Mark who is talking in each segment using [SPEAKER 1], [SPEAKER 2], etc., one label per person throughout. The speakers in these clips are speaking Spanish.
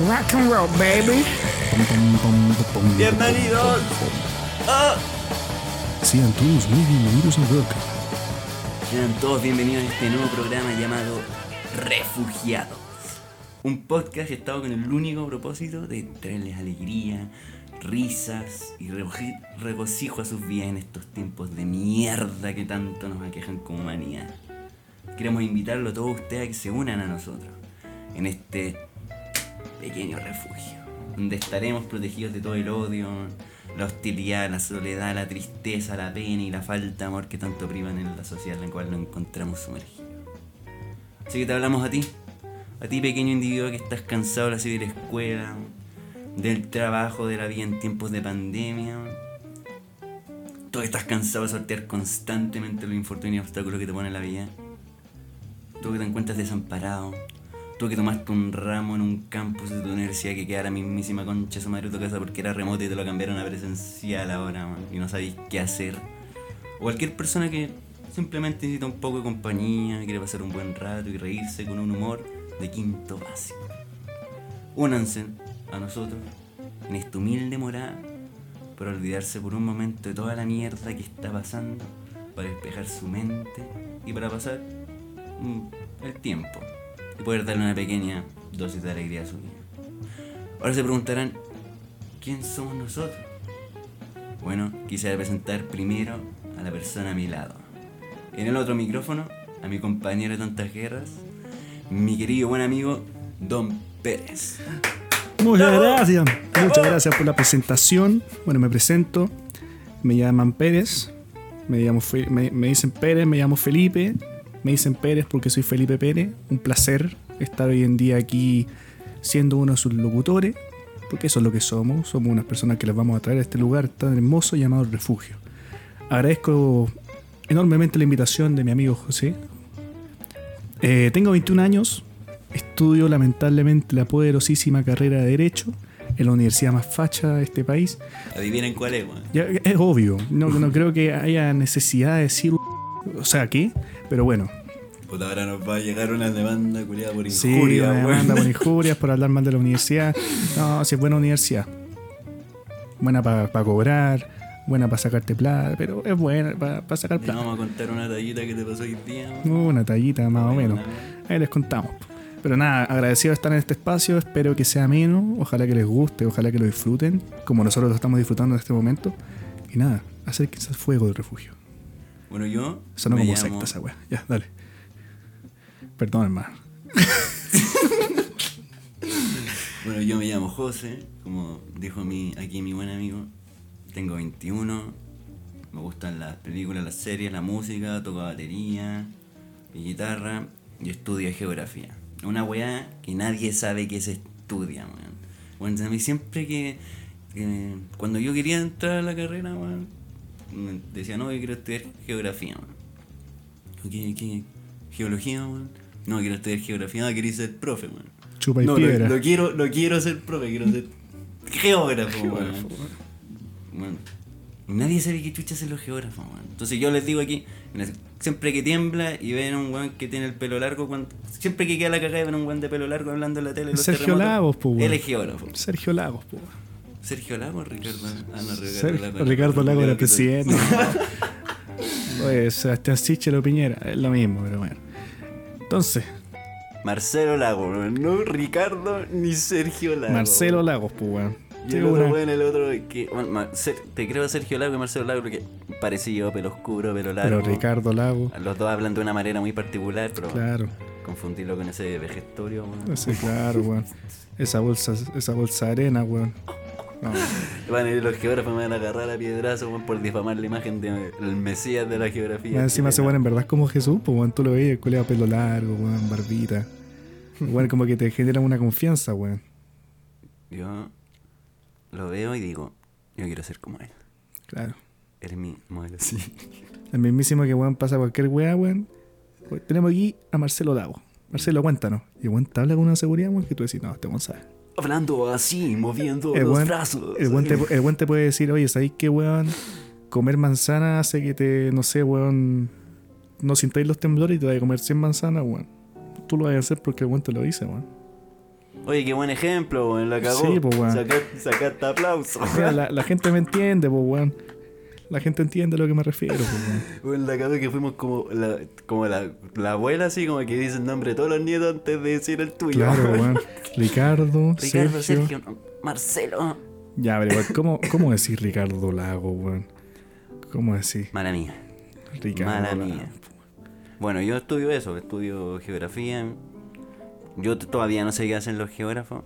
[SPEAKER 1] Rock and roll, baby.
[SPEAKER 2] Bienvenidos. Ah.
[SPEAKER 3] Sean todos muy bienvenidos al rock.
[SPEAKER 2] Sean todos bienvenidos a este nuevo programa llamado Refugiados. Un podcast que estaba con el único propósito de traerles alegría, risas y rego- regocijo a sus vidas en estos tiempos de mierda que tanto nos aquejan como humanidad. Queremos invitarlo a todos ustedes a que se unan a nosotros en este pequeño refugio, donde estaremos protegidos de todo el odio, la hostilidad, la soledad, la tristeza, la pena y la falta de amor que tanto privan en la sociedad en la cual nos encontramos sumergidos. Así que te hablamos a ti, a ti pequeño individuo que estás cansado de la escuela, del trabajo, de la vida en tiempos de pandemia. Tú estás cansado de sortear constantemente los infortunios y obstáculos que te pone la vida. Tú que te encuentras desamparado. Tú que tomaste un ramo en un campus de tu universidad que queda a la mismísima concha su madre de tu casa porque era remoto y te lo cambiaron a presencial ahora, y no sabéis qué hacer. O cualquier persona que simplemente necesita un poco de compañía, quiere pasar un buen rato y reírse con un humor de quinto básico. Únanse a nosotros en esta humilde morada para olvidarse por un momento de toda la mierda que está pasando, para despejar su mente y para pasar mm, el tiempo y poder darle una pequeña dosis de alegría a su vida. Ahora se preguntarán, ¿quién somos nosotros? Bueno, quisiera presentar primero a la persona a mi lado. En el otro micrófono, a mi compañero de tantas guerras, mi querido buen amigo Don Pérez.
[SPEAKER 3] Muchas gracias. Muchas gracias por la presentación. Bueno, me presento. Me llaman Pérez. Me, llamo me, me dicen Pérez, me llamo Felipe. Me dicen Pérez porque soy Felipe Pérez. Un placer estar hoy en día aquí siendo uno de sus locutores. Porque eso es lo que somos. Somos unas personas que les vamos a traer a este lugar tan hermoso llamado Refugio. Agradezco enormemente la invitación de mi amigo José. Eh, tengo 21 años. Estudio lamentablemente la poderosísima carrera de Derecho en la universidad más facha de este país.
[SPEAKER 2] Adivinen cuál es.
[SPEAKER 3] Ya, es obvio, no, no creo que haya necesidad de decir, o sea, ¿qué? Pero bueno,
[SPEAKER 2] ahora nos va a llegar una demanda culiada por
[SPEAKER 3] sí,
[SPEAKER 2] injuria,
[SPEAKER 3] una demanda por injurias, por hablar mal de la universidad. No, si es buena universidad. Buena para cobrar, buena para sacarte plata, pero es buena para sacar
[SPEAKER 2] Te
[SPEAKER 3] plata.
[SPEAKER 2] vamos a contar una tallita que te pasó hoy día.
[SPEAKER 3] Una tallita más o menos. Ahí les contamos. Pero nada, agradecido de estar en este espacio. Espero que sea ameno. Ojalá que les guste, ojalá que lo disfruten. Como nosotros lo estamos disfrutando en este momento. Y nada, acérquense al fuego del refugio.
[SPEAKER 2] Bueno, yo
[SPEAKER 3] Sonó
[SPEAKER 2] me
[SPEAKER 3] como
[SPEAKER 2] llamo-
[SPEAKER 3] secta esa wea. Ya, dale. Perdón, hermano.
[SPEAKER 2] Bueno, yo me llamo José, como dijo mi, aquí mi buen amigo. Tengo 21. Me gustan las películas, las series, la música, toco batería y guitarra y estudio geografía. Una weá que nadie sabe que se estudia, weón. Bueno, a mí siempre que, que cuando yo quería entrar a la carrera, weón, me decía, no, yo quiero estudiar geografía, weón. ¿Qué, qué? ¿Geología, weón? No, quiero estudiar geografía, no, quería ser profe, weón.
[SPEAKER 3] Chupa y
[SPEAKER 2] No,
[SPEAKER 3] piedra.
[SPEAKER 2] Lo, lo quiero, lo quiero ser profe, quiero ser geógrafo, weón. Bueno, nadie sabe qué chucha hacen los geógrafos, weón. Entonces yo les digo aquí, siempre que tiembla y ven a un weón que tiene el pelo largo, cuando, siempre que queda la cagada y ven a un weón de pelo largo hablando en la tele, los
[SPEAKER 3] Sergio Lagos, po, weón.
[SPEAKER 2] Él es geógrafo.
[SPEAKER 3] Sergio Lagos, po.
[SPEAKER 2] Sergio Lagos, Ricardo. Ah, no, Ricardo
[SPEAKER 3] Sergio-
[SPEAKER 2] Lagos.
[SPEAKER 3] Ricardo Lagos era presidente. Oye, Sebastián Sichel o Piñera. Es lo mismo, pero bueno. Entonces,
[SPEAKER 2] Marcelo Lagos, weón. no Ricardo ni Sergio Lagos.
[SPEAKER 3] Marcelo Lagos, pues, weón.
[SPEAKER 2] Y el otro weón, el otro que. bueno, te creo Sergio Lago y Marcelo Lago porque parecido, pelo oscuro, pelo largo.
[SPEAKER 3] Pero Ricardo Lagos,
[SPEAKER 2] Los dos hablan de una manera muy particular, pero
[SPEAKER 3] claro.
[SPEAKER 2] confundirlo con ese vejestorio, weón.
[SPEAKER 3] Sí, claro, weón. Esa bolsa, esa bolsa de arena, weón. No,
[SPEAKER 2] Van a ir los geógrafos me van a agarrar a piedrazo, weón, por difamar la imagen del mesías de la geografía.
[SPEAKER 3] Más encima
[SPEAKER 2] chilena.
[SPEAKER 3] weón en verdad es como Jesús, pues weón, tú lo veías, culeado pelo largo, weón, barbita. Weón, como que te genera una confianza, weón.
[SPEAKER 2] Yo lo veo y digo, yo quiero ser como él.
[SPEAKER 3] Claro.
[SPEAKER 2] Eres mi modelo, sí.
[SPEAKER 3] El mismísimo que weón pasa cualquier weá, weón. Tenemos aquí a Marcelo Lago. Marcelo, cuéntanos. Y weón te habla con una seguridad, weón, que tú decís, no, este weón sabe.
[SPEAKER 2] Hablando así, moviendo
[SPEAKER 3] El
[SPEAKER 2] los brazos.
[SPEAKER 3] el, weón te, el te puede decir, oye, ¿sabéis qué, weón? Comer manzana hace que te, no sé, weón, no sintáis los temblores y te vas a comer 100 manzanas, weón. Tú lo vas a hacer porque el weón te lo dice, weón.
[SPEAKER 2] Oye, qué buen ejemplo, weón. La cagó.
[SPEAKER 3] Sí, pues, weón.
[SPEAKER 2] Saca- Sacaste aplauso.
[SPEAKER 3] Mira, la, la gente me entiende, pues, weón. La gente entiende a lo que me refiero, pues, weón.
[SPEAKER 2] Weón, la cagó que fuimos como la, como la, la abuela, así como que dice el nombre de todos los nietos antes de decir el tuyo.
[SPEAKER 3] Claro, weón. Ricardo,
[SPEAKER 2] Ricardo,
[SPEAKER 3] Sergio.
[SPEAKER 2] Sergio, Marcelo.
[SPEAKER 3] Ya, pero igual, ¿cómo, ¿cómo decir Ricardo Lago, weón? ¿Cómo decir?
[SPEAKER 2] Mala mía.
[SPEAKER 3] Ricardo
[SPEAKER 2] Mala
[SPEAKER 3] Lago.
[SPEAKER 2] mía. Bueno, yo estudio eso, estudio geografía. Yo todavía no sé qué hacen los geógrafos.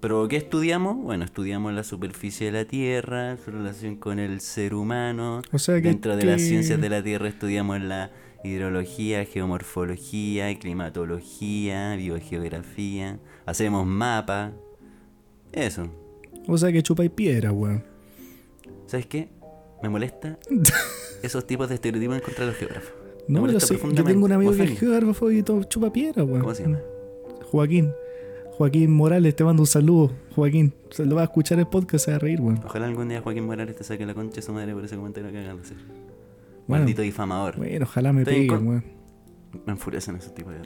[SPEAKER 2] Pero ¿qué estudiamos? Bueno, estudiamos la superficie de la Tierra, su relación con el ser humano.
[SPEAKER 3] O sea que-
[SPEAKER 2] Dentro de las ciencias de la Tierra estudiamos la hidrología, geomorfología, climatología, biogeografía. Hacemos mapas. Eso.
[SPEAKER 3] O sea que chupáis piedra, weón.
[SPEAKER 2] ¿Sabes qué? Me molesta esos tipos de estereotipos contra los geógrafos.
[SPEAKER 3] No,
[SPEAKER 2] molesta
[SPEAKER 3] sí, yo tengo un amigo que es geógrafo y todo chupa piedra, weón.
[SPEAKER 2] ¿Cómo se llama?
[SPEAKER 3] Joaquín. Joaquín Morales, te mando un saludo. Joaquín, se lo va a escuchar el podcast, se va a reír, weón.
[SPEAKER 2] Ojalá algún día Joaquín Morales te saque la concha de su madre por ese comentario que acaban de hacer.
[SPEAKER 3] Bueno.
[SPEAKER 2] Maldito difamador.
[SPEAKER 3] Bueno, ojalá me
[SPEAKER 2] Estoy en
[SPEAKER 3] peguen, weón.
[SPEAKER 2] Me enfurecen esos tipos de.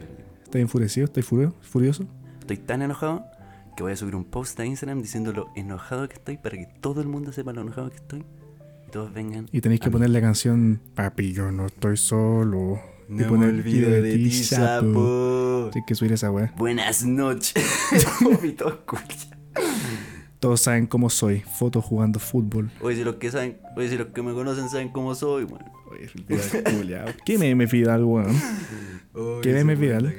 [SPEAKER 3] ¿Estás enfurecido? ¿Estás furio- furioso?
[SPEAKER 2] Estoy tan enojado que voy a subir un post a Instagram diciendo lo enojado que estoy para que todo el mundo sepa lo enojado que estoy. Y todos vengan.
[SPEAKER 3] Y tenéis que poner la canción Papi, yo no estoy solo. Y
[SPEAKER 2] No me
[SPEAKER 3] poner
[SPEAKER 2] olvido de ti, sapo.
[SPEAKER 3] Tienes que subir esa weá.
[SPEAKER 2] Buenas noches. Y todos
[SPEAKER 3] saben cómo soy. Fotos jugando fútbol.
[SPEAKER 2] Oye, si los que saben, oye, si los que me conocen saben cómo soy, bueno.
[SPEAKER 3] ¿Qué meme Fidal, weón? ¿Qué meme Vidal?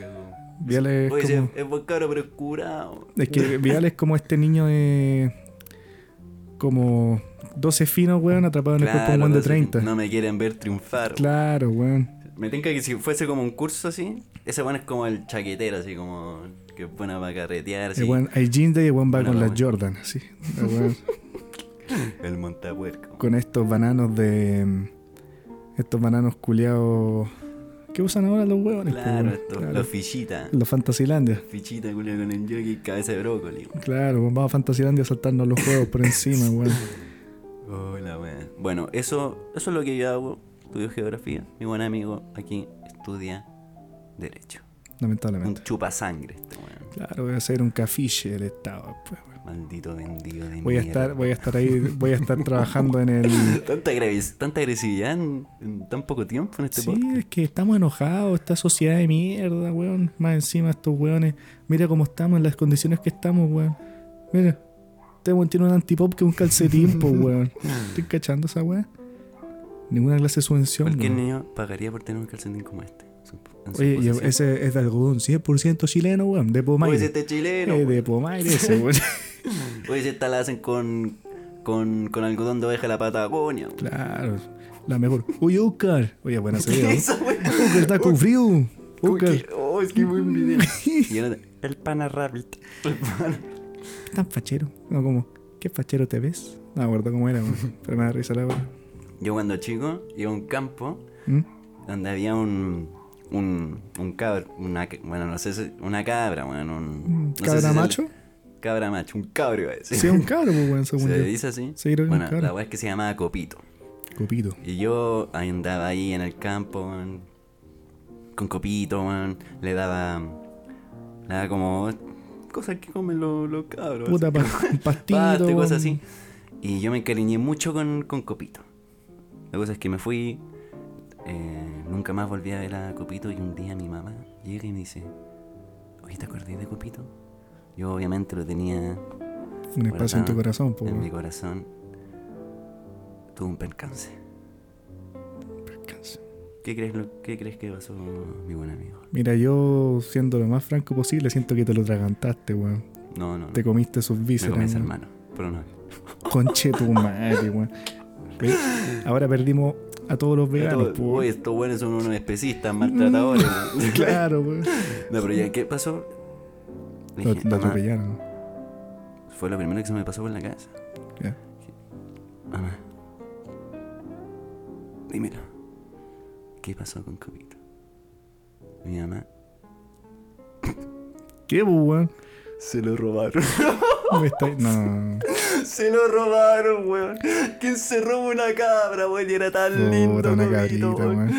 [SPEAKER 3] Vidal es
[SPEAKER 2] Oye,
[SPEAKER 3] como...
[SPEAKER 2] es, es buen cabro, pero es curado.
[SPEAKER 3] Es que Vidal es como este niño de... Como 12 finos, weón, atrapado en el cuerpo de un weón de
[SPEAKER 2] no sé,
[SPEAKER 3] 30.
[SPEAKER 2] No me quieren ver triunfar.
[SPEAKER 3] Claro, weón.
[SPEAKER 2] Me tinca que si fuese como un curso así, ese bueno es como el chaquetero, así como que es buena para carretear, así.
[SPEAKER 3] El weón, hay jeans de y el weón va
[SPEAKER 2] Bueno,
[SPEAKER 3] con
[SPEAKER 2] la
[SPEAKER 3] las Jordan, así. El
[SPEAKER 2] El montapuerco.
[SPEAKER 3] con estos bananos de... Estos bananos culiados... ¿Qué usan ahora los huevones?
[SPEAKER 2] Claro, esto,
[SPEAKER 3] Claro.
[SPEAKER 2] los fichitas.
[SPEAKER 3] Los Fantasilandia.
[SPEAKER 2] Fichita culia con el jockey, cabeza de brócoli.
[SPEAKER 3] Claro, vamos a Fantasilandia a saltarnos los juegos por encima, weón.
[SPEAKER 2] Hola, weón. Bueno, eso, eso es lo que yo hago. Estudio geografía. Mi buen amigo aquí estudia Derecho. Un
[SPEAKER 3] Lamentablemente.
[SPEAKER 2] chupa sangre este weón.
[SPEAKER 3] Claro, voy a hacer un cafiche del Estado weón.
[SPEAKER 2] Maldito vendido de
[SPEAKER 3] Voy a
[SPEAKER 2] mierda.
[SPEAKER 3] estar, voy a estar ahí, voy a estar trabajando en el.
[SPEAKER 2] Tanta, agres- tanta agresividad en, en tan poco tiempo en este
[SPEAKER 3] Sí,
[SPEAKER 2] podcast.
[SPEAKER 3] es que estamos enojados, esta sociedad de mierda, weón. Más encima estos weones. Mira cómo estamos, en las condiciones que estamos, weón. Mira, este weón tiene un antipop que un calcetín, po, weón. ¿Estoy cachando esa weón? Ninguna clase de subvención.
[SPEAKER 2] Cualquier niño pagaría por tener un calcetín como este.
[SPEAKER 3] Oye, ese es de algodón 100% chileno, weón. De
[SPEAKER 2] Oye,
[SPEAKER 3] Pomaire.
[SPEAKER 2] si este chileno.
[SPEAKER 3] Eh, de Pomaire ese, weón.
[SPEAKER 2] Oye, si esta la hacen con, con, con algodón de oveja de la Patagonia. weón.
[SPEAKER 3] Claro, la mejor. Oye, Oscar. Oye, buena
[SPEAKER 2] ¿Qué
[SPEAKER 3] serie.
[SPEAKER 2] es eso, weón?
[SPEAKER 3] Oscar está con frío. Oscar.
[SPEAKER 2] Oh, es que buen video. El pana rabbit. El pana.
[SPEAKER 3] Tan fachero. No, como, ¿qué fachero te ves? No me acuerdo cómo era, weón. pero me da risa la weón.
[SPEAKER 2] Yo cuando chico iba a un campo
[SPEAKER 3] ¿Mm?
[SPEAKER 2] donde había un. Un, un cabra, una, bueno, no sé si, una cabra, bueno, un... no sé
[SPEAKER 3] ¿Cabra
[SPEAKER 2] si
[SPEAKER 3] macho?
[SPEAKER 2] cabra macho, un cabro iba a decir.
[SPEAKER 3] Sí, es un cabro, pues, según
[SPEAKER 2] ¿Se
[SPEAKER 3] yo.
[SPEAKER 2] dice así?
[SPEAKER 3] Sí, creo que es un
[SPEAKER 2] bueno,
[SPEAKER 3] cabro.
[SPEAKER 2] la weá es que se llamaba Copito.
[SPEAKER 3] Copito.
[SPEAKER 2] Y yo andaba ahí en el campo, con Copito, weón, le daba... Le daba como... Cosas que comen los, los cabros.
[SPEAKER 3] Puta, pa- pastito.
[SPEAKER 2] cosas así. Y yo me encariñé mucho con, con Copito. La cosa es que me fui, eh, nunca más volví a ver a Copito y un día mi mamá llega y me dice, oye, ¿te acordás de Copito? Yo obviamente lo tenía
[SPEAKER 3] Un espacio en tu corazón,
[SPEAKER 2] en mi corazón. Tuve un percance. ¿Qué crees, lo- ¿Qué crees que pasó, mi buen amigo?
[SPEAKER 3] Mira, yo, siendo lo más franco posible, siento que te lo tragantaste, weón.
[SPEAKER 2] No, no, no.
[SPEAKER 3] Te comiste sus
[SPEAKER 2] me
[SPEAKER 3] vísceras.
[SPEAKER 2] comí ese
[SPEAKER 3] weón.
[SPEAKER 2] hermano. Pero no.
[SPEAKER 3] Conche tu madre, weón. Ahora perdimos a todos los veganos,
[SPEAKER 2] Estos-
[SPEAKER 3] pues.
[SPEAKER 2] Oye, estos buenos son unos especistas maltratadores.
[SPEAKER 3] Claro, weón.
[SPEAKER 2] No, pero ya, ¿qué pasó?
[SPEAKER 3] Lo, lo
[SPEAKER 2] "Mamá",
[SPEAKER 3] atropellaron.
[SPEAKER 2] fue lo primero que se me pasó por la cabeza.
[SPEAKER 3] Ya.
[SPEAKER 2] Mamá, dímelo. ¿Qué pasó con Copito? Mi mamá.
[SPEAKER 3] ¿Qué, pues, weón?
[SPEAKER 2] Se lo robaron.
[SPEAKER 3] No.
[SPEAKER 2] Se lo robaron, weón. ¿Quién se robó una cabra, weón? Y era tan lindo.
[SPEAKER 3] Puta, una cabrita,
[SPEAKER 2] weón.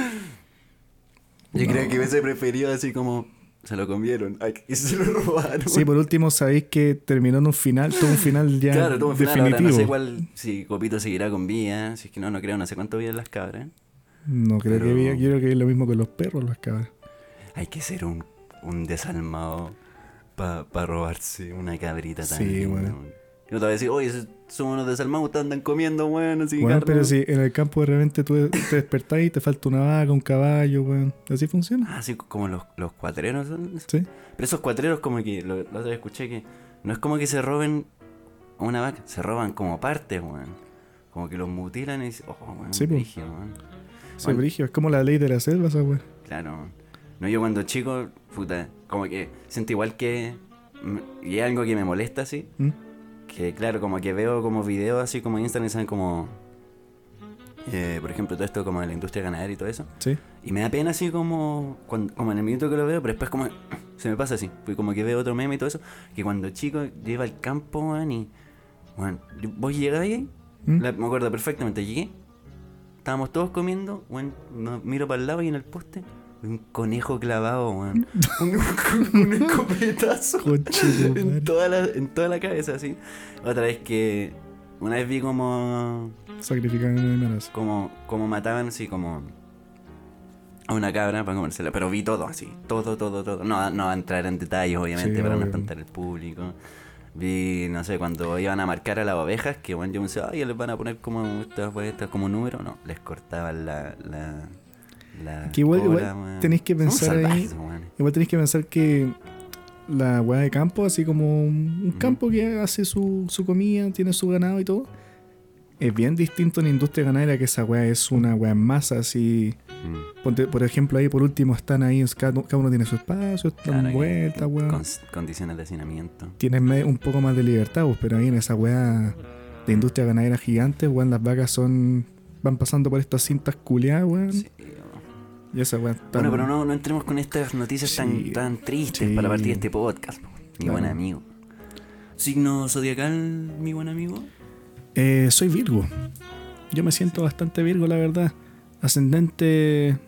[SPEAKER 2] Yo creo que hubiese preferido así como se lo comieron ay, y se lo robaron.
[SPEAKER 3] Sí, por último, sabéis que terminó en un final, tuvo un final ya
[SPEAKER 2] Claro, tuvo un final, ahora
[SPEAKER 3] definitivo.
[SPEAKER 2] no sé cuál, si Copito seguirá con vida, si es que no, no creo, no sé cuánto viven las cabras.
[SPEAKER 3] No creo
[SPEAKER 2] Pero-
[SPEAKER 3] que yo creo que es lo mismo con los perros, las cabras.
[SPEAKER 2] Hay que ser un, un desalmado para robarse una cabrita tan
[SPEAKER 3] Sí,
[SPEAKER 2] linda,
[SPEAKER 3] bueno.
[SPEAKER 2] Weón. Yo te voy a decir, oye, esos son unos desalmados, andan comiendo, weón, así
[SPEAKER 3] Bueno,
[SPEAKER 2] carne".
[SPEAKER 3] pero si en el campo de repente tú te despertás y te falta una vaca, un caballo, weón. Así funciona.
[SPEAKER 2] Ah, así como los, los cuatreros. son-
[SPEAKER 3] Sí.
[SPEAKER 2] Pero esos cuatreros como que, lo, la otra vez escuché que no es como que se roben una vaca, se roban como partes, weón. Como que los mutilan y dicen, oh, weón,
[SPEAKER 3] Sí, po.
[SPEAKER 2] brígido, weón.
[SPEAKER 3] Sí,
[SPEAKER 2] Bueno.
[SPEAKER 3] brigio, es como la ley de la selva, esa weón.
[SPEAKER 2] Claro. No, yo cuando chico, puta, como que siento igual que... mm, Y es algo que me molesta así.
[SPEAKER 3] ¿Mm?
[SPEAKER 2] Que claro, como que veo como videos así como en Instagram y salen como... eh, por ejemplo, todo esto como de la industria ganadera y todo eso.
[SPEAKER 3] Sí.
[SPEAKER 2] Y me da pena así como, cuando- como en el minuto que lo veo, pero después como se me pasa así. Porque como que veo otro meme y todo eso. Que cuando chico iba al campo, weón, y... Bueno, vos ahí,
[SPEAKER 3] ¿Mm?
[SPEAKER 2] la- me acuerdo perfectamente, llegué, estábamos todos comiendo, weón, no- miro para el lado y en el poste, un conejo clavado, weón. un, un escopetazo. En, toda la, en toda la cabeza, así. Otra vez que... Una vez vi como
[SPEAKER 3] Sacrifican animales.
[SPEAKER 2] como, como mataban así como a una cabra para comérsela, pero vi todo así, todo, todo, todo. No, no va a entrar en detalles, obviamente,
[SPEAKER 3] Sí,
[SPEAKER 2] para no espantar al público. Vi, no sé, cuando iban a marcar a las ovejas, que bueno, yo pensé, ay, les van a poner como estas pues, estas como número, no, les cortaban la, la, la
[SPEAKER 3] Que igual-
[SPEAKER 2] cola,
[SPEAKER 3] igual
[SPEAKER 2] weón.
[SPEAKER 3] tenéis que pensar ahí-. Igual tenéis que pensar que la weá de campo, así como un, un
[SPEAKER 2] Ujú.
[SPEAKER 3] campo que hace su, su comida, tiene su ganado y todo, es bien distinto en la industria ganadera que esa weá es una weá en masa, así.
[SPEAKER 2] Mm.
[SPEAKER 3] Ponte, por ejemplo, ahí por último están ahí, cada, cada uno tiene su espacio, están
[SPEAKER 2] Claro,
[SPEAKER 3] vueltas, weón.
[SPEAKER 2] con- condiciones de hacinamiento.
[SPEAKER 3] Tienes un poco más de libertad, pues, pero ahí en esa weá de industria ganadera gigante, weón, las vacas son. van pasando por estas cintas culiadas, weón.
[SPEAKER 2] Sí,
[SPEAKER 3] Y esa weá.
[SPEAKER 2] Bueno, pero no, no entremos con estas noticias tan,
[SPEAKER 3] Sí,
[SPEAKER 2] tan tristes
[SPEAKER 3] sí.
[SPEAKER 2] para partir de este podcast, po, mi
[SPEAKER 3] Claro.
[SPEAKER 2] buen amigo. Signo zodiacal, mi buen amigo.
[SPEAKER 3] Eh, soy Virgo. Yo me siento bastante Virgo, la verdad. Ascendente.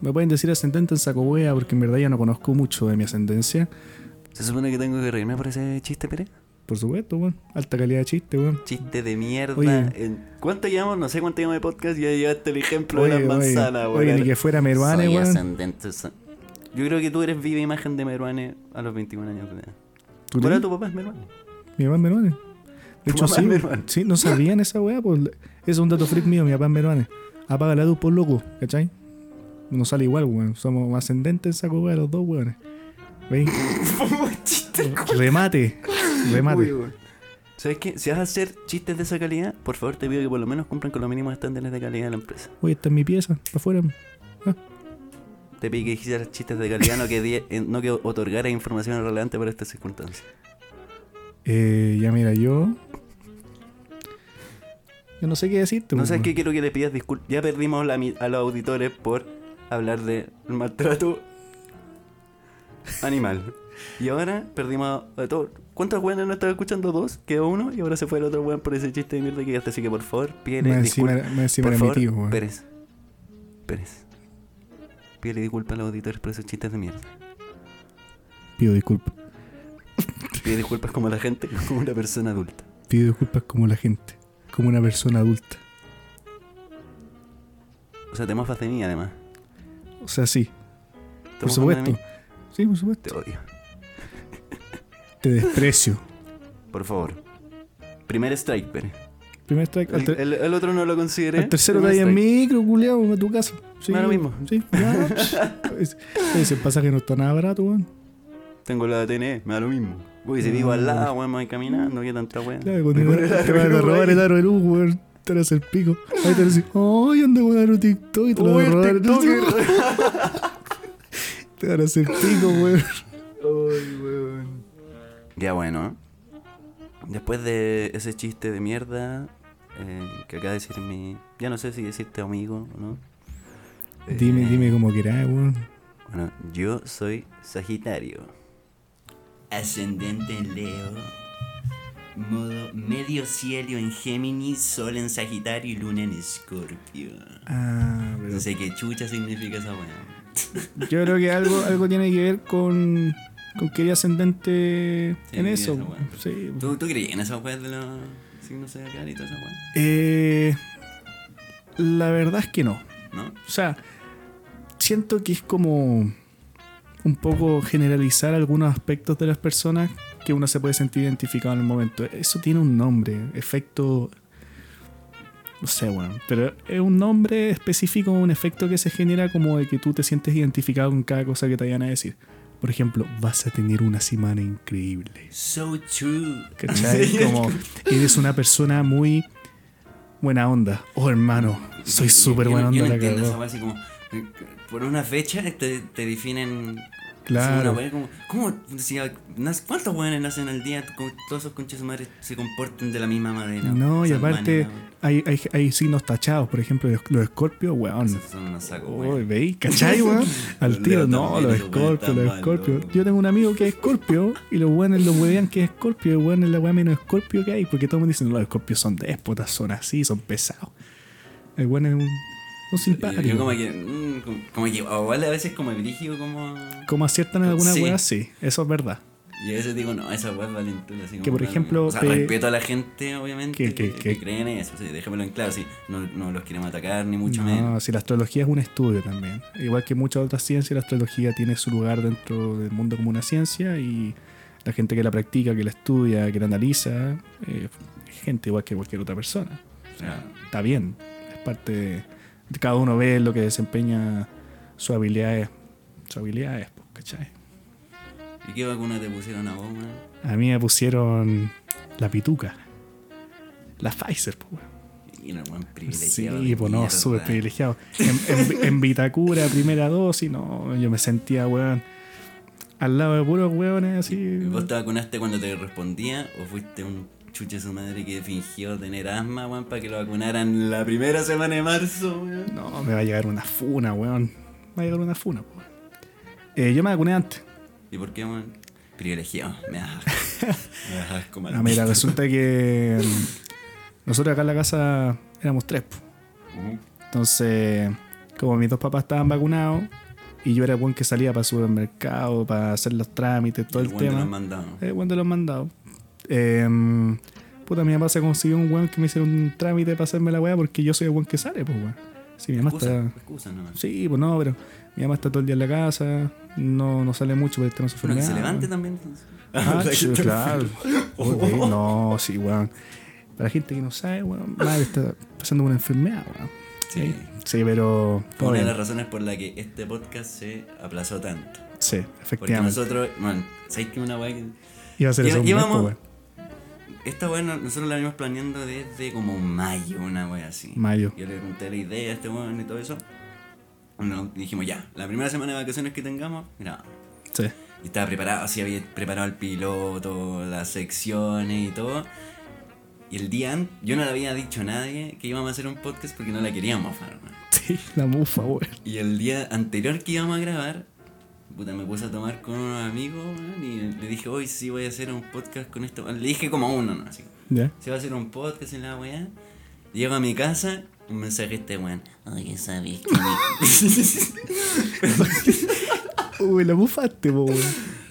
[SPEAKER 3] Me pueden decir ascendente en saco wea, porque en verdad ya no conozco mucho de mi ascendencia.
[SPEAKER 2] ¿Se supone que tengo que reírme por ese chiste, Pérez?
[SPEAKER 3] Por supuesto, weón. Alta calidad de chiste, weón.
[SPEAKER 2] Chiste de mierda.
[SPEAKER 3] Oye.
[SPEAKER 2] ¿Cuánto llevamos? No sé cuánto llevamos de podcast ya llegaste el ejemplo
[SPEAKER 3] Oye,
[SPEAKER 2] de las
[SPEAKER 3] oye,
[SPEAKER 2] manzanas,
[SPEAKER 3] oye,
[SPEAKER 2] weón.
[SPEAKER 3] ni que fuera Meruane, weón.
[SPEAKER 2] Yo creo que tú eres viva imagen de Meruane a los 21 años de edad.
[SPEAKER 3] ¿Tú
[SPEAKER 2] Bueno,
[SPEAKER 3] crees?
[SPEAKER 2] tu papá es Meruane.
[SPEAKER 3] Mi papá es Meruane. De hecho, sí, sí, no sabían esa weá, pues. Ese es un dato freak mío, mi papá es Meruane. Apaga la luz por loco, ¿cachai? No sale igual, weón. Somos ascendentes en saco wea los dos, weones. ¿Veis? remate. Remate.
[SPEAKER 2] Uy. ¿Sabes qué? Si vas a hacer chistes de esa calidad, por favor te pido que por lo menos cumplan con los mínimos estándares de calidad de la empresa.
[SPEAKER 3] Oye, esta es mi pieza, para afuera.
[SPEAKER 2] Te pedí que hicieras chistes de calidad, no que, eh, no que otorgaras información relevante para estas circunstancias.
[SPEAKER 3] Eh, ya mira, yo. Yo no sé qué decirte.
[SPEAKER 2] No
[SPEAKER 3] pues,
[SPEAKER 2] sabes qué quiero que le pidas disculpas. Ya perdimos la a los auditores por hablar de maltrato animal. Y ahora perdimos a todos. ¿Cuántos weones no estaban escuchando? Dos, quedó uno y ahora se fue el otro weón por ese chiste de mierda que ya Así que por favor, pídele
[SPEAKER 3] Me encima,
[SPEAKER 2] disculpas.
[SPEAKER 3] me
[SPEAKER 2] Por
[SPEAKER 3] mi
[SPEAKER 2] favor,
[SPEAKER 3] tío, weón.
[SPEAKER 2] Pérez. Pérez. Pídele disculpas a los auditores por esos chistes de mierda.
[SPEAKER 3] Pido disculpas.
[SPEAKER 2] Pide disculpas como la gente, como una persona adulta.
[SPEAKER 3] Pido disculpas como la gente. Como una persona adulta.
[SPEAKER 2] O sea, te mofas de mí además.
[SPEAKER 3] O sea, sí.
[SPEAKER 2] ¿Te
[SPEAKER 3] Por supuesto. Sí, por supuesto.
[SPEAKER 2] Te odio.
[SPEAKER 3] Te desprecio.
[SPEAKER 2] Por favor. Primer strike, Pérez.
[SPEAKER 3] Primer strike.
[SPEAKER 2] El, el- el otro no lo consideré.
[SPEAKER 3] al tercero
[SPEAKER 2] Primer
[SPEAKER 3] te en micro, culiao, a tu casa. Sí,
[SPEAKER 2] Me da lo mismo.
[SPEAKER 3] Sí, ya. Es- Ese pasaje no está nada barato, weón.
[SPEAKER 2] Tengo la TNE, me da lo mismo. Uy, si vivo al lado, weón, me voy caminando, qué tanta weón.
[SPEAKER 3] Claro, cuando te, te van a robar el aro de luz, weón. Te van a hacer pico. Ahí te van a decir, ¡ay, anda con aro TikTok! Y te lo van a robar. Te van a hacer pico, weón.
[SPEAKER 2] Ya bueno. ¿eh? Después de ese chiste de mierda eh, que acaba de decir mi... Ya no sé si decirte amigo o no.
[SPEAKER 3] Dime,
[SPEAKER 2] Eh,
[SPEAKER 3] dime como quieras, weón.
[SPEAKER 2] Bueno, yo soy Sagitario. Ascendente en Leo. Modo medio cielo en Géminis, Sol en Sagitario y Luna en Escorpio.
[SPEAKER 3] Ah, pero.
[SPEAKER 2] No sé qué chucha significa esa weá.
[SPEAKER 3] Yo creo que algo, algo tiene que ver con, con que ella ascendente
[SPEAKER 2] Sí,
[SPEAKER 3] en
[SPEAKER 2] esa
[SPEAKER 3] eso. Sí.
[SPEAKER 2] ¿Tú, ¿Tú creías en esa weas de los signos zodiacales y toda esa weá?
[SPEAKER 3] Eh, la verdad es que no.
[SPEAKER 2] ¿No?
[SPEAKER 3] O sea, siento que es como un poco generalizar algunos aspectos de las personas que uno se puede sentir identificado en el momento. Eso tiene un nombre, efecto... No sé, bueno, pero es un nombre específico, un efecto que se genera como de que tú te sientes identificado con cada cosa que te vayan a decir. Por ejemplo, vas a tener una semana increíble.
[SPEAKER 2] So true.
[SPEAKER 3] ¿Cachai? Como eres una persona muy buena onda. Oh, hermano, soy
[SPEAKER 2] Yo-
[SPEAKER 3] súper
[SPEAKER 2] yo
[SPEAKER 3] buena
[SPEAKER 2] no- yo
[SPEAKER 3] onda.
[SPEAKER 2] no
[SPEAKER 3] la
[SPEAKER 2] entiendo esa como. eh, Por una fecha te, te definen.
[SPEAKER 3] Claro.
[SPEAKER 2] una como, ¿Cómo? Si, ¿Cuántos weones nacen al día? Como todos esos conches de madre se comportan de la misma manera.
[SPEAKER 3] No, y aparte
[SPEAKER 2] manera,
[SPEAKER 3] hay, hay, hay signos tachados. Por ejemplo, los, los escorpios, weón.
[SPEAKER 2] Son unos sacos.
[SPEAKER 3] ¿veis? ¿Cachai, weón? Al tiro, no, los escorpios, los escorpios. Yo tengo un amigo que es escorpio y los weones lo huevean que es escorpio. Y weón es la weá menos escorpio que hay. Porque todos me dicen, los escorpios son déspotas, son así, son pesados. El weón es un, un simpático.
[SPEAKER 2] yo como que. mm, como, que. Igual a veces como brígido, como.
[SPEAKER 3] Como aciertan en alguna
[SPEAKER 2] Sí.
[SPEAKER 3] weá, sí, eso es verdad.
[SPEAKER 2] Y a veces digo, no, esa weá es valentura. Así
[SPEAKER 3] Que,
[SPEAKER 2] como
[SPEAKER 3] por
[SPEAKER 2] tal,
[SPEAKER 3] ejemplo,
[SPEAKER 2] O sea, respeto a la gente, obviamente,
[SPEAKER 3] Que-
[SPEAKER 2] que,
[SPEAKER 3] que-
[SPEAKER 2] que
[SPEAKER 3] que-
[SPEAKER 2] creen eso. Sí, déjamelo en claro, sí. No, no los queremos atacar, ni mucho menos.
[SPEAKER 3] No, si la astrología es un estudio también. Igual que muchas otras ciencias, la astrología tiene su lugar dentro del mundo como una ciencia y la gente que la practica, que la estudia, que la analiza, eh, gente igual que cualquier otra persona. O sea, está bien. Es parte de cada uno ve lo que desempeña sus habilidades, sus habilidades, ¿cachai?
[SPEAKER 2] ¿Y qué vacuna te pusieron a vos, weón?
[SPEAKER 3] A mí me pusieron la pituca. La Pfizer, pues, weón.
[SPEAKER 2] Y no, weón,
[SPEAKER 3] Sí,
[SPEAKER 2] privilegiado.
[SPEAKER 3] pues no, súper privilegiado. En, en, en Vitacura, primera dosis, no, yo me sentía, weón, al lado de puros weones así.
[SPEAKER 2] ¿Y ¿Vos te vacunaste cuando te respondía o fuiste un chuche su madre que fingió tener asma, weón, para que lo vacunaran la primera semana de marzo, weón?
[SPEAKER 3] No, me va a llegar una funa, weón. Me va a llegar una funa, weón. Eh, yo me vacuné antes.
[SPEAKER 2] ¿Y por qué, weón? Privilegiado, me das asco. me das asco,
[SPEAKER 3] Ah, mira, resulta que mm, nosotros acá en la casa éramos tres.
[SPEAKER 2] Ujú.
[SPEAKER 3] Entonces, como mis dos papás estaban vacunados y yo era el weón que salía para el supermercado, para hacer los trámites, todo el,
[SPEAKER 2] lo
[SPEAKER 3] tema.
[SPEAKER 2] han mandado.
[SPEAKER 3] Eh, weón de los mandados. Eh, puta, mi mamá se consiguió un weón que me hiciera un trámite para hacerme la weá porque yo soy el weón que sale, pues weón. Sí, mi mamá
[SPEAKER 2] Excusa,
[SPEAKER 3] está.
[SPEAKER 2] excusa nomás.
[SPEAKER 3] Sí, pues no, pero mi mamá está todo el día en la casa, no, no sale mucho porque tenemos su
[SPEAKER 2] Bueno, que se levante
[SPEAKER 3] weón.
[SPEAKER 2] también, entonces.
[SPEAKER 3] Ah, sí, claro.
[SPEAKER 2] enferma.
[SPEAKER 3] Ok, No, sí, weón. Para la gente que no sabe, weón, madre está pasando una enfermedad, weón.
[SPEAKER 2] Sí.
[SPEAKER 3] Sí, pero.
[SPEAKER 2] Una de las razones por la que este podcast se aplazó tanto.
[SPEAKER 3] Sí,
[SPEAKER 2] Porque
[SPEAKER 3] efectivamente.
[SPEAKER 2] nosotros, man, ¿sabes que una weá que.
[SPEAKER 3] Iba a ser
[SPEAKER 2] llevamos-
[SPEAKER 3] pues, weón.
[SPEAKER 2] Esta weá no- nosotros la venimos planeando desde como mayo, una weá así.
[SPEAKER 3] Mayo.
[SPEAKER 2] Yo le conté la idea a este weón y todo eso. Bueno, dijimos ya, la primera semana de vacaciones que tengamos, mira,
[SPEAKER 3] Sí.
[SPEAKER 2] y estaba preparado, así había preparado el piloto, las secciones y todo. Y el día antes, yo no le había dicho a nadie que íbamos a hacer un podcast porque no la queríamos, weón.
[SPEAKER 3] Sí, la mufa, weón.
[SPEAKER 2] Y el día anterior que íbamos a grabar, puta, me puse a tomar con unos amigos, weón, y le dije, hoy sí voy a hacer un podcast con esto. Le dije como a uno, ¿no? Así,
[SPEAKER 3] ¿Ya?
[SPEAKER 2] se va a hacer un podcast en la weá. Llego a mi casa, un mensaje este weón. Oye, ¿sabes que.
[SPEAKER 3] Uy, la mufaste, po, weón.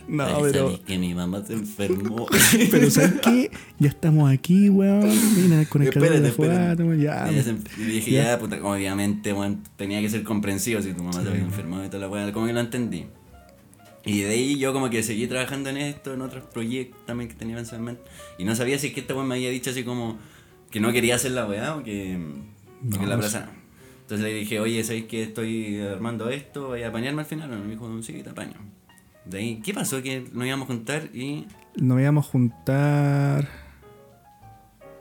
[SPEAKER 3] No, pero.
[SPEAKER 2] ¿sabes que mi mamá se enfermó?
[SPEAKER 3] Pero ¿sabes qué? Ya estamos aquí, weón. Mira, con el calor de weón. Ya.
[SPEAKER 2] Enf- y dije,
[SPEAKER 3] Ya.
[SPEAKER 2] ya, puta, obviamente, weón, tenía que ser comprensivo si tu mamá se había enfermado y toda la weá, como que lo entendí. Y de ahí yo como que seguí trabajando en esto, en otros proyectos también que tenía pensado en mente. Y no sabía si es que este weón me había dicho así como que no quería hacer la weá o que, o que
[SPEAKER 3] No,
[SPEAKER 2] la aplazara. Entonces le dije, oye, ¿sabéis que estoy armando esto? ¿Voy a apañarme al final? Y me dijo, sí, te apaño. De ahí, ¿qué pasó? Que nos íbamos a juntar y...
[SPEAKER 3] Nos íbamos a juntar.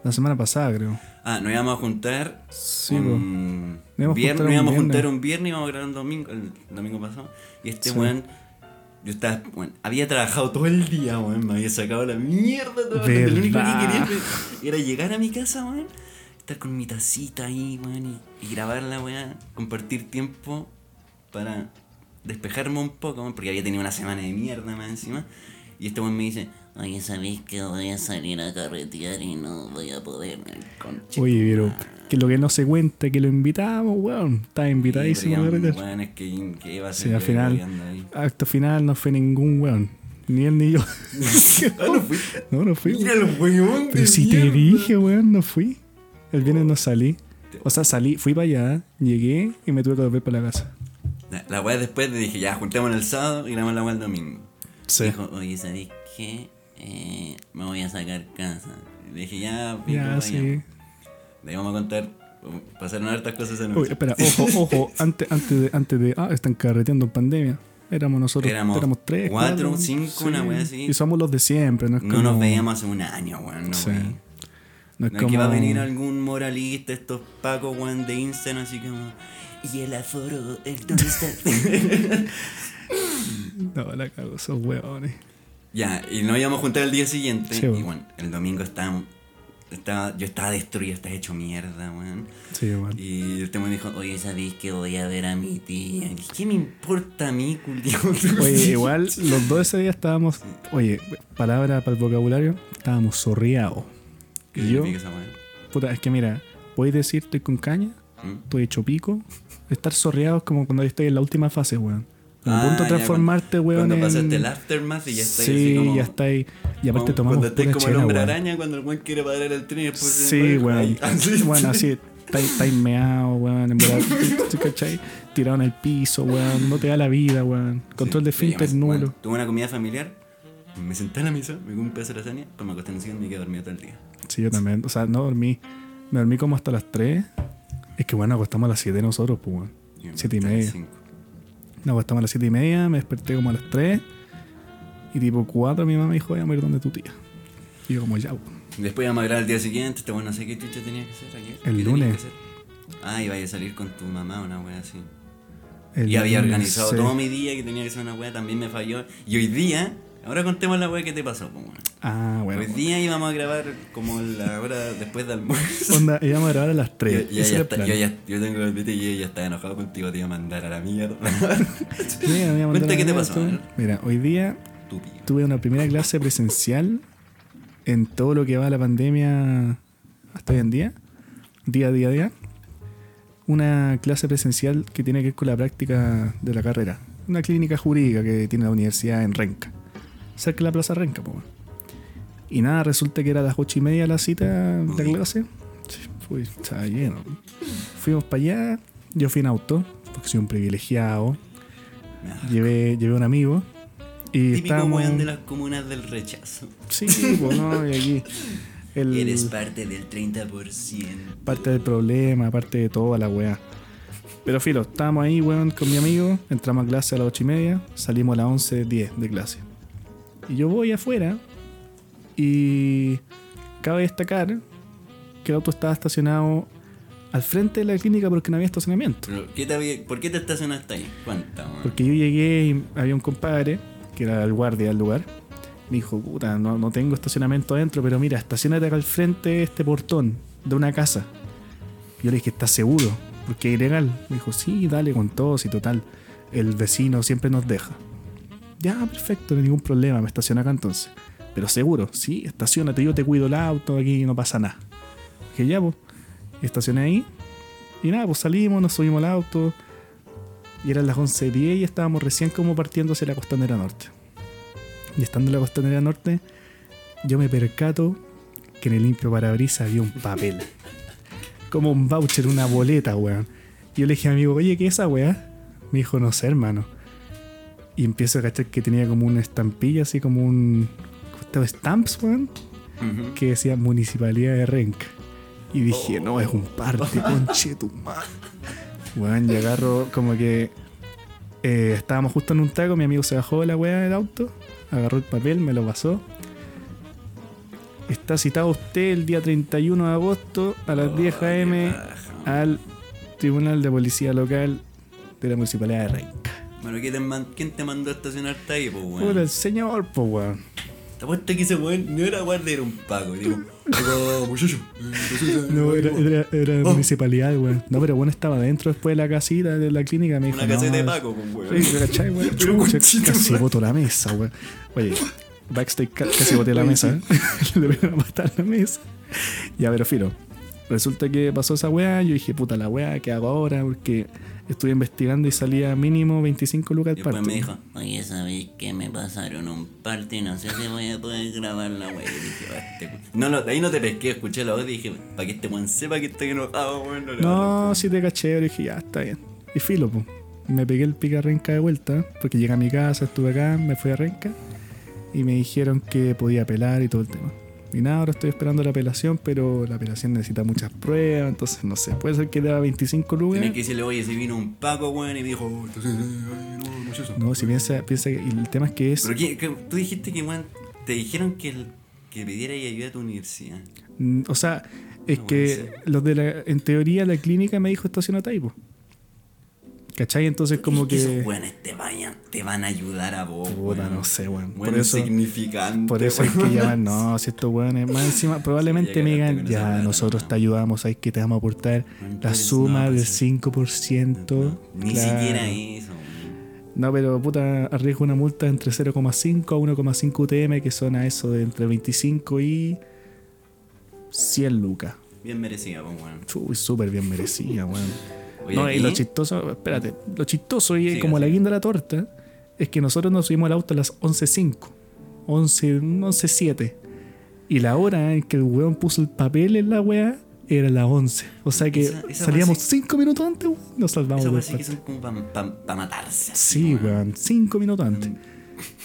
[SPEAKER 3] La semana pasada, creo.
[SPEAKER 2] Ah, nos íbamos a juntar
[SPEAKER 3] Sí,
[SPEAKER 2] un
[SPEAKER 3] Nos íbamos a
[SPEAKER 2] viernes,
[SPEAKER 3] juntar
[SPEAKER 2] nos
[SPEAKER 3] un
[SPEAKER 2] íbamos a
[SPEAKER 3] viernes.
[SPEAKER 2] juntar un viernes y íbamos a grabar un domingo, el domingo pasado. Y este
[SPEAKER 3] Sí.
[SPEAKER 2] weón, yo estaba, weón, había trabajado todo el día, weón, me había sacado la mierda todo. Lo único que quería era llegar a mi casa, weón, estar con mi tacita ahí, weón, y, y grabarla, weón, compartir tiempo para despejarme un poco, weón, porque había tenido una semana de mierda más encima. Y este weón me dice, oye, ¿sabéis que voy a salir a carretear y no voy a poder? Conche
[SPEAKER 3] Oye, pero
[SPEAKER 2] madre".
[SPEAKER 3] Que lo que no se cuenta, que lo invitamos, weón. Estaba invitadísimo.
[SPEAKER 2] Sí, weón, es que, que iba a
[SPEAKER 3] Sí,
[SPEAKER 2] ser
[SPEAKER 3] al
[SPEAKER 2] yo
[SPEAKER 3] final, acto final no fue ningún weón. Ni él ni yo.
[SPEAKER 2] Ah, no fui.
[SPEAKER 3] No, no fui.
[SPEAKER 2] Mira los weón.
[SPEAKER 3] Pero si te dije, weón, no fui. El viernes no salí. O sea, salí, fui para allá, llegué y me tuve que volver para la casa.
[SPEAKER 2] La, la weá después le dije, ya, juntémonos el sábado y grabamos la weá el domingo.
[SPEAKER 3] Sí.
[SPEAKER 2] Dijo, oye, ¿sabéis qué? Eh, me voy a sacar casa. Le dije, ya, pico,
[SPEAKER 3] Ya,
[SPEAKER 2] vaya".
[SPEAKER 3] sí.
[SPEAKER 2] Le íbamos a contar, pasaron hartas cosas en
[SPEAKER 3] Uy, espera, ojo, ojo, antes, antes de, antes de, ah, están carreteando en pandemia. Éramos nosotros,
[SPEAKER 2] Éramos
[SPEAKER 3] éramos, tres,
[SPEAKER 2] cuatro, cinco, una wea así.
[SPEAKER 3] Y somos los de siempre, no es
[SPEAKER 2] No
[SPEAKER 3] como,
[SPEAKER 2] nos veíamos hace un año, weón, no,
[SPEAKER 3] Sí. No es
[SPEAKER 2] No es
[SPEAKER 3] como,
[SPEAKER 2] que va a venir algún moralista, estos pacos, weón, de Instagram, así como... Y el aforo, el dónde está.
[SPEAKER 3] No, la cago, esos huevones.
[SPEAKER 2] ya, y nos íbamos a juntar el día siguiente.
[SPEAKER 3] Sí,
[SPEAKER 2] y bueno, el domingo estábamos. Estaba, yo estaba destruido, estaba hecho mierda, weón.
[SPEAKER 3] Sí, weón.
[SPEAKER 2] Y el tema dijo, oye, ¿sabéis que voy a ver a mi tía? ¿Qué me importa a mí?
[SPEAKER 3] Oye, igual los dos ese día estábamos, oye, palabra para el vocabulario, estábamos zorreados.
[SPEAKER 2] ¿Qué
[SPEAKER 3] Y yo, puta, es que mira, podéis decir estoy con caña,
[SPEAKER 2] ¿Mm?
[SPEAKER 3] estoy hecho pico. Estar zorreado es como cuando estoy en la última fase, weón. A
[SPEAKER 2] Ah,
[SPEAKER 3] punto de transformarte, weón.
[SPEAKER 2] Cuando
[SPEAKER 3] en...
[SPEAKER 2] pasaste el aftermath y ya estás
[SPEAKER 3] Sí,
[SPEAKER 2] así como...
[SPEAKER 3] ya está ahí. Y aparte
[SPEAKER 2] como
[SPEAKER 3] tomamos
[SPEAKER 2] Cuando
[SPEAKER 3] pura
[SPEAKER 2] como el
[SPEAKER 3] chela,
[SPEAKER 2] hombre
[SPEAKER 3] weón.
[SPEAKER 2] araña, cuando el weón quiere parar el tren y después...
[SPEAKER 3] Sí, weón. Bueno, así, estáis estáis meado, weón. En verdad, ¿tú cachai? Tirado en el piso, weón. No te da la vida, weón. Control de
[SPEAKER 2] Sí,
[SPEAKER 3] finter
[SPEAKER 2] sí,
[SPEAKER 3] nulo.
[SPEAKER 2] bueno, tuve una comida familiar, me senté en la mesa, me comí un pedazo de lasaña, pues me acosté en el sillón y me quedé dormido todo el día.
[SPEAKER 3] Sí, yo también. O sea, no dormí. Me dormí como hasta las 3. Es que bueno, acostamos a las 7 nosotros, pues, weón.
[SPEAKER 2] Y me
[SPEAKER 3] Siete y media.
[SPEAKER 2] cinco.
[SPEAKER 3] Nos acostamos a las 7 y media, me desperté como a las 3. Y tipo 4 mi mamá me dijo, voy a ir donde tu tía. Y yo como ya, weón.
[SPEAKER 2] Después íbamos a grabar el día siguiente, este bueno, no sé qué chucha tenía que hacer ayer.
[SPEAKER 3] El
[SPEAKER 2] ¿Qué tenías
[SPEAKER 3] lunes.
[SPEAKER 2] Ah, iba a salir con tu mamá, una wea así.
[SPEAKER 3] El
[SPEAKER 2] y había organizado todo mi día que tenía que ser una wea, también me falló. Y hoy día, ahora contemos la wea que te pasó, pues bueno.
[SPEAKER 3] Ah, bueno.
[SPEAKER 2] Hoy día íbamos a grabar como la hora después de almuerzo.
[SPEAKER 3] Onda, íbamos a grabar a las
[SPEAKER 2] Yo,
[SPEAKER 3] 3.
[SPEAKER 2] yo ya está- yo ya- yo tengo el video y ella está enojado contigo, te iba a mandar a la mierda. Cuenta qué te pasó.
[SPEAKER 3] Mira, hoy día tuve una primera clase presencial en todo lo que va a la pandemia hasta hoy en día, día a día a día. Una clase presencial que tiene que ver con la práctica de la carrera. Una clínica jurídica que tiene la universidad en Renca, cerca de la Plaza Renca. Y nada, resulta que era a las ocho y media la cita de la clase. Fui, estaba lleno. Fuimos para allá, yo fui en auto, porque soy un privilegiado. Llevé, llevé un amigo. Y
[SPEAKER 2] Típico
[SPEAKER 3] estábamos...
[SPEAKER 2] weón de las comunas del rechazo.
[SPEAKER 3] Sí, pues no, y aquí. El,
[SPEAKER 2] Eres parte del 30%.
[SPEAKER 3] parte del problema, parte de toda la weá. Pero filo, estábamos ahí, weón, con mi amigo. Entramos a clase a las 8 y media. Salimos a las 11.10 de clase. Y yo voy afuera. Y cabe destacar que el auto estaba estacionado al frente de la clínica porque no había estacionamiento.
[SPEAKER 2] Pero, ¿qué te había- ¿Por qué te estacionaste ahí? Cuenta.
[SPEAKER 3] Porque yo llegué y había un compadre, que era el guardia del lugar. Me dijo, puta, no, no tengo estacionamiento adentro, pero mira, estacionate acá al frente de este portón de una casa. Yo le dije, ¿estás seguro? Porque es ilegal. Me dijo, sí, dale con todos y total. El vecino siempre nos deja. Ya, perfecto, no hay ningún problema, me estaciona acá entonces. Pero seguro, sí, estacionate, yo te cuido el auto, aquí no pasa nada. Dije, ya, pues. Estacioné ahí. Y nada, pues salimos, nos subimos al auto. Y eran las 11.10 y estábamos recién como partiendo hacia la costanera norte. Y estando en la costanera norte, yo me percato que en el limpio parabrisas había un papel. Como un voucher, una boleta, weón. Y yo le dije a mi amigo, oye, ¿qué es esa weá? Me dijo, no sé, hermano. Y empiezo a cachar que tenía como una estampilla, así como un. Stamps, weón. Que decía Municipalidad de Renca. Y dije, no, es un parte, conche tu madre. Weón, y agarro como que. eh, estábamos justo en un taco, mi amigo se bajó de la weá del auto, agarró el papel, me lo pasó. Está citado usted el día 31 de agosto a las 10
[SPEAKER 2] Oh,
[SPEAKER 3] am
[SPEAKER 2] qué paja.
[SPEAKER 3] al Tribunal de Policía Local de la Municipalidad de Renca.
[SPEAKER 2] Bueno, ¿quién te, man- quién te mandó a estacionarte ahí,
[SPEAKER 3] Puta,
[SPEAKER 2] weón?
[SPEAKER 3] el señor, pues weón.
[SPEAKER 2] Te apuesto que ese weón no era guardia, era un paco. Digo, muchacho.
[SPEAKER 3] No, era, era,
[SPEAKER 2] Oh.
[SPEAKER 3] municipalidad, weón. No, pero bueno, estaba dentro después de la casita de la clínica. Me dijo,
[SPEAKER 2] Una caseta
[SPEAKER 3] no,
[SPEAKER 2] de paco, pues, weón.
[SPEAKER 3] Sí, ¿cachai, weón?
[SPEAKER 2] Pero
[SPEAKER 3] Chucha, casi boto la mesa, weón. Oye, backstage ca- casi boté la mesa, ¿eh? Le voy a matar la mesa. Ya, pero filo. Resulta que pasó esa weá, yo dije, puta la weá, ¿qué hago ahora? Porque estuve investigando y salía mínimo 25 lucas el
[SPEAKER 2] después
[SPEAKER 3] parte.
[SPEAKER 2] me dijo, oye, ¿sabéis que me pasaron un parte y no sé si voy a poder grabar la wea? Y dije, "Ah, este cu-". no, no, de ahí no te pesqué, escuché la voz y dije, para que este weón sepa que estoy enojado, weón. No, a
[SPEAKER 3] No, si te caché, pero dije, ya, está bien. Y filo, pues. Me pegué el pica renca de vuelta, porque llegué a mi casa, estuve acá, me fui a renca y me dijeron que podía apelar y todo el tema. Y nada, ahora estoy esperando la apelación, pero la apelación necesita muchas pruebas, entonces no sé, puede ser que deba 25 lucas.
[SPEAKER 2] Tenés que decirle, oye, si vino un Paco, weón, y me dijo, "Oh, entonces, ay, no, no es eso.
[SPEAKER 3] No, si piensa, piensa que y el tema es que es.
[SPEAKER 2] Pero ¿qué- qué- tú dijiste que, weón, te dijeron que, el, que pidiera ayuda a tu universidad.
[SPEAKER 3] mm, O sea, es
[SPEAKER 2] No,
[SPEAKER 3] que
[SPEAKER 2] bueno,
[SPEAKER 3] los de la, en teoría la clínica me dijo estacionate ahí, po. ¿Cachai? Entonces como
[SPEAKER 2] Es que esos weones te, vayan, te van a ayudar a vos,
[SPEAKER 3] Puta,
[SPEAKER 2] weón.
[SPEAKER 3] no sé, weón. Por eso-
[SPEAKER 2] insignificante.
[SPEAKER 3] Por eso hay que
[SPEAKER 2] weón.
[SPEAKER 3] llamar, no, si estos weones, más encima, probablemente
[SPEAKER 2] ya
[SPEAKER 3] me digan, ya nosotros
[SPEAKER 2] no.
[SPEAKER 3] te ayudamos, hay que te vamos a aportar
[SPEAKER 2] No,
[SPEAKER 3] la suma
[SPEAKER 2] no,
[SPEAKER 3] del
[SPEAKER 2] pues,
[SPEAKER 3] 5%.
[SPEAKER 2] No, ni
[SPEAKER 3] Claro.
[SPEAKER 2] siquiera eso, weón.
[SPEAKER 3] No, pero puta, arriesgo una multa entre 0,5 a 1,5 UTM, que son a eso de entre 25 y 100 lucas.
[SPEAKER 2] Bien merecida, pues, weón.
[SPEAKER 3] Uy, súper bien merecida, weón.
[SPEAKER 2] Oye,
[SPEAKER 3] No, y lo chistoso, espérate, lo chistoso y
[SPEAKER 2] Siga,
[SPEAKER 3] como la
[SPEAKER 2] siga.
[SPEAKER 3] guinda de la torta es que nosotros nos subimos al auto a las 11.05, 11, 11.07. Y la hora en que el weón puso el papel en la weá era las 11. O sea que
[SPEAKER 2] Esa- esa
[SPEAKER 3] salíamos
[SPEAKER 2] weá sí-
[SPEAKER 3] 5 minutos antes, weón, nos salvamos
[SPEAKER 2] weas sí que
[SPEAKER 3] parque.
[SPEAKER 2] son como para matarse. así,
[SPEAKER 3] Sí, weón, 5 minutos antes.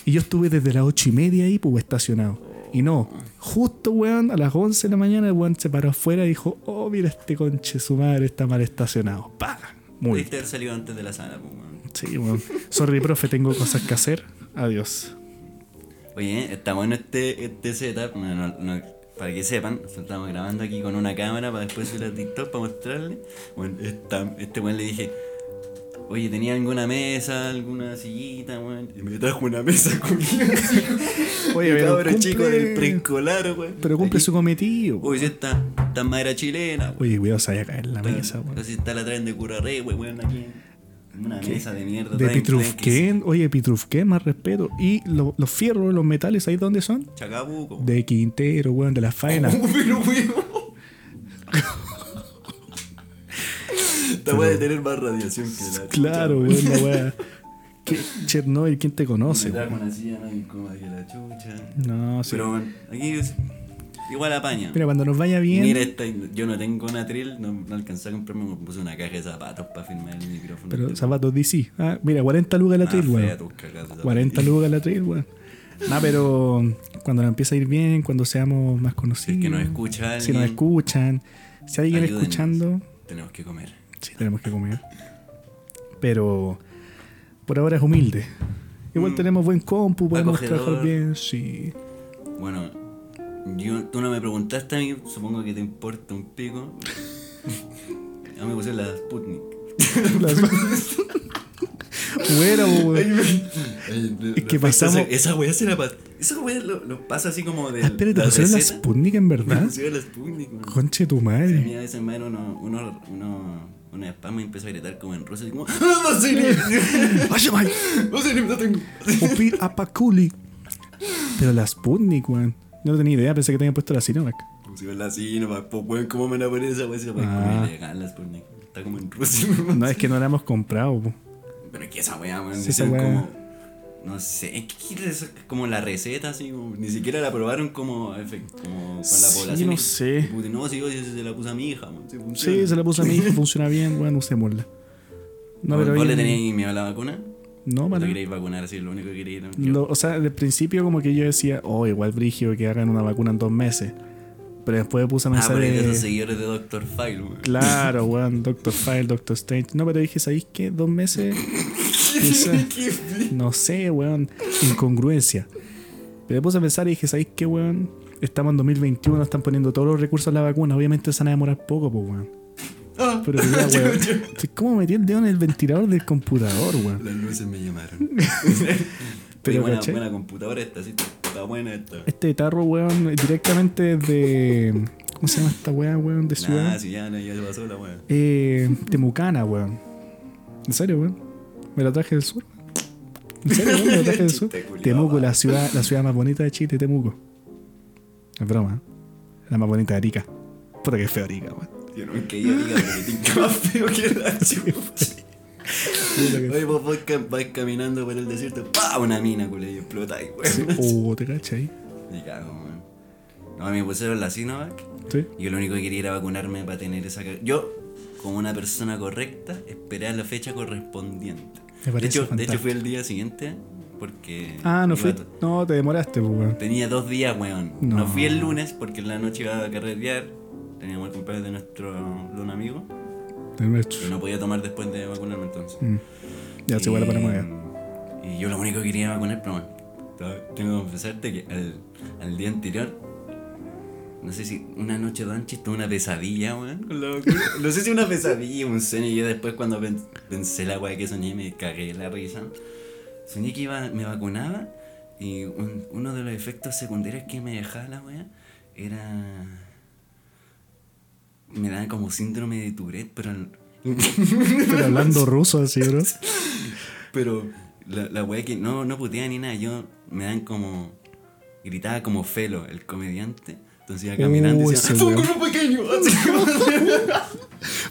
[SPEAKER 3] Y yo estuve desde las 8 y media ahí, pues, estacionado. Y no, justo, weón, a las 11 de la mañana, el weón se paró afuera y dijo, oh, mira este conche, su madre está mal estacionado. Pa, muy
[SPEAKER 2] haber salido antes de la sala, pues, weón.
[SPEAKER 3] Sí, weón. Sorry, profe, tengo cosas que hacer. Adiós.
[SPEAKER 2] Oye, está bueno este, este setup. No, no, no, para que sepan, estamos grabando aquí con una cámara para después subir a TikTok para mostrarle. Bueno, esta, este weón le dije, oye, ¿tenía alguna mesa, alguna sillita, weón? Y me trajo una mesa conmigo.
[SPEAKER 3] Oye, pero cumple-
[SPEAKER 2] chico del preescolar, weón.
[SPEAKER 3] Pero cumple
[SPEAKER 2] Aquí.
[SPEAKER 3] su cometido.
[SPEAKER 2] Uy, si está en madera chilena.
[SPEAKER 3] Oye, cuidado, se vaya a caer la mesa, weón.
[SPEAKER 2] Entonces está la traen de cura rey, weón, aquí. Una mesa de mierda.
[SPEAKER 3] De Pitrufquén, oye, Pitrufquén, más respeto. Y lo- los fierros, los metales, ¿ahí dónde son?
[SPEAKER 2] Chacabuco.
[SPEAKER 3] De Quintero, weón, de la faena.
[SPEAKER 2] Pero, weón. Esta weá de tener más radiación que la
[SPEAKER 3] Claro, weón, la weá. ¿Qué- Chernobyl, ¿quién te conoce?
[SPEAKER 2] Me trajo una silla más incómoda que la chucha.
[SPEAKER 3] No, sí.
[SPEAKER 2] Pero bueno, aquí igual apaña.
[SPEAKER 3] Mira, cuando nos vaya bien.
[SPEAKER 2] Mira, esta, yo no tengo una trill, no, no alcancé a comprarme, me puse una caja de zapatos para firmar el micrófono.
[SPEAKER 3] pero zapatos DC. Ah, mira, 40 lucas la trail,
[SPEAKER 2] fea
[SPEAKER 3] weón.
[SPEAKER 2] tus cajas de zapatos.
[SPEAKER 3] 40 lucas la trail, weón. No, pero cuando nos empiece a ir bien, cuando seamos más conocidos.
[SPEAKER 2] Si es que nos escucha
[SPEAKER 3] Si nos escuchan. Si hay alguien
[SPEAKER 2] Ayúdenos.
[SPEAKER 3] escuchando,
[SPEAKER 2] Tenemos que comer.
[SPEAKER 3] Sí tenemos que comer. Pero por ahora es humilde. Igual
[SPEAKER 2] Mm.
[SPEAKER 3] tenemos buen compu, podemos
[SPEAKER 2] Acogedor.
[SPEAKER 3] trabajar bien, sí.
[SPEAKER 2] Bueno, yo, tú no me preguntaste a mí, supongo que te importa un pico. A mí me puse la Sputnik.
[SPEAKER 3] Las- bueno. Es que pasamos-
[SPEAKER 2] Esa weá se la Esa weá lo, lo pasa así como de.
[SPEAKER 3] Ah, espérate, ¿te pusieron la Sputnik en
[SPEAKER 2] Me
[SPEAKER 3] verdad?
[SPEAKER 2] pusieron la Sputnik, man.
[SPEAKER 3] Conche tu madre.
[SPEAKER 2] Tenía ese madre uno, uno, uno, una spam y empezó a gritar como en ruso, así como ¡Ah,
[SPEAKER 3] apaculi. Pero la Sputnik, weón. No tenía idea, pensé que te habían puesto la Sinovac.
[SPEAKER 2] Pusieron la no pues weón, ¿cómo me la ponen esa puede
[SPEAKER 3] Ah.
[SPEAKER 2] la Sputnik. Está como en Rusia.
[SPEAKER 3] No, es que no la hemos comprado, po.
[SPEAKER 2] Pero es que esa weá, man,
[SPEAKER 3] Sí, esa
[SPEAKER 2] dicen
[SPEAKER 3] weá.
[SPEAKER 2] como. No sé, ¿qué quiere decir? Como la receta, así, ni siquiera la probaron como, como con la
[SPEAKER 3] Sí,
[SPEAKER 2] población.
[SPEAKER 3] no sé.
[SPEAKER 2] No, sí, yo se la puse a mi hija, man, sí,
[SPEAKER 3] se la puso a mi hijo, funciona bien, weón, usémosla. No,
[SPEAKER 2] ¿Vos,
[SPEAKER 3] pero
[SPEAKER 2] vos le teníais miedo a la vacuna?
[SPEAKER 3] No,
[SPEAKER 2] ¿O
[SPEAKER 3] para
[SPEAKER 2] te
[SPEAKER 3] nada.
[SPEAKER 2] queréis vacunar así? Lo único que queréis. ¿no?
[SPEAKER 3] No, o sea, del principio como que yo decía, oh, igual brígido que hagan una vacuna en dos meses. Pero después me puse a
[SPEAKER 2] Ah,
[SPEAKER 3] pensar
[SPEAKER 2] es de esos seguidores de Doctor File, weón.
[SPEAKER 3] Claro, weón, Doctor File, Doctor Strange. No, pero dije, ¿sabéis qué? Dos meses... No sé, weón, incongruencia. Pero me puse a pensar y dije, ¿sabéis qué, weón? Estamos en 2021, están poniendo todos los recursos a la vacuna. Obviamente se van a demorar poco, pues, weón.
[SPEAKER 2] Ah,
[SPEAKER 3] Pero ya, weón. ¿Cómo metí el dedo en el ventilador del computador, weón?
[SPEAKER 2] Las luces me llamaron.
[SPEAKER 3] Pero,
[SPEAKER 2] buena, buena computadora esta, sí. Está buena esta.
[SPEAKER 3] Este tarro, weón, directamente de. ¿Cómo se llama esta weá, weón? De ciudad.
[SPEAKER 2] Ah, sí, ya, ya se pasó la weá.
[SPEAKER 3] Eh, Temucana, weón. ¿En serio, weón? Me lo traje del sur. ¿En serio, weón? Me lo traje del sur. Temuco, la ciudad, la ciudad más bonita de Chile, Temuco. Es broma. ¿eh? La más bonita de Arica. Puta que feo Arica, weón.
[SPEAKER 2] Yo no que yo diga, pero que más feo que la chucha. Oye, vos vais, cam- vais caminando por el desierto, ¡pa! Una mina, culé, y
[SPEAKER 3] Sí.
[SPEAKER 2] weón.
[SPEAKER 3] Oh, te cachai.
[SPEAKER 2] Y cago, weón. No, me pusieron la Sinovac.
[SPEAKER 3] Sí.
[SPEAKER 2] Y yo lo único que quería era vacunarme para tener esa. Yo, como una persona correcta, esperé a la fecha correspondiente.
[SPEAKER 3] Me
[SPEAKER 2] De hecho, de hecho, fue el día siguiente porque.
[SPEAKER 3] Ah, no fui. No, te demoraste, pues, weón.
[SPEAKER 2] Tenía dos días, weón.
[SPEAKER 3] No.
[SPEAKER 2] No. fui el lunes porque en la noche iba a carretear. Teníamos el cumpleaños de nuestro de un amigo. Y no podía tomar después de vacunarme entonces.
[SPEAKER 3] Mm. Ya, se igual la ya.
[SPEAKER 2] Y yo lo único que quería vacunar, pero bueno, tengo que confesarte que al, al día anterior, no sé si una noche de antes tuve una pesadilla, weón, con la vacuna. No sé si una pesadilla, un sueño, y yo después cuando pen- pensé la weá que soñé me cagué la risa. Soñé que iba, me vacunaba y un- uno de los efectos secundarios que me dejaba la weá era... Me daba como síndrome de Tourette, pero...
[SPEAKER 3] Pero hablando ruso así, bro.
[SPEAKER 2] Pero la, la wea que no, no puteaba ni nada, yo me dan como. Gritaba como Felo, el comediante. Entonces iba caminando
[SPEAKER 3] Uh,
[SPEAKER 2] y decía, ¡Fue un grupo pequeño!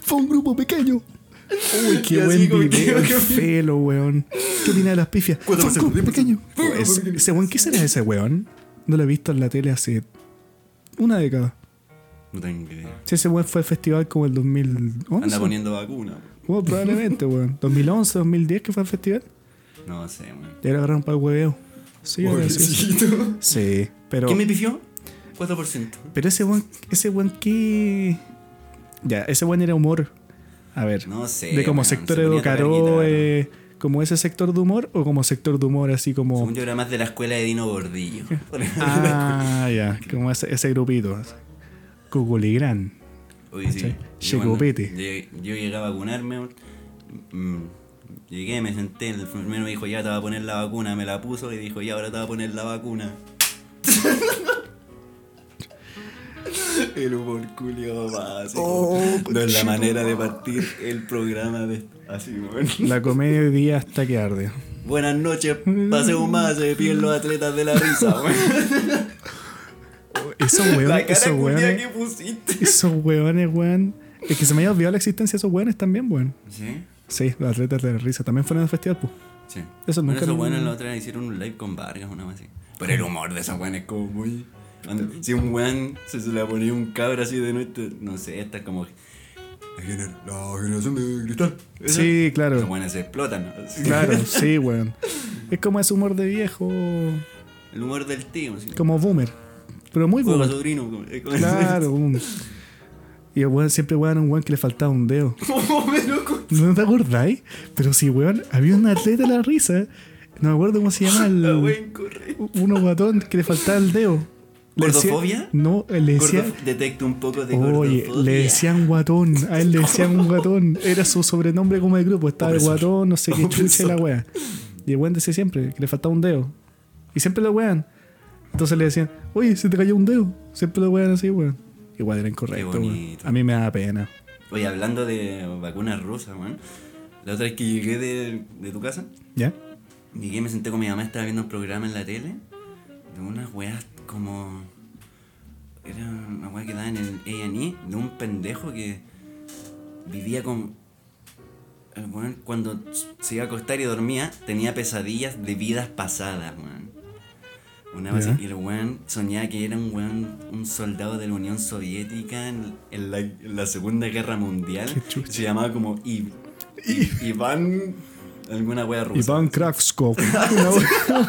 [SPEAKER 3] Fue un grupo pequeño. Uy, qué buen
[SPEAKER 2] que-
[SPEAKER 3] video,
[SPEAKER 2] que-
[SPEAKER 3] qué felo, weón. ¿Qué opina de las pifias? Fue un grupo pequeño. Ese weón, ¿qué será ese weón? No lo he visto en la tele hace una década.
[SPEAKER 2] No tengo idea.
[SPEAKER 3] Si ese weón fue al festival como el 2011.
[SPEAKER 2] Anda poniendo vacuna.
[SPEAKER 3] Bueno, probablemente, weón. 2011, 2010 que fue al festival.
[SPEAKER 2] No sé, weón.
[SPEAKER 3] Y ahora agarraron para el hueveo. Sí.
[SPEAKER 2] Pobrecito.
[SPEAKER 3] Sí, pero.
[SPEAKER 2] ¿Quién me pifió? 4%.
[SPEAKER 3] Pero ese weón, ese weón que. Ya, ese weón era humor. A ver.
[SPEAKER 2] No sé.
[SPEAKER 3] de como sector
[SPEAKER 2] se
[SPEAKER 3] eh, como ese sector de humor, o como sector de humor así como.
[SPEAKER 2] Según yo era más de la escuela de Dino Gordillo.
[SPEAKER 3] Ah, ya, como ese, ese grupito. Cuculigrán.
[SPEAKER 2] Oye, sí. Yo cuando
[SPEAKER 3] Checopete.
[SPEAKER 2] llegué- Yo llegué a vacunarme. mm, Llegué, me senté, el enfermero me dijo, ya te va a poner la vacuna, me la puso y dijo, ya ahora te va a poner la vacuna. el humor culio básico. no es la manera de partir el programa de así, weón.
[SPEAKER 3] La comedia hoy día hasta que arde.
[SPEAKER 2] Buenas noches, pasemos más, se despiden los atletas de la risa, weón.
[SPEAKER 3] Esos weones, esos weones, esos weones, weón. Es que se me había olvidado la existencia de esos weones también, weón.
[SPEAKER 2] ¿Sí?
[SPEAKER 3] Sí, los atletas de la risa también fueron al festival, pues.
[SPEAKER 2] Sí.
[SPEAKER 3] Eso nunca
[SPEAKER 2] esos buenos la otra vez hicieron un live con Vargas, una vez así. Pero el humor de esos buenos es como muy. Si un weón se, se le ponía un cabro así de nuestro. No sé, esta es como. La, gener- la generación de cristal.
[SPEAKER 3] Sí, claro.
[SPEAKER 2] Esos buenos se explotan.
[SPEAKER 3] Claro, sí, weón. Es como ese humor de viejo,
[SPEAKER 2] El humor del tío, así.
[SPEAKER 3] como boomer. Pero muy boomer.
[SPEAKER 2] sobrino. como-
[SPEAKER 3] Claro, un- Y el weón siempre weón un weón que le faltaba un dedo. ¿No te acordáis? Pero sí, weón, había un atleta de la risa. No me acuerdo cómo se llama
[SPEAKER 2] La
[SPEAKER 3] el. Uno guatón que le faltaba el dedo.
[SPEAKER 2] ¿Gordofobia?
[SPEAKER 3] no, le decía.
[SPEAKER 2] Gordo- Detecto un poco de
[SPEAKER 3] Oye,
[SPEAKER 2] gordofobia.
[SPEAKER 3] le decían guatón. A él le decían un guatón. Era su sobrenombre como de grupo. Estaba
[SPEAKER 2] Opresor.
[SPEAKER 3] guatón, no sé qué chucha y la wea. Y el weón decía siempre que le faltaba un dedo. Y siempre lo wean. Entonces le decían, oye, se te cayó un dedo. Siempre lo wean así, weón. Igual era incorrecto, weón. A mí me da pena.
[SPEAKER 2] Oye, hablando de vacunas rusas, weón. La otra vez que llegué de, de tu casa,
[SPEAKER 3] ¿Ya?
[SPEAKER 2] llegué, me senté con mi mamá, estaba viendo un programa en la tele de unas weas como. Era una wea que daba en el A&E de un pendejo que vivía con. Weón, cuando se iba a acostar y dormía, tenía pesadillas de vidas pasadas, weón. Una vez y el weón soñaba que era un weón, un soldado de la Unión Soviética en, en la, en la Segunda Guerra Mundial. Se llamaba como I- I- Iván. Alguna wea rusa.
[SPEAKER 3] Iván wea-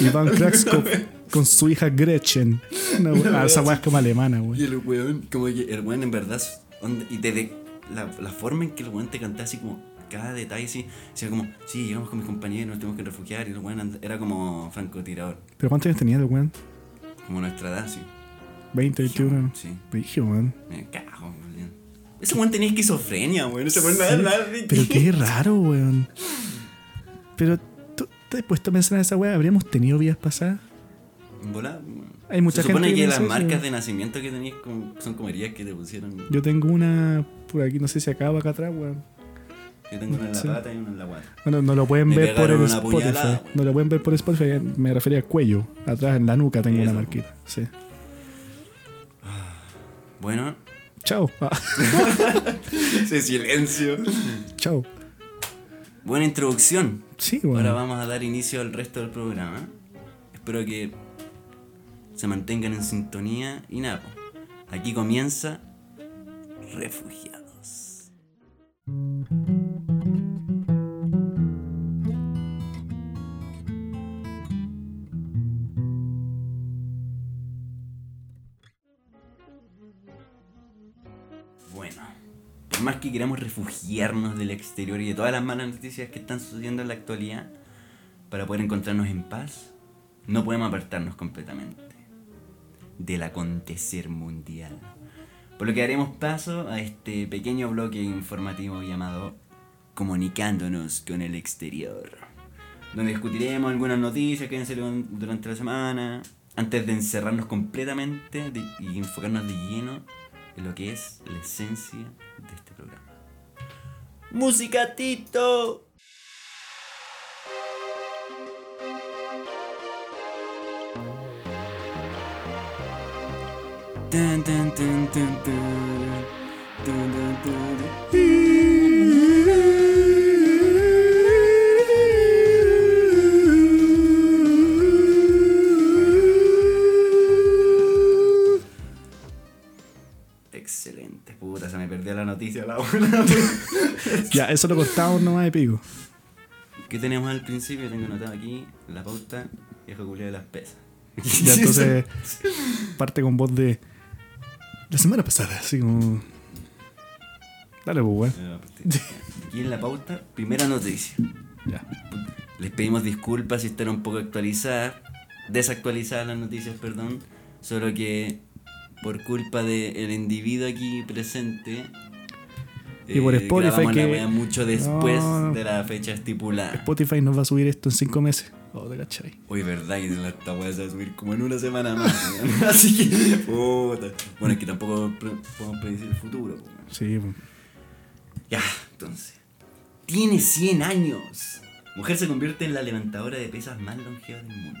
[SPEAKER 3] Iván Krakskov con su hija Gretchen. Una wea- ah, esa weá es como alemana,
[SPEAKER 2] Y
[SPEAKER 3] weón.
[SPEAKER 2] el weón, como que el weón en verdad. Y desde la, la forma en que el weón te cantaba así como cada detalle, así. Decía como, sí, llegamos con mis compañeros, nos tenemos que refugiar. Y el weón era como francotirador.
[SPEAKER 3] ¿Pero cuántos años tenía el weón?
[SPEAKER 2] Como nuestra edad, sí.
[SPEAKER 3] 20, 21.
[SPEAKER 2] Sí.
[SPEAKER 3] Brígido, weón.
[SPEAKER 2] Me cago, weón. Ese weón tenía esquizofrenia, weón. Ese weón era nada de
[SPEAKER 3] Pero qué raro, weón. Pero, ¿tú te has puesto a pensar en esa weá? ¿Habríamos tenido vidas pasadas?
[SPEAKER 2] Volá,
[SPEAKER 3] Hay mucha
[SPEAKER 2] Se supone
[SPEAKER 3] gente que
[SPEAKER 2] las
[SPEAKER 3] eso.
[SPEAKER 2] marcas de nacimiento que tenías como- son como heridas que te pusieron.
[SPEAKER 3] Yo tengo una por aquí, no sé si acaba acá atrás, weón.
[SPEAKER 2] Yo tengo una en la
[SPEAKER 3] Sí.
[SPEAKER 2] pata y una en la guata.
[SPEAKER 3] Bueno, no lo pueden
[SPEAKER 2] Me
[SPEAKER 3] ver por el Spotify.
[SPEAKER 2] puñalada.
[SPEAKER 3] No lo pueden ver por Spotify. Me refería al cuello. Atrás en la nuca tengo una marquita. Sí.
[SPEAKER 2] Bueno,
[SPEAKER 3] Chao. Ah,
[SPEAKER 2] silencio.
[SPEAKER 3] chao.
[SPEAKER 2] Buena introducción.
[SPEAKER 3] Sí, bueno.
[SPEAKER 2] Ahora vamos a dar inicio al resto del programa. Espero que se mantengan en sintonía y nada. Aquí comienza Refugiados. Más que queramos refugiarnos del exterior y de todas las malas noticias que están sucediendo en la actualidad, para poder encontrarnos en paz, no podemos apartarnos completamente del acontecer mundial. Por lo que haremos paso a este pequeño bloque informativo llamado Comunicándonos con el exterior, donde discutiremos algunas noticias que han salido durante la semana, antes de encerrarnos completamente y enfocarnos de lleno en lo que es la esencia. ¡Musicatito! Dun, dun, dun, dun, dun. Dun, dun, dun, dun. Perdió la noticia la una.
[SPEAKER 3] Ya, eso lo cortamos nomás de pico.
[SPEAKER 2] ¿Qué tenemos al principio? Tengo anotado aquí la pauta viejo culiao de las pesas.
[SPEAKER 3] Ya entonces parte con voz de la semana pasada, así como. Dale, pues, weón.
[SPEAKER 2] Aquí en la pauta, primera noticia.
[SPEAKER 3] Ya.
[SPEAKER 2] Les pedimos disculpas si están un poco actualizadas, desactualizadas las noticias, perdón. Solo que por culpa del individuo aquí presente.
[SPEAKER 3] Y por Spotify
[SPEAKER 2] grabamos la
[SPEAKER 3] que-
[SPEAKER 2] wea mucho después
[SPEAKER 3] No.
[SPEAKER 2] de la fecha estipulada.
[SPEAKER 3] Spotify nos va a subir esto en cinco meses. Oh, te cachai.
[SPEAKER 2] Uy, verdad, y la- esta weá se va a subir como en una semana más. Así que, puta. Bueno, es que tampoco podemos predecir el futuro.
[SPEAKER 3] Sí, pues.
[SPEAKER 2] Ya, entonces. Tiene 100 años. Mujer se convierte en la levantadora de pesas más longeva del mundo.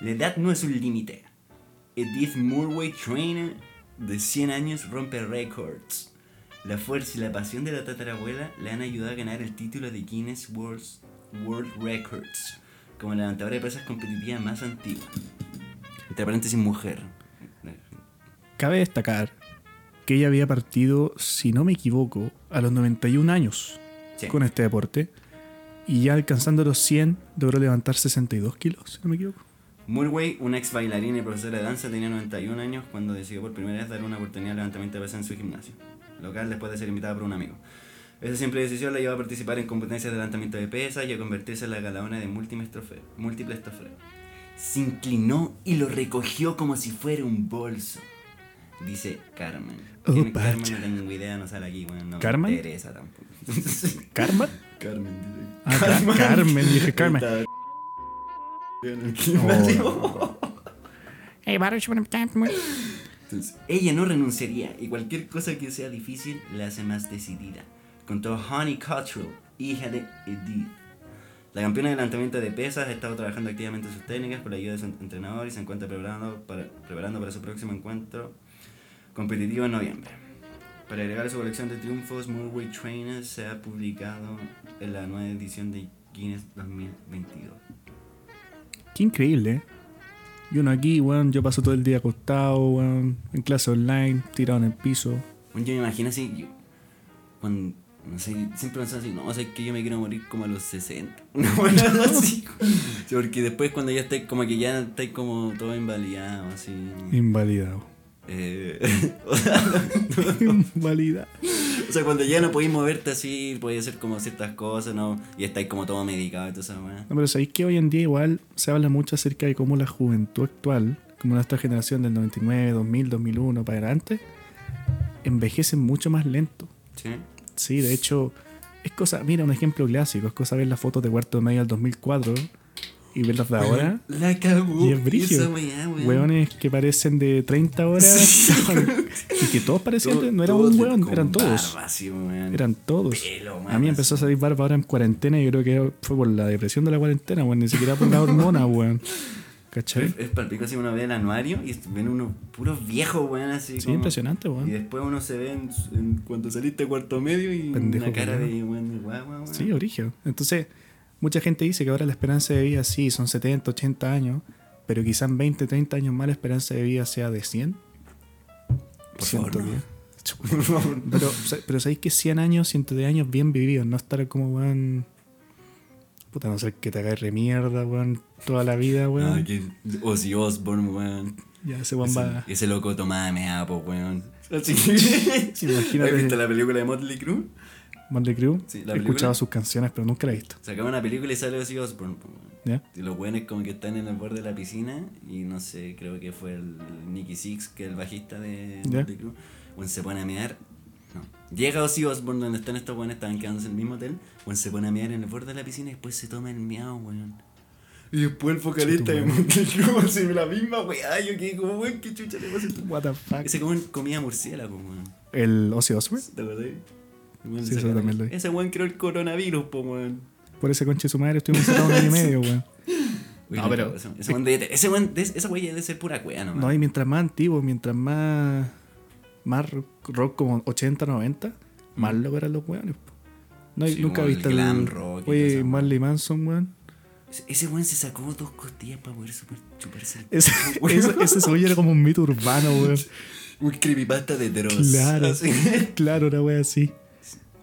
[SPEAKER 2] La edad no es un límite. Edith Murway Trainer, de 100 años, rompe récords. La fuerza y la pasión de la tatarabuela le han ayudado a ganar el título de Guinness World, World Records como la levantadora de pesas competitiva más antigua. Entre paréntesis, mujer.
[SPEAKER 3] Cabe destacar que ella había partido, si no me equivoco, a los 91 años
[SPEAKER 2] Sí.
[SPEAKER 3] con este deporte. Y ya alcanzando los 100, logró levantar 62 kilos, si no me equivoco.
[SPEAKER 2] Murway, una ex bailarina y profesora de danza, tenía 91 años cuando decidió por primera vez dar una oportunidad de levantamiento de pesas en su gimnasio local después de ser invitada por un amigo. Esa simple decisión la llevó a participar en competencias de levantamiento de pesas y a convertirse en la galardona de múltiples trofeos. Múltiples trofeos. Se inclinó y lo recogió como si fuera un bolso. Dice Carmen.
[SPEAKER 3] Oh,
[SPEAKER 2] ¿Quién es Carmen? No tengo idea, no sale aquí. Bueno, no
[SPEAKER 3] ¿Carmen?
[SPEAKER 2] me interesa tampoco.
[SPEAKER 3] ¿Carmen?
[SPEAKER 2] Carmen, dice.
[SPEAKER 3] Ah, Ca- Carmen, dije Carmen.
[SPEAKER 2] En el gimnasio.
[SPEAKER 1] Hey, Baruch, what I'm
[SPEAKER 2] Entonces, ella no renunciaría y cualquier cosa que sea difícil la hace más decidida. Contó Honey Cottrell, hija de Edith. La campeona de levantamiento de pesas ha estado trabajando activamente en sus técnicas con la ayuda de su entrenador y se encuentra preparando para, preparando para su próximo encuentro competitivo en noviembre. Para agregar a su colección de triunfos, Murway Trainer se ha publicado en la nueva edición de Guinness 2022.
[SPEAKER 3] Qué increíble, ¿eh? Y uno aquí, weón, yo paso todo el día acostado, weón, en clase online, tirado en el piso.
[SPEAKER 2] Bueno, Yo me imagino así, yo, cuando, no sé, siempre pensaba así, no, o sea, es que yo me quiero morir como a los 60. Una buena así. Sí, porque después cuando ya estáis, como que ya estáis como todo invalidado, así.
[SPEAKER 3] Invalidado.
[SPEAKER 2] Eh, o, sea,
[SPEAKER 3] Invalidado.
[SPEAKER 2] o sea, cuando ya no podéis moverte así, podéis hacer como ciertas cosas, ¿no? Y estáis como todo medicado y todo eso.
[SPEAKER 3] No, pero sabéis que hoy en día igual se habla mucho acerca de cómo la juventud actual, como nuestra generación del 99, 2000, 2001 para adelante, envejecen mucho más lento.
[SPEAKER 2] ¿Sí?
[SPEAKER 3] Sí, de hecho, es cosa, mira, un ejemplo clásico, es cosa ver las fotos de cuarto de medio del 2004 y verlas de ahora.
[SPEAKER 2] La cagó.
[SPEAKER 3] Y es
[SPEAKER 2] weón.
[SPEAKER 3] Hueones que parecen de 30 horas y que todos parecían,
[SPEAKER 2] Todo-
[SPEAKER 3] no era un hueón, eran todos.
[SPEAKER 2] barba.
[SPEAKER 3] Eran todos.
[SPEAKER 2] Pelo,
[SPEAKER 3] A mí empezó a salir barba ahora en cuarentena y yo creo que fue por la depresión de la cuarentena, weón, ni siquiera por la hormona, weón. ¿Cachai?
[SPEAKER 2] Es, es palpico así uno ve el anuario y ven unos puros viejos, weón, así.
[SPEAKER 3] Sí,
[SPEAKER 2] como-
[SPEAKER 3] impresionante,
[SPEAKER 2] Y
[SPEAKER 3] weón.
[SPEAKER 2] después uno se ve en, en cuando saliste cuarto medio y
[SPEAKER 3] Pendejo
[SPEAKER 2] una cara de weón de guagua, weón.
[SPEAKER 3] Sí, origen. Entonces, mucha gente dice que ahora la esperanza de vida sí son 70, 80 años, pero quizás en 20, 30 años más la esperanza de vida sea de 100.
[SPEAKER 2] Por favor, no.
[SPEAKER 3] 110. Pero, pero sabéis que 100 años, 110 años bien vividos, no estar como, weón. Puta, no ser que te hagáis remierda, weón, toda la vida, weón.
[SPEAKER 2] Ah, que Ozzy Osbourne, weón.
[SPEAKER 3] Ya ese weón va.
[SPEAKER 2] ese loco tomaba mea, po, weón. Así
[SPEAKER 3] Imagínate.
[SPEAKER 2] ¿Has visto la película de Motley Crue?
[SPEAKER 3] Motley Crue.
[SPEAKER 2] Sí, la
[SPEAKER 3] He
[SPEAKER 2] película.
[SPEAKER 3] escuchado sus canciones, pero nunca la he visto.
[SPEAKER 2] Sacaba una película y sale Ozzy Osbourne. Y los buenos como que están en el borde de la piscina y no sé, creo que fue el Nicky Six, que es el bajista de
[SPEAKER 3] Ya.
[SPEAKER 2] Motley Crue. Bueno, se pone a mear. No. Llega Ozzy Osbourne donde están estos buenos, estaban quedándose en el mismo hotel. Bueno, se pone a mear en el borde de la piscina y después se toma el miau, weón. Y después el vocalista de Motley Crue hace la misma weá. Yo quedé como, weón, qué chucha le pasa a este
[SPEAKER 3] What the fuck.
[SPEAKER 2] Ese como comía murciélago, weón.
[SPEAKER 3] El Ozzy Osbourne.
[SPEAKER 2] ¿Te acordás?
[SPEAKER 3] Sí, eso también lo vi.
[SPEAKER 2] Ese weón creó el coronavirus, po, weón.
[SPEAKER 3] Por ese conche de su madre estuvimos cerrados un año y medio, weón.
[SPEAKER 2] Uy,
[SPEAKER 3] No, pero-
[SPEAKER 2] Ese, ese weón debe- ese weón, de- esa weá debe ser pura cueva, nomás.
[SPEAKER 3] No, y mientras más antiguo, mientras más. Más rock, rock como 80, 90, más loco eran los weones. po. No,
[SPEAKER 2] Mm. Sí,
[SPEAKER 3] nunca
[SPEAKER 2] como el
[SPEAKER 3] viste
[SPEAKER 2] glam rock
[SPEAKER 3] Oye, Marley Manson, weón.
[SPEAKER 2] Ese- Ese weón se sacó dos costillas para poder super, chuparse el
[SPEAKER 3] Ese, ese, ese sueño era como un mito urbano, weón.
[SPEAKER 2] Un creepypasta de Dross.
[SPEAKER 3] Claro,
[SPEAKER 2] Así.
[SPEAKER 3] claro, una wea así.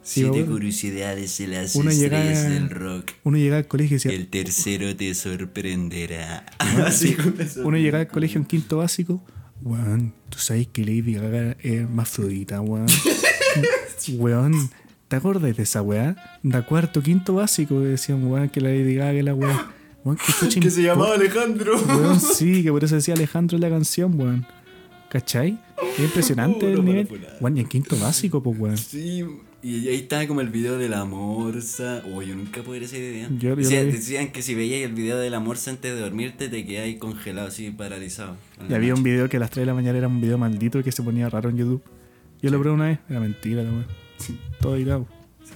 [SPEAKER 3] Sí,
[SPEAKER 2] Siete curiosidades de las
[SPEAKER 3] Uno llega-
[SPEAKER 2] estrellas del rock.
[SPEAKER 3] Uno llegaba al colegio y decía.
[SPEAKER 2] El tercero te sorprenderá.
[SPEAKER 3] Sí, uno llegaba al colegio en quinto básico. Weón, tú sabes que Lady Gaga es más florita, weón. weón, ¿te acuerdas de esa weá? Da cuarto, quinto básico, decían, weón, que la Lady Gaga es la weá. Weón, ¿qué chucha
[SPEAKER 2] Que se llamaba Alejandro.
[SPEAKER 3] Weón, sí, que por eso decía Alejandro en la canción, weón. ¿Cachai? Es impresionante
[SPEAKER 2] Puro
[SPEAKER 3] el nivel. Weón, y en quinto básico, pues, weón.
[SPEAKER 2] Sí, y ahí estaba como el video de la morsa. Uy, yo nunca pude ver ese video.
[SPEAKER 3] Yo-
[SPEAKER 2] decían que si veías el video de la morsa antes de dormirte, te quedas congelado, así paralizado.
[SPEAKER 3] Y había un video que a las 3 de la mañana era un video maldito que se ponía raro en YouTube. Yo lo probé una vez, era mentira, weón. Todo editado.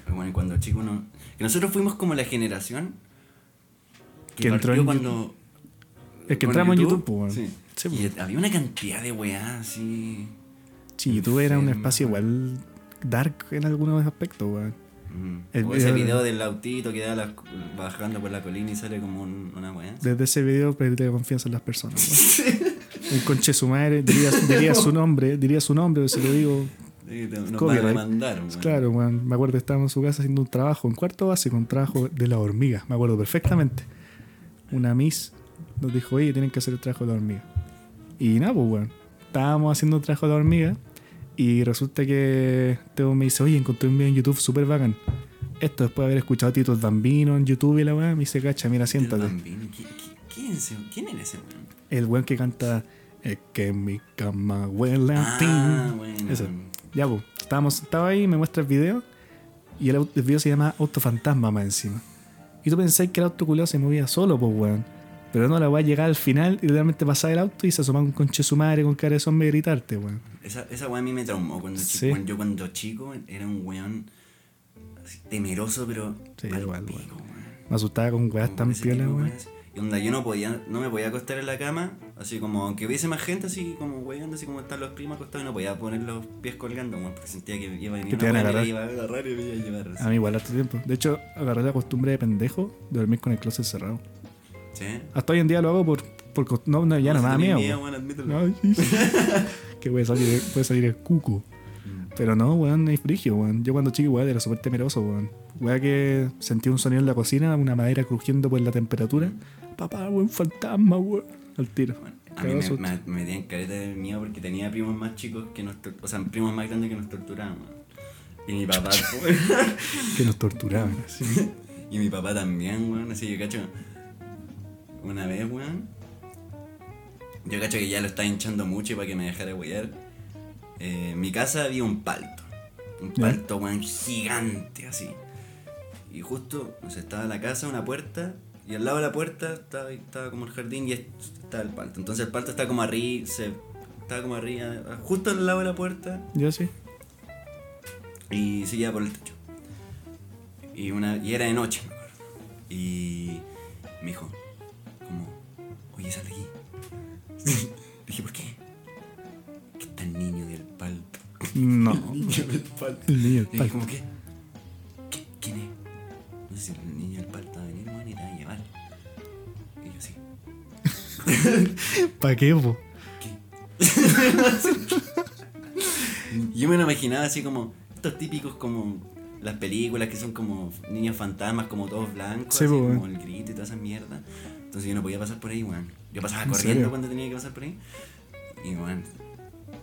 [SPEAKER 2] Bueno, cuando chico no. Que nosotros fuimos como la generación que,
[SPEAKER 3] Que entró en
[SPEAKER 2] cuando.
[SPEAKER 3] Es que entramos en YouTube, weón.
[SPEAKER 2] Sí.
[SPEAKER 3] Sí,
[SPEAKER 2] y había una cantidad de weá así.
[SPEAKER 3] Sí, YouTube era un espacio igual dark en algunos aspectos, weón.
[SPEAKER 2] Mm. O ese
[SPEAKER 3] video-
[SPEAKER 2] del autito que da bajando por la colina y sale como un- una weá.
[SPEAKER 3] Desde ese video perdí confianza en las personas, weón. Un conche su madre, diría, diría su nombre, diría su nombre, se lo digo.
[SPEAKER 2] Sí, te- Nos van a demandar, weón.
[SPEAKER 3] Claro, weón. Me acuerdo que estábamos en su casa haciendo un trabajo en cuarto básico, un trabajo de la hormiga. Me acuerdo perfectamente. Una miss nos dijo, oye, tienen que hacer el trabajo de la hormiga. Y nada, pues, weón. Estábamos haciendo el trabajo de la hormiga y resulta que Teo me dice, oye, encontré un video en YouTube súper bacán. Esto después de haber escuchado a Tito el Bambino en YouTube y la weá, me dice, cacha, mira, siéntate.
[SPEAKER 2] bambino. ¿Qui- qui- ¿Quién, ¿Quién era ese weón?
[SPEAKER 3] El weón que canta, es que mi cama huele a
[SPEAKER 2] Ah,
[SPEAKER 3] ti".
[SPEAKER 2] bueno.
[SPEAKER 3] Ese. Ya, pues, estábamos, estaba ahí, me muestra el video. Y el, el video se llama Autofantasma más encima. Y tú pensáis que el auto culiao se movía solo, pues, weón. Pero no, la weá llegar al final y realmente pasaba el auto y se asomaba un conche su madre con cara de zombie y gritarte, weón.
[SPEAKER 2] Esa, esa weá a mí me traumó cuando chico. Bueno, yo cuando chico era un weón así, temeroso, pero.
[SPEAKER 3] Sí, igual,
[SPEAKER 2] pico,
[SPEAKER 3] weón.
[SPEAKER 2] weón.
[SPEAKER 3] Me asustaba con weas tan piolas, weón.
[SPEAKER 2] Y onda, yo no podía, no me podía acostar en la cama, así como, aunque hubiese más gente, así como weyando, así como están los primos acostados, y no podía poner los pies colgando, weón, porque sentía que iba a venir una
[SPEAKER 3] a agarrar.
[SPEAKER 2] iba a agarrar y me iba a llevar. así.
[SPEAKER 3] A mí igual hace tiempo. De hecho, agarré la costumbre de pendejo de dormir con el closet cerrado.
[SPEAKER 2] ¿Sí?
[SPEAKER 3] Hasta hoy en día lo hago por... por no, no, ya no, miedo. No, sí, sí. que puede salir, puede salir el cuco. Pero no, weón, es frigio, weón. Yo cuando chico, weón, era súper temeroso, weón. Weón que sentía un sonido en la cocina, una madera crujiendo por la temperatura. Papá, weón, fantasma, weón. Al tiro.
[SPEAKER 2] Bueno, a mí me, me, me metían careta de miedo porque tenía primos más chicos que nos o sea, primos más grandes que nos torturaban, weón. Y mi papá,
[SPEAKER 3] Que nos torturaban, así.
[SPEAKER 2] y mi papá también, weón, así yo cacho. Una vez, weón. Yo cacho que ya lo estaba hinchando mucho y para que me dejara huear. eh, en mi casa había un palto. Un palto, weón, gigante así. Y justo, o sea, estaba la casa, una puerta, y al lado de la puerta estaba, estaba como el jardín y estaba el palto. Entonces el palto está como arriba, se, estaba como arriba, justo al lado de la puerta,
[SPEAKER 3] Yo sí.
[SPEAKER 2] y seguía por el techo. Y, una, y era de noche, me acuerdo. Y me dijo, como, oye, aquí. Dije, ¿por qué? Que está el niño del palto.
[SPEAKER 3] No.
[SPEAKER 2] El niño del palto.
[SPEAKER 3] El niño del
[SPEAKER 2] Y dije,
[SPEAKER 3] palto.
[SPEAKER 2] ¿cómo qué? ¿Qué? ¿Quién es? No sé si el niño del palto va a venir, weón, y te va a llevar. Y yo, sí.
[SPEAKER 3] ¿Para qué, po?
[SPEAKER 2] Yo me lo imaginaba así como estos típicos como las películas que son como niños fantasmas, como todos blancos,
[SPEAKER 3] Sí,
[SPEAKER 2] así como
[SPEAKER 3] weón.
[SPEAKER 2] el grito y toda esa mierda. Entonces yo no podía pasar por ahí, weón. Yo pasaba
[SPEAKER 3] ¿En
[SPEAKER 2] corriendo
[SPEAKER 3] serio?
[SPEAKER 2] cuando tenía que pasar por ahí. Y weón,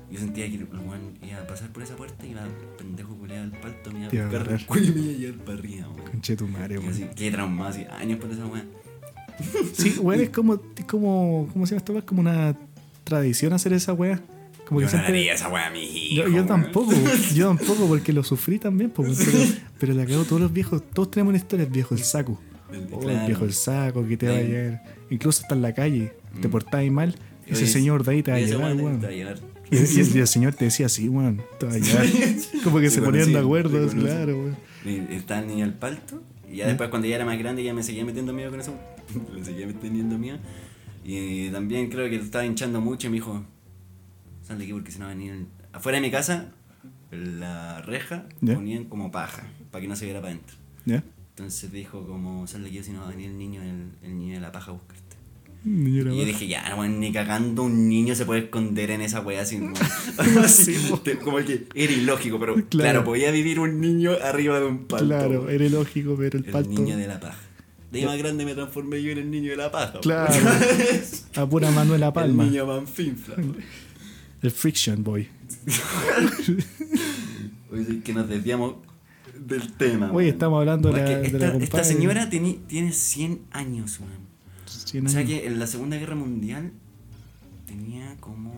[SPEAKER 2] yo sentía que el weón iba a pasar por esa puerta y iba pendejo culeado al palto, me iba a buscar el cuello y me iba a llevar para arriba, weón.
[SPEAKER 3] Conche tu madre, weón.
[SPEAKER 2] así, qué traumado, así, años por esa weón.
[SPEAKER 3] Sí, weón, es como, es como, ¿cómo se llama esto? Es como una tradición hacer esa weá. Como
[SPEAKER 2] Yo
[SPEAKER 3] que
[SPEAKER 2] no
[SPEAKER 3] siempre.
[SPEAKER 2] haría esa weá mi hijo.
[SPEAKER 3] Yo, yo
[SPEAKER 2] weón.
[SPEAKER 3] tampoco, yo tampoco, porque lo sufrí también, po, weón, pero, pero la cagó todos los viejos, todos tenemos una historia, el viejo el saco. Oh,
[SPEAKER 2] claro.
[SPEAKER 3] el viejo el saco, que te va a
[SPEAKER 2] Sí.
[SPEAKER 3] llevar. Incluso está en la calle, te
[SPEAKER 2] Mm.
[SPEAKER 3] portáis mal, ese
[SPEAKER 2] Oye,
[SPEAKER 3] señor de ahí te va a
[SPEAKER 2] ese
[SPEAKER 3] llevar,
[SPEAKER 2] weón.
[SPEAKER 3] Y, y- y el señor te decía, sí, weón, te va a llevar. Como que se ponían de acuerdo, claro, weón.
[SPEAKER 2] Estaba el niño al palto. Y ya después, cuando ya era más grande, ya me seguía metiendo miedo con eso. Le seguía metiendo miedo. Y también creo que estaba hinchando mucho y me dijo: Sal de aquí porque si no el-". Afuera de mi casa, la reja
[SPEAKER 3] Ya.
[SPEAKER 2] ponían como paja, para que no se viera para adentro.
[SPEAKER 3] ¿Ya?
[SPEAKER 2] Entonces dijo: como Sal de aquí si no va a venir el niño, el, el niño de la paja a buscarte.
[SPEAKER 3] Niño
[SPEAKER 2] Y yo dije, ya, weón, ni cagando un niño se puede esconder en esa weá como- así, como que era ilógico, pero
[SPEAKER 3] Claro.
[SPEAKER 2] claro. podía vivir un niño arriba de un palto.
[SPEAKER 3] Claro, era lógico, pero el
[SPEAKER 2] El
[SPEAKER 3] palto.
[SPEAKER 2] niño de la paja. De ahí más grande me transformé yo en el niño de la paja.
[SPEAKER 3] Claro. A pura Manuela Palma.
[SPEAKER 2] El niño manfinfla.
[SPEAKER 3] El Friction Boy.
[SPEAKER 2] Oye, que nos desviamos del tema.
[SPEAKER 3] Oye, estamos hablando de la, de
[SPEAKER 2] esta,
[SPEAKER 3] la
[SPEAKER 2] esta señora teni- tiene 100 años, weón.
[SPEAKER 3] 100
[SPEAKER 2] O sea
[SPEAKER 3] años.
[SPEAKER 2] que en la Segunda Guerra Mundial tenía como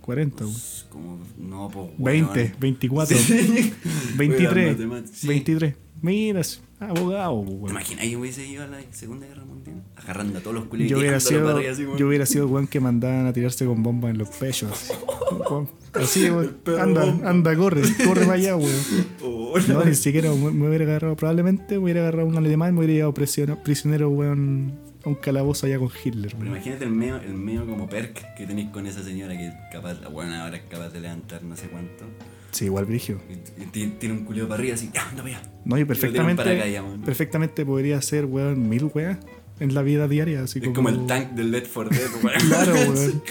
[SPEAKER 3] 40, weón.
[SPEAKER 2] Pues, como, no, pues,
[SPEAKER 3] 20,
[SPEAKER 2] weón.
[SPEAKER 3] 24,
[SPEAKER 2] Sí.
[SPEAKER 3] 23,
[SPEAKER 2] Weón, matemáticas, sí.
[SPEAKER 3] 23. Mira, abogado,
[SPEAKER 2] ¿Te
[SPEAKER 3] weón.
[SPEAKER 2] imaginas que hubiese ido a la Segunda Guerra Mundial? Agarrando a todos los culios y
[SPEAKER 3] Yo hubiera,
[SPEAKER 2] tirándolo
[SPEAKER 3] sido,
[SPEAKER 2] así, weón.
[SPEAKER 3] yo hubiera sido el weón que mandaban a tirarse con bombas en los pechos. así. Así, Anda, anda, corre, corre para allá, weón.
[SPEAKER 2] Oh,
[SPEAKER 3] No, ni siquiera me, me hubiera agarrado, probablemente me hubiera agarrado un alemán y me hubiera llevado prisionero, prisionero weón, a un calabozo allá con Hitler,
[SPEAKER 2] Pero imagínate el medio, el medio como perk que tenéis con esa señora que es capaz, la buena ahora es capaz de levantar no sé cuánto.
[SPEAKER 3] Sí, igual brigio.
[SPEAKER 2] Y, y ti- tiene un culio para arriba así, ya, anda para allá.
[SPEAKER 3] No, y
[SPEAKER 2] Y
[SPEAKER 3] perfectamente,
[SPEAKER 2] para acá ya,
[SPEAKER 3] perfectamente podría ser, weón, mil weas en la vida diaria, así
[SPEAKER 2] Es
[SPEAKER 3] como...
[SPEAKER 2] como el tank del Led 4 Dead, weón.
[SPEAKER 3] Claro, weón.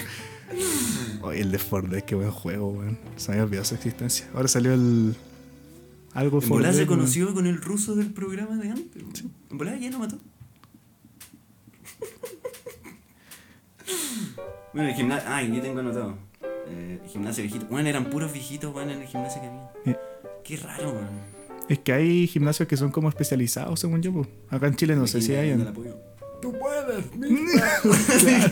[SPEAKER 3] Oye, el de Ford Dead, qué buen juego, weón. Se me había olvidado su existencia. Ahora salió el... Algo
[SPEAKER 2] En volada se
[SPEAKER 3] weón.
[SPEAKER 2] conoció con el ruso del programa de antes. weón. En volada ya lo mató. bueno, el gimnasio. Ay, yo tengo anotado. Eh, el gimnasio viejito. Bueno, eran puros viejitos, weón, en el gimnasio que había.
[SPEAKER 3] Eh,
[SPEAKER 2] Qué raro, weón.
[SPEAKER 3] Es que hay gimnasios que son como especializados, según yo. po. Acá en Chile no sé si hay.
[SPEAKER 2] Apoyo. Tú puedes, mija.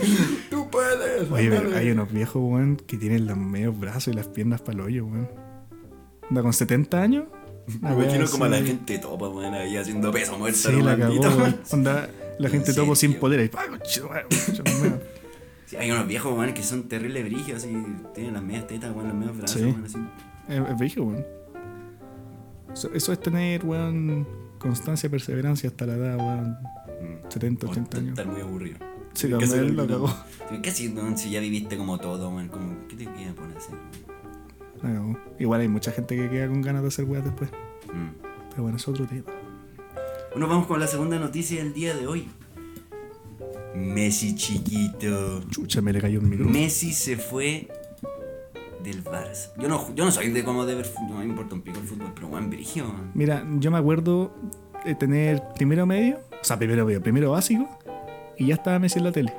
[SPEAKER 2] Tú puedes.
[SPEAKER 3] Oye, pero hay unos viejos, weón, que tienen los medios brazos y las piernas para el hoyo, weón. Anda con 70 años.
[SPEAKER 2] Me imagino como a la gente topa, weón, ahí haciendo peso muerto.
[SPEAKER 3] Sí, la cagó, weón. Onda, la gente
[SPEAKER 2] ¿En
[SPEAKER 3] topo sin poder. Ahí, ¡ay, conchetumare, conchetumare!
[SPEAKER 2] Sí, hay unos viejos, weón, que son terribles brígidos, así. Tienen las medias tetas, weón, los medios brazos,
[SPEAKER 3] Sí.
[SPEAKER 2] weón, así.
[SPEAKER 3] Es, brillo, weón. Eso, eso es tener, weón, constancia, perseverancia hasta la edad, weón.
[SPEAKER 2] Mm.
[SPEAKER 3] 70,
[SPEAKER 2] O
[SPEAKER 3] 80 años.
[SPEAKER 2] Estar muy aburrido.
[SPEAKER 3] Sí, también lo cagó.
[SPEAKER 2] ¿no? ¿Qué weón, si ya viviste como todo, weón? Como, ¿Qué te queda por hacer?
[SPEAKER 3] Cagó. Igual hay mucha gente que queda con ganas de hacer weas después.
[SPEAKER 2] Mm.
[SPEAKER 3] Pero bueno, es otro tema.
[SPEAKER 2] Bueno, vamos con la segunda noticia del día de hoy. Messi chiquito.
[SPEAKER 3] Chucha, me le cayó un micrófono.
[SPEAKER 2] Messi se fue del Barça. Yo no, yo no soy de como de ver no me importa un pico el fútbol, pero brigio. weón.
[SPEAKER 3] Mira, yo me acuerdo tener primero medio, o sea, primero medio, primero básico, y ya estaba Messi en la tele.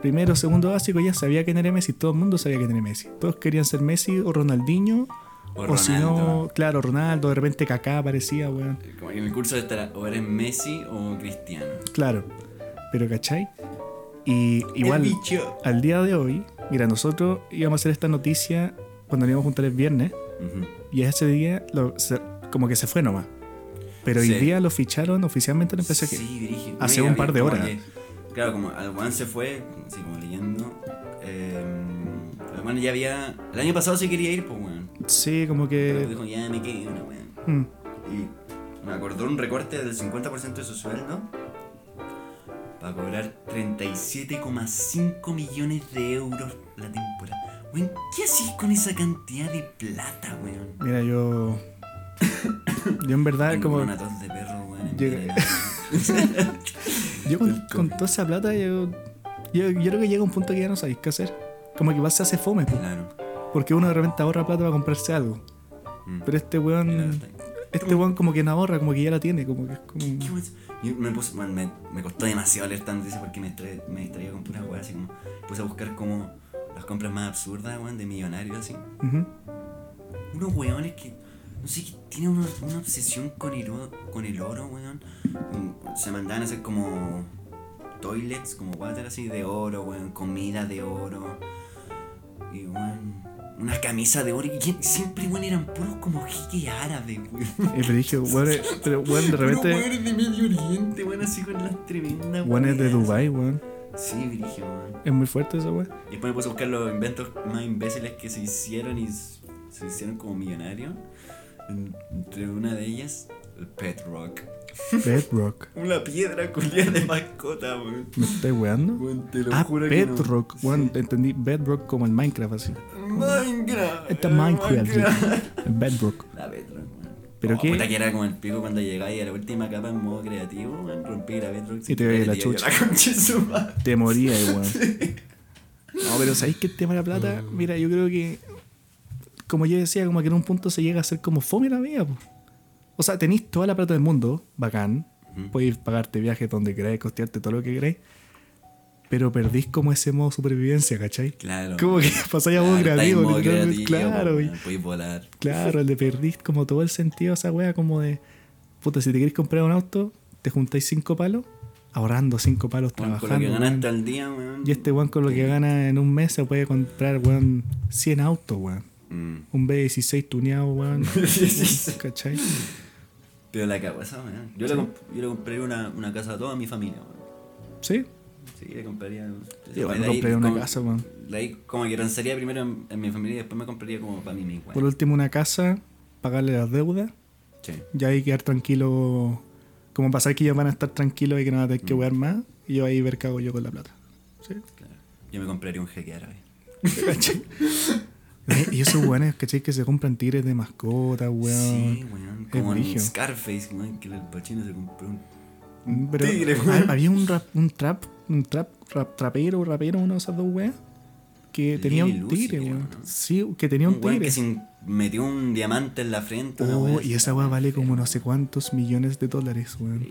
[SPEAKER 3] Primero, segundo básico, ya sabía quién era Messi, todo el mundo sabía quién era Messi. Todos querían ser Messi o Ronaldinho,
[SPEAKER 2] O
[SPEAKER 3] o, si no, claro, Ronaldo, de repente Kaká aparecía, weón.
[SPEAKER 2] Como en el curso de estar o eres Messi o Cristiano.
[SPEAKER 3] Claro, pero ¿cachai? Y igual, al día de hoy, mira, nosotros íbamos a hacer esta noticia cuando nos íbamos a juntar el viernes, y ese día lo- se- como que se fue nomás. Pero hoy día lo ficharon oficialmente en el PSG.
[SPEAKER 2] Sí.
[SPEAKER 3] Hace un par de horas.
[SPEAKER 2] que- claro, como el Juan se fue, así como leyendo. Eh, ya había. El año pasado sí quería ir, pues, weón.
[SPEAKER 3] Sí, como
[SPEAKER 2] Pero
[SPEAKER 3] que...
[SPEAKER 2] dijo, ya me quedo, una weón.
[SPEAKER 3] mm,
[SPEAKER 2] Y me acordó un recorte del 50% de su sueldo para cobrar 37,5 millones de euros la temporada. Weón, ¿qué haces con esa cantidad de plata, weón?
[SPEAKER 3] Mira, yo. Yo en verdad,
[SPEAKER 2] Tengo
[SPEAKER 3] como.
[SPEAKER 2] una tos de perro, de-
[SPEAKER 3] Yo con, con toda esa plata, yo, yo, yo creo que llega un punto que ya no sabéis qué hacer. Como que vas se hace fome, po.
[SPEAKER 2] Claro.
[SPEAKER 3] porque uno de repente ahorra plata para comprarse algo.
[SPEAKER 2] Mm.
[SPEAKER 3] Pero este weón, este weón como que no ahorra, como que ya la tiene, como que es como...
[SPEAKER 2] ¿Qué weón? Yo me, man, me, me costó demasiado leer tanto eso porque me, me distraía con puras weas así como. Puse a buscar como las compras más absurdas, weón, de millonarios así.
[SPEAKER 3] Ujú.
[SPEAKER 2] Unos weones que. No sé, que tienen una, una obsesión con el, oro, con el oro, weón. Mm, Se mandaban a hacer como. Toilets, como water así de oro, weón. Comida de oro. Y, weón. Unas camisas de oro. Y siempre, weón, eran puros como jeques árabes, weón.
[SPEAKER 3] Y pero dije, weón, eh, pero weón, de repente,
[SPEAKER 2] weones de Medio Oriente, weón, así con las tremendas
[SPEAKER 3] weón es de. Dubai, weón.
[SPEAKER 2] Sí, virigio, weón.
[SPEAKER 3] Es muy fuerte esa weón.
[SPEAKER 2] Y después me puse a buscar los inventos más imbéciles que se hicieron y se hicieron como millonarios. En- Entre una de ellas, el Pet Rock. Una piedra culiada de mascota, weón.
[SPEAKER 3] ¿Me estás weando?
[SPEAKER 2] Weón, te lo
[SPEAKER 3] Ah,
[SPEAKER 2] juro que no.
[SPEAKER 3] Bedrock, weón, entendí Bedrock como el Minecraft así.
[SPEAKER 2] Minecraft.
[SPEAKER 3] Esta Minecraft. El Bedrock.
[SPEAKER 2] La Bedrock, weón.
[SPEAKER 3] ¿Pero
[SPEAKER 2] oh,
[SPEAKER 3] qué?
[SPEAKER 2] Puta que era como el pico cuando llegáis a la última capa en modo creativo, weón. Rompí la Bedrock.
[SPEAKER 3] Y te veía la chucha.
[SPEAKER 2] La.
[SPEAKER 3] Te moría, weón. No, pero ¿sabéis que el tema de la plata? Mira, yo creo que, como yo decía, como que en un punto se llega a ser como fome la vida, po. O sea, tenéis toda la plata del mundo, bacán.
[SPEAKER 2] Ujú.
[SPEAKER 3] Podéis pagarte viajes donde queráis, costearte todo lo que queráis. Pero perdís como ese modo supervivencia, ¿cachai?
[SPEAKER 2] Claro.
[SPEAKER 3] Como que pasáis a modo creativo,
[SPEAKER 2] modo creativo,
[SPEAKER 3] Claro, y-
[SPEAKER 2] Podéis volar.
[SPEAKER 3] claro, le perdís como todo el sentido a esa wea, como de, puta, si te queréis comprar un auto, te juntáis cinco palos, ahorrando cinco palos, trabajando.
[SPEAKER 2] Con lo que ganaste al día, weón.
[SPEAKER 3] Y este weón con lo que gana en un mes se puede comprar, weón, 100 autos, weón.
[SPEAKER 2] Mm.
[SPEAKER 3] Un B16 tuneado, weón. ¿Cachai?
[SPEAKER 2] Pero la cago esa, weón. Yo, le, comp- yo le compraría una, una casa a toda mi familia, weón.
[SPEAKER 3] ¿Sí?
[SPEAKER 2] Sí, le compraría.
[SPEAKER 3] Me
[SPEAKER 2] ahí
[SPEAKER 3] compraría una
[SPEAKER 2] como-
[SPEAKER 3] casa, weón.
[SPEAKER 2] De ahí como que lanzaría primero en, en mi familia y después me compraría como para mí mismo.
[SPEAKER 3] Por último, una casa, pagarle las deudas,
[SPEAKER 2] Sí.
[SPEAKER 3] y ahí quedar tranquilo. Como pasar que ellos van a estar tranquilos y que no van a tener que wear más, y yo ahí ver qué hago yo con la plata. ¿Sí?
[SPEAKER 2] Claro. Yo me compraría un jeque árabe.
[SPEAKER 3] Eh, y esos weones, ¿cachai? Que se compran tigres de mascota, weón.
[SPEAKER 2] Sí, weón. Como en. Scarface, weón, que el pachino se compró un.
[SPEAKER 3] Mm, Pero
[SPEAKER 2] tigre, weón.
[SPEAKER 3] había un rap, un trap, un trap, rap- trapero, rapero, uno de esas dos weas, que tenía un tigre, weón.
[SPEAKER 2] ¿no?
[SPEAKER 3] Sí, que tenía un
[SPEAKER 2] Un
[SPEAKER 3] tigre.
[SPEAKER 2] que se metió un diamante en la frente. una
[SPEAKER 3] Oh,
[SPEAKER 2] weá
[SPEAKER 3] y esa
[SPEAKER 2] una
[SPEAKER 3] wea
[SPEAKER 2] weá
[SPEAKER 3] vale como no sé cuántos millones de dólares, weón.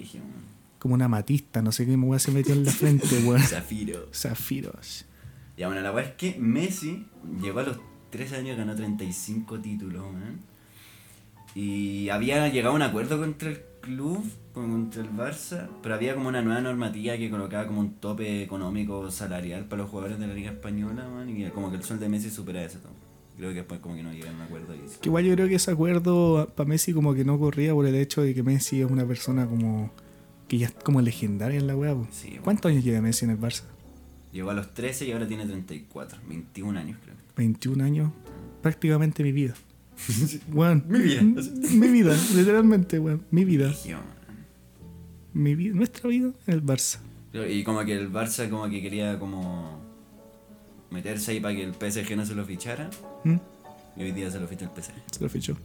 [SPEAKER 3] Como una matista, no sé qué wea se metió en la frente, weón.
[SPEAKER 2] Zafiro.
[SPEAKER 3] Zafiros.
[SPEAKER 2] Ya bueno, la weá es que Messi llegó a los 13 años ganó 35 títulos, weón. Y había llegado a un acuerdo contra el club, contra el Barça, pero había como una nueva normativa que colocaba como un tope económico salarial para los jugadores de la Liga Española, weón, y como que el sueldo de Messi supera todo. Creo que después como que no llegaron a un acuerdo y
[SPEAKER 3] Que igual yo creo que ese acuerdo para Messi como que no corría por el hecho de que Messi es una persona como que ya es como legendaria en la po.
[SPEAKER 2] Sí.
[SPEAKER 3] ¿Cuántos años lleva Messi en el Barça?
[SPEAKER 2] Llegó a los 13 y ahora tiene 34, 21 años creo.
[SPEAKER 3] 21 años, prácticamente mi vida. Weón.
[SPEAKER 2] Mi vida.
[SPEAKER 3] Mi vida, literalmente, weón. Mi vida. Mi vida, nuestra vida en el Barça.
[SPEAKER 2] Y como que el Barça como que quería como meterse ahí para que el PSG no se lo fichara.
[SPEAKER 3] ¿Mm?
[SPEAKER 2] Y hoy día se lo ficha el PSG.
[SPEAKER 3] Se lo fichó.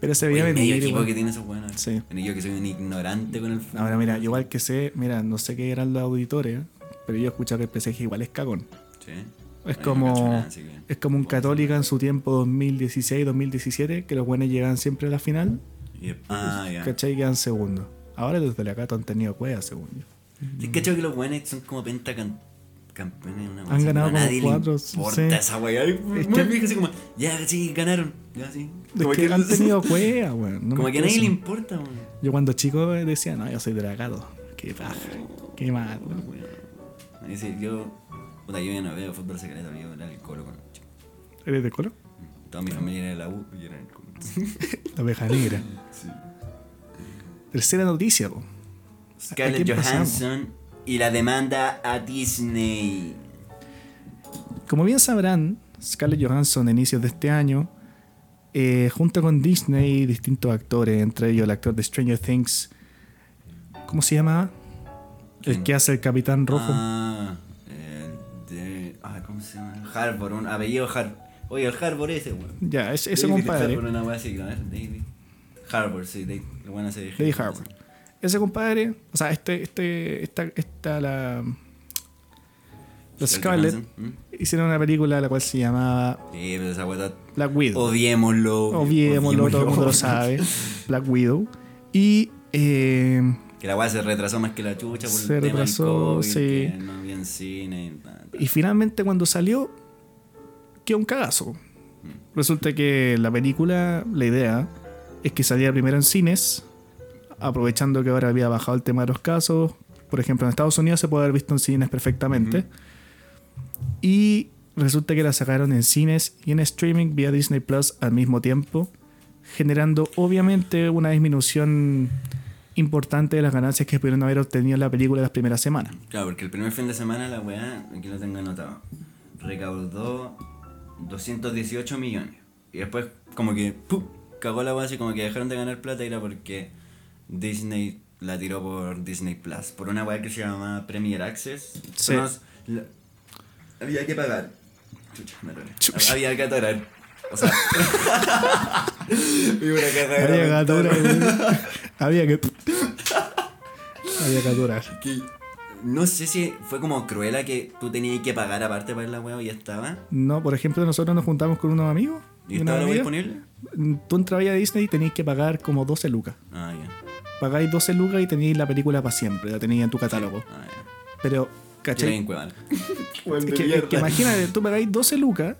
[SPEAKER 3] Pero se veía
[SPEAKER 2] el
[SPEAKER 3] venir,
[SPEAKER 2] equipo
[SPEAKER 3] igual.
[SPEAKER 2] que tiene esos buenos.
[SPEAKER 3] Sí.
[SPEAKER 2] Bueno, yo que soy un ignorante con el fútbol.
[SPEAKER 3] Ahora, mira, igual que sé, mira, no sé qué eran los auditores, pero yo he escuchado que el PSG igual es cagón.
[SPEAKER 2] Sí.
[SPEAKER 3] Es como,
[SPEAKER 2] que-
[SPEAKER 3] es como un Católica en su tiempo 2016, 2017, que los buenos llegan siempre a la final,
[SPEAKER 2] y- Ah, ya.
[SPEAKER 3] ¿cachai? Quedan segundos. Ahora los de la Cato han tenido cuevas, según yo.
[SPEAKER 2] ¿Sí cachado que los buenos son como pentacampeones? Una
[SPEAKER 3] Han ganado como
[SPEAKER 2] nadie
[SPEAKER 3] cuatro,
[SPEAKER 2] le importa
[SPEAKER 3] sí.
[SPEAKER 2] esa weá.
[SPEAKER 3] Es que-
[SPEAKER 2] así como, ya, sí, ganaron. Ya, sí.
[SPEAKER 3] Es que han tenido cuevas, weón. no
[SPEAKER 2] como que a nadie le importa, weón.
[SPEAKER 3] Yo cuando chico decía, no, yo soy de la Cato. Qué paja, qué mal, weón.
[SPEAKER 2] Yo. Puta, yo ya no veo fútbol secreto, yo era el colo con.
[SPEAKER 3] ¿Eres de colo?
[SPEAKER 2] Toda mi familia era de la U y yo era el colo.
[SPEAKER 3] La oveja negra.
[SPEAKER 2] Sí.
[SPEAKER 3] Tercera noticia, po.
[SPEAKER 2] Scarlett
[SPEAKER 3] pasamos?
[SPEAKER 2] Johansson y la demanda a Disney.
[SPEAKER 3] Como bien sabrán, Scarlett Johansson a inicios de este año, eh, junto con Disney y distintos actores, entre ellos el actor de Stranger Things, ¿cómo se llama? El que hace el Capitán Rojo.
[SPEAKER 2] Ah, se llama? Harbor, un apellido Harbor. Oye, el Harbor ese, weón.
[SPEAKER 3] ya, ese, ese
[SPEAKER 2] David
[SPEAKER 3] compadre.
[SPEAKER 2] Harbour, una así, David. Harbor, sí, David. Lo bueno ese
[SPEAKER 3] David Harbour. Ese compadre, o sea, este, este, esta, esta, la. La Scarlett
[SPEAKER 2] ¿Mm?
[SPEAKER 3] hicieron una película la cual se llamaba
[SPEAKER 2] Sí, pero esa está-
[SPEAKER 3] Black Widow.
[SPEAKER 2] Odiémoslo.
[SPEAKER 3] Obviémoslo, todo el mundo lo sabe. Black Widow. Y eh,
[SPEAKER 2] Que la weá se retrasó más que la chucha por
[SPEAKER 3] Se
[SPEAKER 2] el tema
[SPEAKER 3] retrasó,
[SPEAKER 2] del COVID,
[SPEAKER 3] sí.
[SPEAKER 2] que no había en cine. ta, ta.
[SPEAKER 3] Y finalmente cuando salió, quedó un cagazo. Resulta que la película, la idea, es que saliera primero en cines, aprovechando que ahora había bajado el tema de los casos. Por ejemplo, en Estados Unidos se puede haber visto en cines perfectamente. Y resulta que la sacaron en cines y en streaming vía Disney Plus al mismo tiempo, generando obviamente una disminución importante de las ganancias que pudieron haber obtenido en la película las primeras semanas.
[SPEAKER 2] Claro, porque el primer fin de semana la weá, aquí lo tengo anotado, recaudó 218 millones. Y después como que ¡pum! cagó la weá así como que dejaron de ganar plata y era porque Disney la tiró por Disney Plus. Por una weá que se llama Premier Access.
[SPEAKER 3] Sí.
[SPEAKER 2] Entonces, la- había que pagar. Chucha, me.
[SPEAKER 3] Chucha.
[SPEAKER 2] Había que atorar. O sea, una
[SPEAKER 3] Había que
[SPEAKER 2] atorar.
[SPEAKER 3] güey. Había que. Había que
[SPEAKER 2] que no sé si fue como cruela que tú tenías que pagar aparte para ver la web y ya estaba.
[SPEAKER 3] No, por ejemplo, nosotros nos juntamos con unos amigos.
[SPEAKER 2] ¿Y estaba la disponible?
[SPEAKER 3] Tú entrabas a Disney y tenías que pagar como 12 lucas.
[SPEAKER 2] Ah, ya.
[SPEAKER 3] Pagáis 12 lucas y teníais la película para siempre, la teníais en tu catálogo.
[SPEAKER 2] Ah, ya.
[SPEAKER 3] Pero,
[SPEAKER 2] Yo
[SPEAKER 3] ¿cachai? Es que, es que imagínate, tú pagáis 12 lucas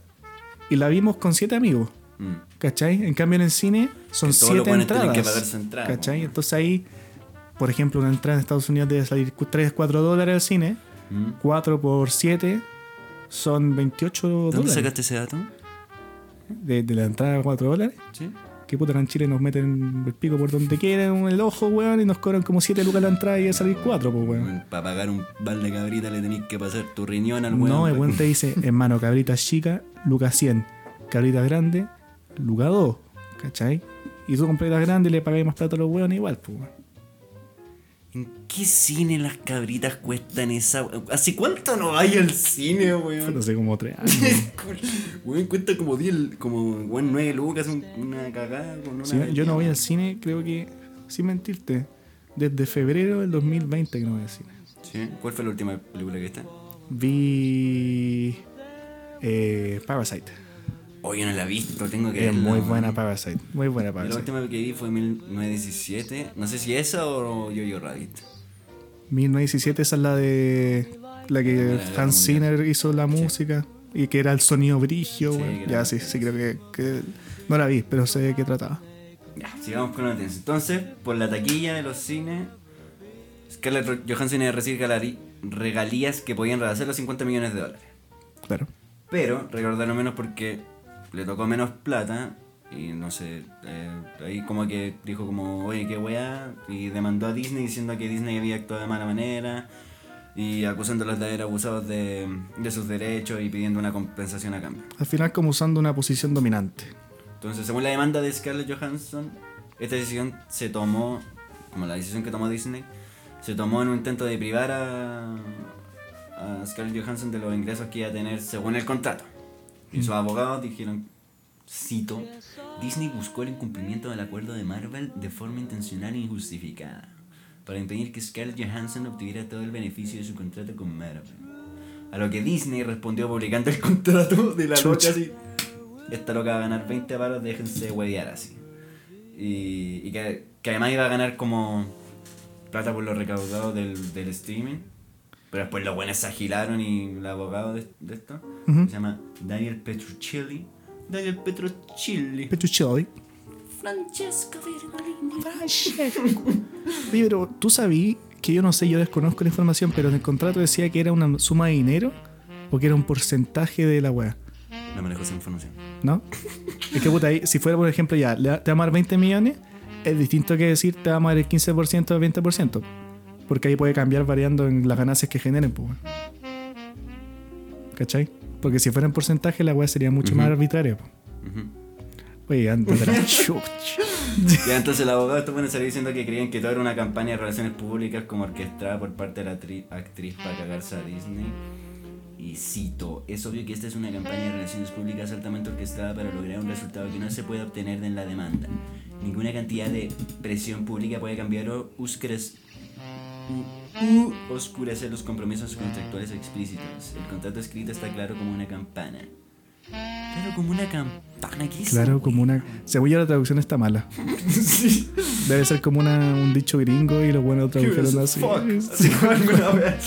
[SPEAKER 3] y la vimos con 7 amigos.
[SPEAKER 2] Mm.
[SPEAKER 3] ¿Cachai? En cambio en el cine son
[SPEAKER 2] Que todos los
[SPEAKER 3] 7
[SPEAKER 2] buenos tienen
[SPEAKER 3] entradas.
[SPEAKER 2] que pagar su entrada,
[SPEAKER 3] ¿Cachai?
[SPEAKER 2] po.
[SPEAKER 3] Entonces ahí, por ejemplo, una entrada en Estados Unidos debe salir 3, 4 dólares al cine.
[SPEAKER 2] Mm.
[SPEAKER 3] 4 por 7 son 28
[SPEAKER 2] ¿Dónde
[SPEAKER 3] dólares.
[SPEAKER 2] sacaste ese dato?
[SPEAKER 3] De, de la entrada 4 dólares.
[SPEAKER 2] Sí.
[SPEAKER 3] Que puta, en Chile nos meten el pico por donde quieran, el ojo, weón, y nos cobran como 7 lucas la entrada y a salir 4, pues, weón.
[SPEAKER 2] Para pagar un balde de cabrita le tenéis que pasar tu riñón al weón.
[SPEAKER 3] No, el weón te dice, hermano, cabrita chica, lucas 100. Cabrita grande, lucas 2. ¿Cachai? Y tú compras grande y le pagáis más plata a los weones igual, pues, weón.
[SPEAKER 2] ¿En qué cine las cabritas cuestan esa ¿Hace cuánto no hay al cine, weón?
[SPEAKER 3] Hace como 3 años.
[SPEAKER 2] Weón, cuesta como 10, como weón, 9 lucas, un- una cagada con una.
[SPEAKER 3] Sí, yo no voy al cine, creo que, sin mentirte, desde febrero del 2020 que no voy al cine.
[SPEAKER 2] Sí. ¿Cuál fue la última película que está?
[SPEAKER 3] Vi eh, Parasite.
[SPEAKER 2] Hoy no la he visto, tengo que
[SPEAKER 3] Es
[SPEAKER 2] verla,
[SPEAKER 3] muy buena Parasite. Muy buena
[SPEAKER 2] La
[SPEAKER 3] Parasite.
[SPEAKER 2] última que vi fue en 1917. No sé si esa o Yo-Yo Rabbit.
[SPEAKER 3] 1917 esa es la de la que Hans. Zimmer hizo la música y que era el sonido brigio.
[SPEAKER 2] Sí,
[SPEAKER 3] ya, sí, sí, creo que, que- no la vi, pero sé de qué trataba.
[SPEAKER 2] Ya, sigamos con la noticia. Entonces, por la taquilla de los cines, Scarlett Johansson galari- regalías que podían rebasar los 50 millones de dólares.
[SPEAKER 3] Claro.
[SPEAKER 2] Pero recordaron menos porque le tocó menos plata y no sé, eh, ahí como que dijo como, oye, qué weá, y demandó a Disney diciendo que Disney había actuado de mala manera y acusándolos de haber abusados de, de sus derechos y pidiendo una compensación a cambio.
[SPEAKER 3] Al final como usando una posición dominante.
[SPEAKER 2] Entonces, según la demanda de Scarlett Johansson, esta decisión se tomó, como la decisión que tomó Disney, se tomó en un intento de privar a, a Scarlett Johansson de los ingresos que iba a tener según el contrato. Y sus abogados dijeron, cito, Disney buscó el incumplimiento del acuerdo de Marvel de forma intencional e injustificada, para impedir que Scarlett Johansson obtuviera todo el beneficio de su contrato con Marvel. A lo que Disney respondió publicando el contrato de la loca así. Esta loca va a ganar 20 paros, déjense huevear así. Y, y que, que además iba a ganar como plata por lo recaudado del, del streaming. Pero después los buenos se agilaron y el abogado de, de esto se llama Daniel Petruccelli. Daniel Petruccelli.
[SPEAKER 3] Pechuchelli.
[SPEAKER 2] Francesco Virgolini.
[SPEAKER 3] Oye, pero tú sabías que yo no sé, yo desconozco la información, pero en el contrato decía que era una suma de dinero o que era un porcentaje de la weá,
[SPEAKER 2] No manejo esa información.
[SPEAKER 3] ¿no? es que puta, ahí, si fuera por ejemplo ya, le- te vamos a dar 20 millones, es distinto que decir te vamos a dar el 15% o 20%, porque ahí puede cambiar variando en las ganancias que generen, pues. ¿Cachai? Porque si fuera en porcentaje la weá sería mucho más
[SPEAKER 2] Ujú.
[SPEAKER 3] arbitraria. pues.
[SPEAKER 2] Ujú.
[SPEAKER 3] Oye, anda de la.
[SPEAKER 2] Ya, entonces el abogado esto bueno salió diciendo que creían que todo era una campaña de relaciones públicas como orquestada por parte de la tri- actriz para cagarse a Disney. Y cito, es obvio que esta es una campaña de relaciones públicas altamente orquestada para lograr un resultado que no se puede obtener en la demanda. Ninguna cantidad de presión pública puede cambiar o u- oscurecer los compromisos contractuales explícitos. El contrato escrito está claro como una campana. Claro, como una campana, ¿qué es
[SPEAKER 3] Claro,
[SPEAKER 2] eso,
[SPEAKER 3] como una. Según yo, la traducción está mala. Debe ser como una, un dicho gringo y los buenos tradujeron así.
[SPEAKER 2] Wea.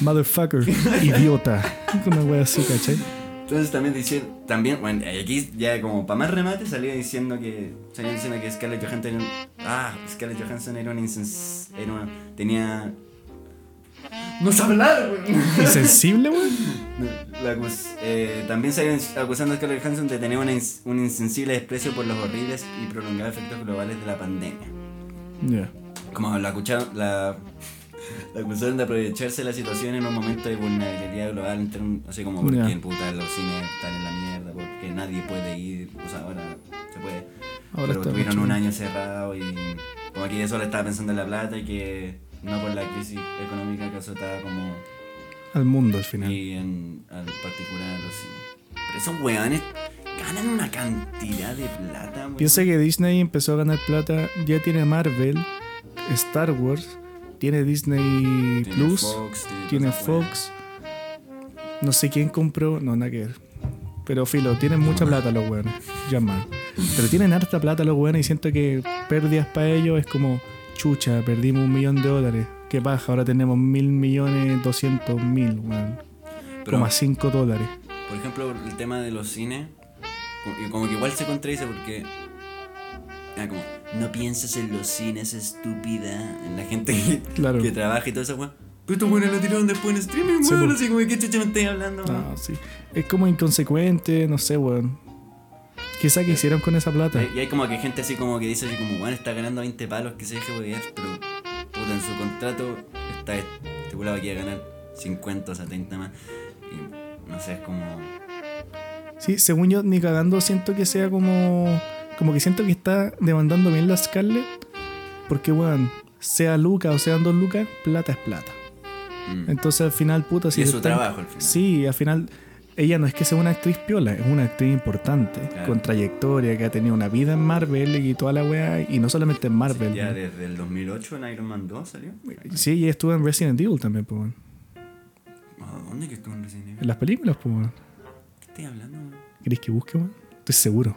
[SPEAKER 3] Motherfucker, idiota. Una wea así, ¿cachai?
[SPEAKER 2] Entonces también dice, también, bueno, aquí ya como para más remate salía diciendo que, salía diciendo que Scarlett Johansson era un, ah, Scarlett Johansson era una insens, era una, tenía, no sabe hablar, güey. La acus- eh, también se acusando a Scarlett Johansson de tener una ins- un insensible desprecio por los horribles y prolongados efectos globales de la pandemia.
[SPEAKER 3] Ya.
[SPEAKER 2] Como la acusaron, la, la acusaron de aprovecharse de la situación en un momento de vulnerabilidad global, entre un- así como porque
[SPEAKER 3] Ya.
[SPEAKER 2] puta, los cines están en la mierda, porque nadie puede ir, o sea, ahora se puede.
[SPEAKER 3] Ahora
[SPEAKER 2] pero tuvieron
[SPEAKER 3] mucho-
[SPEAKER 2] un año cerrado y como que eso le estaba pensando en la plata y que no por la crisis económica que azotaba como
[SPEAKER 3] Al mundo al final.
[SPEAKER 2] y en al particular a los. Pero esos weones ganan una cantidad de plata, weón.
[SPEAKER 3] Piensa que Disney empezó a ganar plata, ya tiene Marvel, Star Wars, tiene Disney
[SPEAKER 2] Tiene
[SPEAKER 3] Plus,
[SPEAKER 2] Fox,
[SPEAKER 3] tiene. Fox. No sé quién compró, no, nada que ver. Pero filo, tienen mucha plata los weones, ya más. Pero tienen harta plata los weones y siento que pérdidas para ellos es como, chucha, perdimos un millón de dólares. ¿Qué paja? Ahora tenemos mil millones doscientos mil, weón.
[SPEAKER 2] Pero-
[SPEAKER 3] Como a cinco dólares.
[SPEAKER 2] Por ejemplo, el tema de los cines, como que igual se contradice porque. ah, como, no piensas en los cines, estúpida. En la gente que,
[SPEAKER 3] Claro.
[SPEAKER 2] que trabaja y todo eso, weón. Pero estos weones lo tiraron después en streaming, weón. Así como, ¿qué chucha me estáis hablando, weón?
[SPEAKER 3] No, sí. Es como inconsecuente, no sé, weón. Quizá que hicieron con esa plata.
[SPEAKER 2] Y hay como que gente así como que dice así como, bueno, está ganando 20 palos que se deje huevear, pero puta, en su contrato está estipulado que iba a ganar 50 o 70 más. Y no sé, es como...
[SPEAKER 3] Sí, según yo, ni cagando siento que sea como. Como que siento que está demandando bien la Scarlett. Porque, weón, sea Lucas o sean dos Lucas, plata es plata.
[SPEAKER 2] mm.
[SPEAKER 3] Entonces al final, puta, si
[SPEAKER 2] Y es su
[SPEAKER 3] están-
[SPEAKER 2] trabajo al final.
[SPEAKER 3] Sí, al final. Ella no es que sea una actriz piola, es una actriz importante,
[SPEAKER 2] Claro.
[SPEAKER 3] con trayectoria, que ha tenido una vida en Marvel y toda la weá, y no solamente en Marvel.
[SPEAKER 2] Ya
[SPEAKER 3] weón.
[SPEAKER 2] desde el 2008 en Iron Man 2 salió.
[SPEAKER 3] Sí, ella estuvo en Resident Evil también, pues, weón.
[SPEAKER 2] ¿A ¿Dónde que estuvo en Resident Evil?
[SPEAKER 3] En las películas, pues, weón.
[SPEAKER 2] ¿Qué estoy hablando? weón?
[SPEAKER 3] ¿Queréis que busque, weón? Estoy seguro.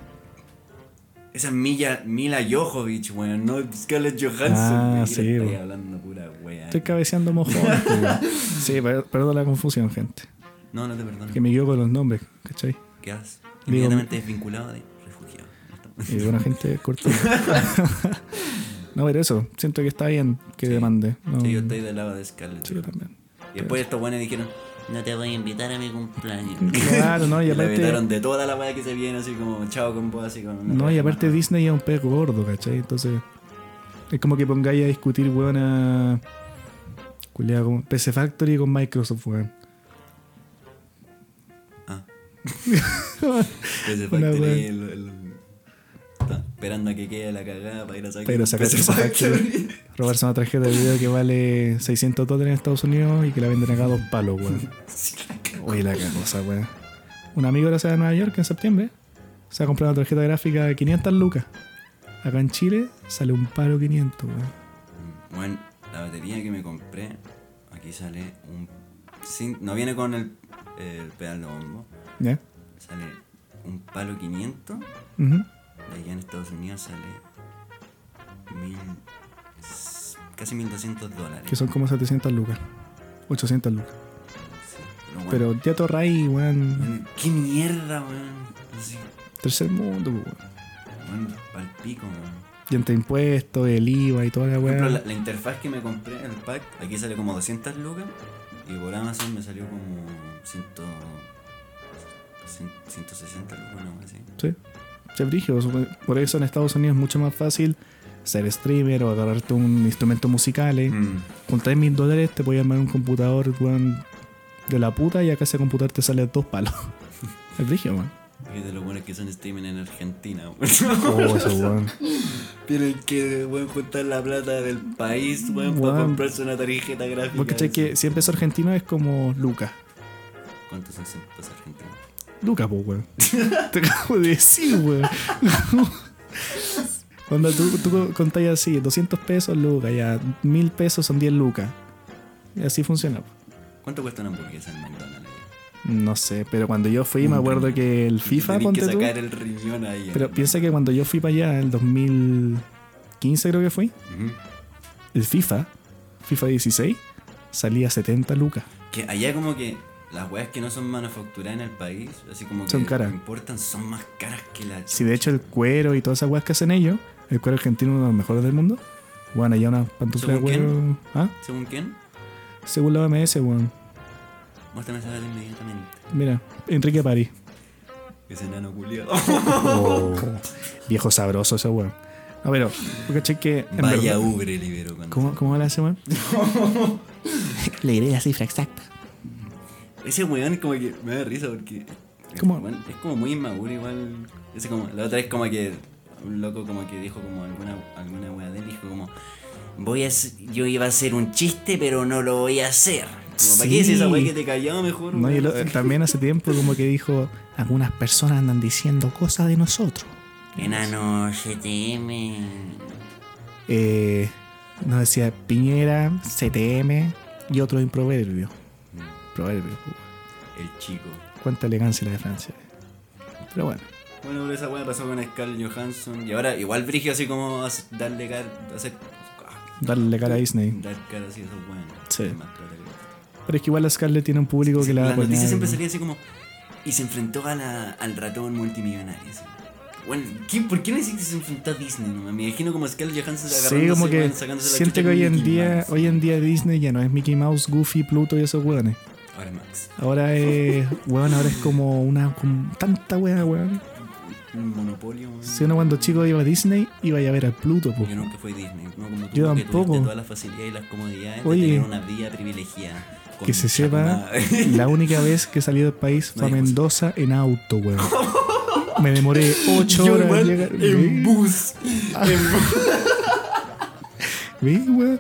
[SPEAKER 2] Esa es Mila, Mila Jovovich, weón, no Scarlett Johansson.
[SPEAKER 3] Ah, sí,
[SPEAKER 2] Estoy hablando pura wea.
[SPEAKER 3] Estoy cabeceando mojón. sí, per- perdón la confusión, gente.
[SPEAKER 2] No, no te perdono.
[SPEAKER 3] Que me quedo con los nombres, ¿cachai?
[SPEAKER 2] Quedas
[SPEAKER 3] Digo-
[SPEAKER 2] inmediatamente desvinculado de refugiado.
[SPEAKER 3] Y buena gente corta. no, pero eso, siento que está bien que
[SPEAKER 2] Sí.
[SPEAKER 3] demande. No,
[SPEAKER 2] Sí, yo estoy del lado de Scarlett.
[SPEAKER 3] sí, yo también.
[SPEAKER 2] Y después estos buenos dijeron, no te voy a invitar a mi cumpleaños.
[SPEAKER 3] Claro, no, y aparte-
[SPEAKER 2] vetaron de toda la weá que se viene, así como chao con vos, así como...
[SPEAKER 3] No, y aparte Disney es un pez gordo, ¿cachai? Entonces, es como que pongáis a discutir, weón, a. Culeado, como PC Factory con Microsoft, weón. Una
[SPEAKER 2] Factory, el- el- está esperando a que quede la cagada para ir a sacar un
[SPEAKER 3] sacar
[SPEAKER 2] PC
[SPEAKER 3] PC Factory. Robarse una tarjeta de video que vale 600 dólares en Estados Unidos y que la venden acá a dos palos, weón. Oye, la cosa, weón. Un amigo de la ciudad de Nueva York en septiembre se ha comprado una tarjeta gráfica de 500 lucas. Acá en Chile sale un palo 500, weón.
[SPEAKER 2] Bueno, la batería que me compré, aquí sale un... sin- no viene con el, el pedal de bombo,
[SPEAKER 3] ¿Ya?
[SPEAKER 2] sale un palo 500
[SPEAKER 3] Ujú.
[SPEAKER 2] de allá en Estados Unidos sale mil, casi 1200 dólares.
[SPEAKER 3] Que son como 700 lucas. 800 lucas.
[SPEAKER 2] Sí, pero bueno,
[SPEAKER 3] Pero ya torray, weón.
[SPEAKER 2] bueno, ¿Qué mierda, weón? Así,
[SPEAKER 3] Tercer mundo, weón.
[SPEAKER 2] weón, pal pico, weón.
[SPEAKER 3] Y entre impuestos, el IVA y toda la weá.
[SPEAKER 2] la, la interfaz que me compré, el pack, aquí sale como 200 lucas y por Amazon me salió como 100, 100 160 lucas, no así.
[SPEAKER 3] Sí. Se. Por eso en Estados Unidos es mucho más fácil ser streamer o agarrarte un instrumento musical. ¿eh?
[SPEAKER 2] Mm.
[SPEAKER 3] Con 3 mil dólares te puedes armar un computador, weón, de la puta y acá ese computador te sale dos palos. Es brillo, weón.
[SPEAKER 2] Y de los buenos que son streaming en Argentina, weón.
[SPEAKER 3] Oh, eso, weón.
[SPEAKER 2] Tienen que, weón, juntar la plata del país, weón, para comprarse una tarjeta gráfica.
[SPEAKER 3] Cachai que si peso argentino es como Lucas.
[SPEAKER 2] ¿Cuántos son 100 pesos argentinos?
[SPEAKER 3] Lucas, pues, weón. Te acabo de decir, weón. Cuando tú, tú contáis así, 200 pesos lucas, ya 1000 pesos son 10 lucas. Y así funciona.
[SPEAKER 2] ¿Cuánto cuesta una hamburguesa en McDonald's?
[SPEAKER 3] No sé, pero cuando yo fui me acuerdo que el FIFA, ponte
[SPEAKER 2] que
[SPEAKER 3] tú.
[SPEAKER 2] sacar el riñón ahí.
[SPEAKER 3] Pero piensa que cuando yo fui para allá, en el 2015 creo que fui,
[SPEAKER 2] Ujú.
[SPEAKER 3] el FIFA, FIFA 16, salía 70 lucas.
[SPEAKER 2] Que allá como que las weas que no son manufacturadas en el país, así como que
[SPEAKER 3] caras.
[SPEAKER 2] no importan, son más caras que la
[SPEAKER 3] Si de hecho el cuero y todas esas weas que hacen ellos, el cuero argentino es uno de los mejores del mundo, bueno, allá una pantufla de
[SPEAKER 2] ¿Según quién?
[SPEAKER 3] cuero. ¿Ah?
[SPEAKER 2] ¿Según quién?
[SPEAKER 3] Según la OMS, weón.
[SPEAKER 2] Muéstrame esa inmediatamente.
[SPEAKER 3] Mira, Enrique París.
[SPEAKER 2] Ese enano culiado.
[SPEAKER 3] Oh, viejo sabroso ese weón. No, pero, ¿cachai que en
[SPEAKER 2] Vaya
[SPEAKER 3] verdad-
[SPEAKER 2] ubre libero con
[SPEAKER 3] ¿Cómo, ¿Cómo habla ese weón? Le diré la cifra exacta.
[SPEAKER 2] Ese weón como que me da risa porque es como muy inmaduro igual. Ese como, la otra vez como que un loco como que dijo como alguna, alguna wea de él, dijo como voy a yo iba a hacer un chiste pero no lo voy a hacer. Como, ¿Para qué
[SPEAKER 3] Sí.
[SPEAKER 2] decís esa wea que te callaba mejor?
[SPEAKER 3] No, y también hace tiempo como que dijo, algunas personas andan diciendo cosas de nosotros.
[SPEAKER 2] Enano GTM.
[SPEAKER 3] Eh, nos decía Piñera, CTM y otro improverbio.
[SPEAKER 2] El chico.
[SPEAKER 3] Cuánta elegancia la de Francia. Pero bueno.
[SPEAKER 2] Bueno, pero esa weá pasó con Scarlett Johansson. Y ahora igual Brigio así como darle cara, hacer
[SPEAKER 3] Darle cara a Disney.
[SPEAKER 2] dar cara así a esos weones.
[SPEAKER 3] Sí. Pero es que igual la Scarlett tiene un público que la va a
[SPEAKER 2] la noticia siempre salía así como. Y se enfrentó a la- al ratón multimillonario. así. Bueno, ¿qué- ¿por qué no decís que se enfrentó a Disney? No? Me imagino como Scarlett Johansson
[SPEAKER 3] Sí,
[SPEAKER 2] agarrándose,
[SPEAKER 3] como que
[SPEAKER 2] sacándose la chucha
[SPEAKER 3] que hoy en día,
[SPEAKER 2] Mouse.
[SPEAKER 3] hoy en día Disney ya no es Mickey Mouse, Goofy, Pluto y esos weones.
[SPEAKER 2] Ahora Max.
[SPEAKER 3] Ahora es, weón, ahora es como una, como tanta weá, weón.
[SPEAKER 2] Un monopolio, weón.
[SPEAKER 3] Si uno cuando chico iba a Disney, iba a ir a ver al Pluto, po.
[SPEAKER 2] Yo nunca fui Disney, no como tú,
[SPEAKER 3] Yo
[SPEAKER 2] que
[SPEAKER 3] tampoco.
[SPEAKER 2] todas las facilidades y las comodidades
[SPEAKER 3] Oye,
[SPEAKER 2] de tener una vida privilegiada.
[SPEAKER 3] Que se sepa, la única vez que salí del país fue a Mendoza en auto, weón. Me demoré ocho
[SPEAKER 2] Yo
[SPEAKER 3] horas en llegar.
[SPEAKER 2] en bus. En bus.
[SPEAKER 3] ¿Ves, weón?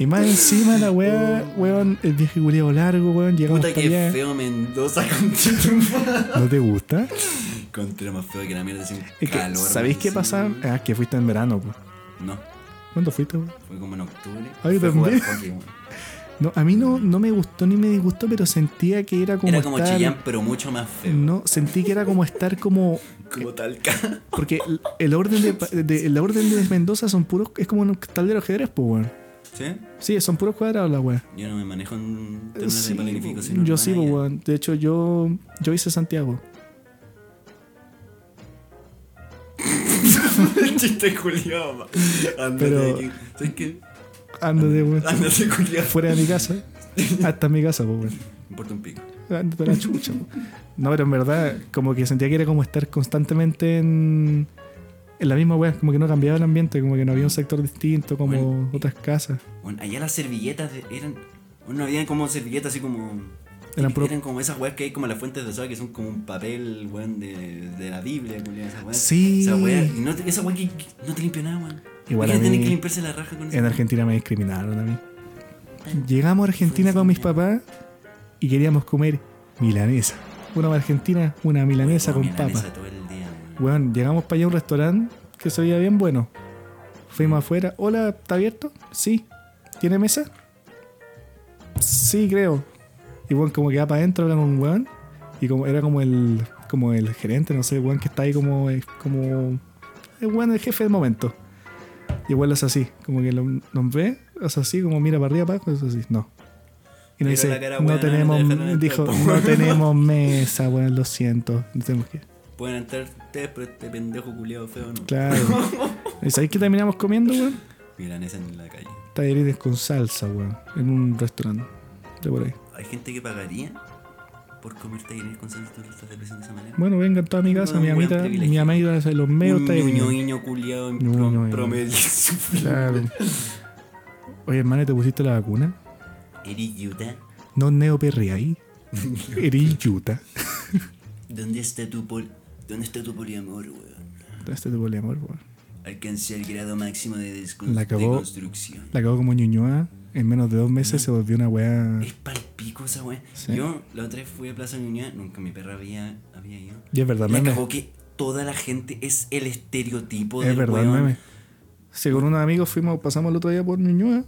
[SPEAKER 3] Y más encima la weá, weón, el viaje culiado largo, weón, llegamos
[SPEAKER 2] Puta
[SPEAKER 3] hasta
[SPEAKER 2] que
[SPEAKER 3] allá.
[SPEAKER 2] feo Mendoza con
[SPEAKER 3] ¿No te gusta?
[SPEAKER 2] Contra más feo que la mierda sin
[SPEAKER 3] Es que,
[SPEAKER 2] calor.
[SPEAKER 3] ¿sabéis qué pasa? Ah, que fuiste en verano, pues.
[SPEAKER 2] No,
[SPEAKER 3] ¿Cuándo fuiste, weón?
[SPEAKER 2] fue como en octubre.
[SPEAKER 3] Ay,
[SPEAKER 2] Fue a jugar
[SPEAKER 3] también. No, a mí no, no me gustó ni me disgustó, pero sentía que era como
[SPEAKER 2] Era como
[SPEAKER 3] estar...
[SPEAKER 2] Chillán, pero mucho más feo.
[SPEAKER 3] No, sentí que era como estar como...
[SPEAKER 2] Como Talca.
[SPEAKER 3] Porque el- orden de, de- el orden de Mendoza son puros... Es como un tablero de ajedrez, pues, weón.
[SPEAKER 2] ¿Sí?
[SPEAKER 3] Sí, son puros cuadrados la weá.
[SPEAKER 2] Yo no me manejo en términos
[SPEAKER 3] Sí,
[SPEAKER 2] de planificación.
[SPEAKER 3] yo sí, weón. De hecho, yo, yo hice Santiago.
[SPEAKER 2] El chiste culiado, ma. Ándate
[SPEAKER 3] Pero-
[SPEAKER 2] de aquí. ¿Sabes qué?
[SPEAKER 3] Ándate, weón.
[SPEAKER 2] Ándate culiado.
[SPEAKER 3] Fuera de mi casa. Hasta mi casa, pues, weón.
[SPEAKER 2] Me importa un pico.
[SPEAKER 3] Ándate la chucha, po. No, pero en verdad, como que sentía que era como estar constantemente en, en la misma weá, como que no cambiaba el ambiente, como que no había un sector distinto, como
[SPEAKER 2] Bueno,
[SPEAKER 3] otras casas.
[SPEAKER 2] Bueno, allá las servilletas de- eran. Bueno, había como servilletas así como.
[SPEAKER 3] Eran
[SPEAKER 2] Eran, como esas weas que hay como las fuentes de soda que son como un papel, weón, de, de la Biblia.
[SPEAKER 3] Sí.
[SPEAKER 2] Esa wea. Y no esa wea que, no te limpia nada, weón.
[SPEAKER 3] Igual a mí-
[SPEAKER 2] que limpiarse la raja con
[SPEAKER 3] En. Argentina me discriminaron a mí. Llegamos a Argentina con mis papás y queríamos comer milanesa. Una argentina, una milanesa con papa.
[SPEAKER 2] milanesa weón.
[SPEAKER 3] Bueno, llegamos para allá a un restaurante que se veía bien bueno. Fuimos afuera. Hola, ¿está abierto? Sí. ¿Tiene mesa? Sí, creo. Y bueno, como que va para adentro, habla con un weón. Y como era como el como el gerente, no sé, el weón que está ahí como, eh, como el weón, el jefe del momento. Y igual es así, como que lo, nos ve, es así, como mira para arriba, para abajo, es así, no. Y nos dice, no tenemos, dijo,
[SPEAKER 2] po".
[SPEAKER 3] no tenemos mesa, weón, lo siento, no tenemos que...
[SPEAKER 2] Pueden entrar ustedes, pero este pendejo culiado feo no.
[SPEAKER 3] Claro. ¿Y sabéis qué terminamos comiendo, weón?
[SPEAKER 2] Milanesa en la calle.
[SPEAKER 3] Tallarines con salsa, weón. En un restaurante. De por ahí.
[SPEAKER 2] Hay gente que pagaría por comer tallarines con salsa tú estás depreciando de esa manera.
[SPEAKER 3] Bueno, vengan toda mi casa.
[SPEAKER 2] Un
[SPEAKER 3] Mi amita, mi amita hace los medios
[SPEAKER 2] un
[SPEAKER 3] tallarines.
[SPEAKER 2] ñoño culiado en promedio.
[SPEAKER 3] Claro. Oye, hermano, ¿te pusiste la vacuna?
[SPEAKER 2] Eri Yuta,
[SPEAKER 3] No neoperri ahí. Eres yuta.
[SPEAKER 2] ¿dónde está tu pol ¿Dónde está tu poliamor, weón?
[SPEAKER 3] Todo este tipo de amor, weón.
[SPEAKER 2] Alcancé el grado máximo de, descon-
[SPEAKER 3] La cagó.
[SPEAKER 2] de construcción.
[SPEAKER 3] La cagó como Ñuñoa. En menos de dos meses se volvió una weá.
[SPEAKER 2] Es palpico esa weá.
[SPEAKER 3] Sí.
[SPEAKER 2] Yo la otra vez fui a Plaza Ñuñoa, nunca mi perra había, había ido.
[SPEAKER 3] Y es verdad,
[SPEAKER 2] La
[SPEAKER 3] meme.
[SPEAKER 2] cagó que toda la gente es el estereotipo
[SPEAKER 3] Es
[SPEAKER 2] del
[SPEAKER 3] verdad,
[SPEAKER 2] weón.
[SPEAKER 3] meme. Con unos amigos fuimos, pasamos el otro día por Ñuñoa.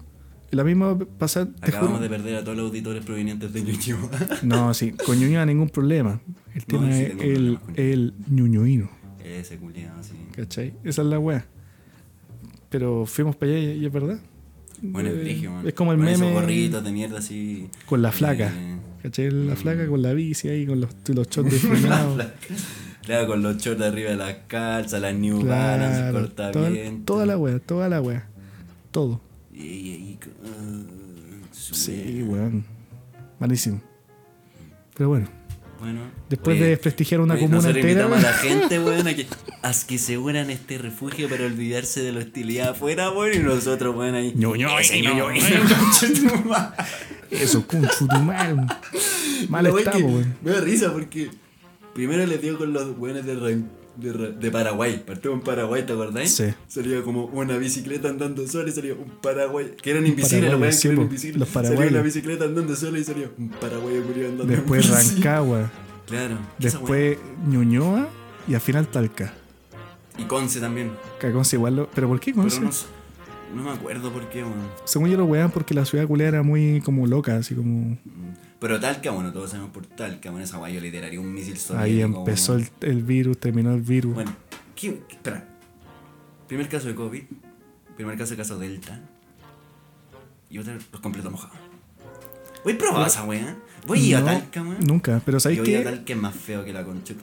[SPEAKER 3] La misma pasada. te
[SPEAKER 2] Acabamos
[SPEAKER 3] juro-
[SPEAKER 2] de perder a todos los auditores provenientes de Ñuñoa.
[SPEAKER 3] No, sí, con Ñuñoa ningún problema. El
[SPEAKER 2] No,
[SPEAKER 3] tema
[SPEAKER 2] sí
[SPEAKER 3] es el, el ñuñoíno,
[SPEAKER 2] Ese culiado, sí.
[SPEAKER 3] ¿cachai? Esa es la wea. Pero fuimos para allá y, es verdad.
[SPEAKER 2] Bueno, es
[SPEAKER 3] Eh,
[SPEAKER 2] brígido, man.
[SPEAKER 3] Es como el
[SPEAKER 2] Con esos
[SPEAKER 3] meme
[SPEAKER 2] gorritos de mierda así.
[SPEAKER 3] con la flaca.
[SPEAKER 2] Eh,
[SPEAKER 3] ¿Cachai? La flaca con la bici ahí, con los, los shots de
[SPEAKER 2] Claro, con los shorts arriba de las calzas, las New Balance,
[SPEAKER 3] Claro,
[SPEAKER 2] corta
[SPEAKER 3] toda,
[SPEAKER 2] bien.
[SPEAKER 3] toda la wea, toda la wea. Todo.
[SPEAKER 2] Ahí.
[SPEAKER 3] Sí, weón. Malísimo. Pero bueno,
[SPEAKER 2] Bueno.
[SPEAKER 3] Después
[SPEAKER 2] oye,
[SPEAKER 3] de desprestigiar una
[SPEAKER 2] oye,
[SPEAKER 3] comuna entera.
[SPEAKER 2] a la gente, weón, a que, a que se unan este refugio para olvidarse de la hostilidad afuera, weón, y nosotros, weón, ahí.
[SPEAKER 3] Ñoño, ñoño, eso, conchu tu madre. Mal estamos, weón.
[SPEAKER 2] Me da risa porque primero les dio con los weones de, Ra- de, de Paraguay. Partimos en Paraguay, ¿te acordáis?
[SPEAKER 3] Sí.
[SPEAKER 2] Salía como una bicicleta andando sola y salía un Paraguay. Que eran invisibles, los
[SPEAKER 3] Paraguay,
[SPEAKER 2] weones
[SPEAKER 3] sí,
[SPEAKER 2] eran invisibles.
[SPEAKER 3] los
[SPEAKER 2] Salía una bicicleta andando sola y salía un paraguayo andando
[SPEAKER 3] Después. Rancagua.
[SPEAKER 2] Claro.
[SPEAKER 3] Después Ñuñoa y al final Talca.
[SPEAKER 2] Y Conce también.
[SPEAKER 3] Que Conce igual lo. ¿Pero por qué Conce?
[SPEAKER 2] No, me acuerdo por qué, weón.
[SPEAKER 3] Según yo lo wean porque la ciudad culera era muy como loca, así como.
[SPEAKER 2] Pero Talca, bueno, todos sabemos por Talca, bueno, esa guay yo le tiraría un misil soviético.
[SPEAKER 3] Ahí empezó el, el virus, terminó el virus.
[SPEAKER 2] Bueno, ¿qué, qué- espera. Primer caso de COVID, primer caso de caso Delta, y otro los completo mojado. Voy a probar esa wea. Voy a ir a
[SPEAKER 3] No,
[SPEAKER 2] Talca, weón.
[SPEAKER 3] Nunca, pero ¿sabéis
[SPEAKER 2] Yo voy a
[SPEAKER 3] qué?
[SPEAKER 2] Talca es más feo que la concha.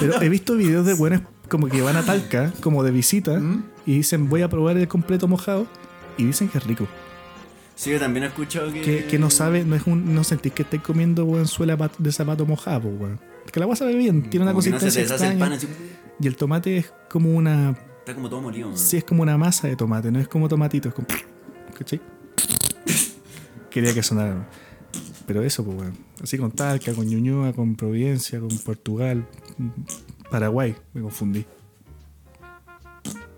[SPEAKER 3] Pero he visto videos de buenos como que van a Talca, como de visita,
[SPEAKER 2] ¿Mm?
[SPEAKER 3] y dicen voy a probar el completo mojado, y dicen que es rico.
[SPEAKER 2] Sí, yo también he escuchado que.
[SPEAKER 3] Que, que no sabe, no es un, no sentís que estáis comiendo weón, suela de zapato mojado, weón. Que la agua sabe bien, tiene una
[SPEAKER 2] como no
[SPEAKER 3] consistencia
[SPEAKER 2] deshace el pan
[SPEAKER 3] extraña.
[SPEAKER 2] así.
[SPEAKER 3] Y el tomate es como una.
[SPEAKER 2] Está como todo molido, weón.
[SPEAKER 3] Sí, es como una masa de tomate, no es como tomatito, es como. ¿Cachai? Quería que sonara. Pero eso, pues, weón. Así con Talca, con Ñuñoa, con Providencia, con Portugal, Paraguay, me confundí.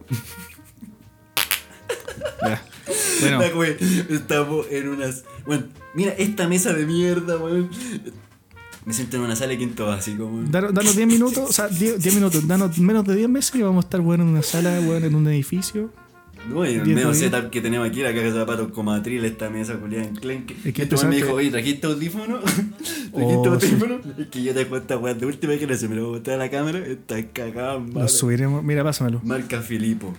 [SPEAKER 3] ya. Bueno,
[SPEAKER 2] La wea, Estamos en unas. Bueno, mira, esta mesa de mierda, weón. Me siento en una sala de quinto básico, weón.
[SPEAKER 3] danos danos 10 minutos, o sea, 10, 10 minutos, danos menos de 10 meses y vamos a estar, bueno, en una sala, bueno, en un edificio.
[SPEAKER 2] No, y el medio setup que tenemos aquí, la caja de zapatos como atril, esta mesa culiada en clenque.
[SPEAKER 3] Es que
[SPEAKER 2] este weón me dijo, oye, ¿trajiste audífono? ¿Trajiste
[SPEAKER 3] Oh, sí.
[SPEAKER 2] audífono? Es que yo te cuento weón de última generación, me lo voy a mostrar a la cámara, está cagado,
[SPEAKER 3] Lo subiremos. Mira, pásamelo.
[SPEAKER 2] Marca Filipo.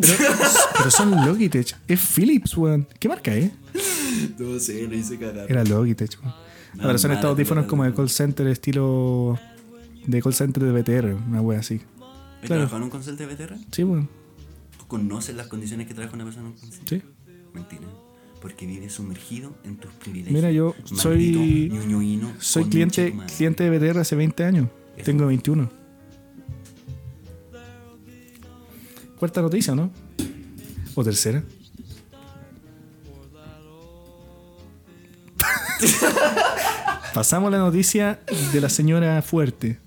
[SPEAKER 3] Pero, pero son Logitech. Es Philips, weón. ¿Qué marca es?
[SPEAKER 2] No sé, lo hice cagar.
[SPEAKER 3] Era Logitech, weón.
[SPEAKER 2] No,
[SPEAKER 3] Ahora son estos audífonos como de call center, estilo. de call center de BTR, una wea así.
[SPEAKER 2] ¿Has
[SPEAKER 3] claro.
[SPEAKER 2] trabajado en un consell de BTR?
[SPEAKER 3] Sí, weón.
[SPEAKER 2] ¿Tú conoces las condiciones que trabaja una persona en un consell?
[SPEAKER 3] Sí.
[SPEAKER 2] Mentira. Porque vives sumergido en tus privilegios.
[SPEAKER 3] Mira, yo soy-
[SPEAKER 2] Maldito
[SPEAKER 3] Soy
[SPEAKER 2] con
[SPEAKER 3] cliente, cliente de BTR hace 20 años.
[SPEAKER 2] Eso.
[SPEAKER 3] Tengo 21. Cuarta noticia, ¿no? ¿O tercera? Pasamos a la noticia de la señora Fuerte.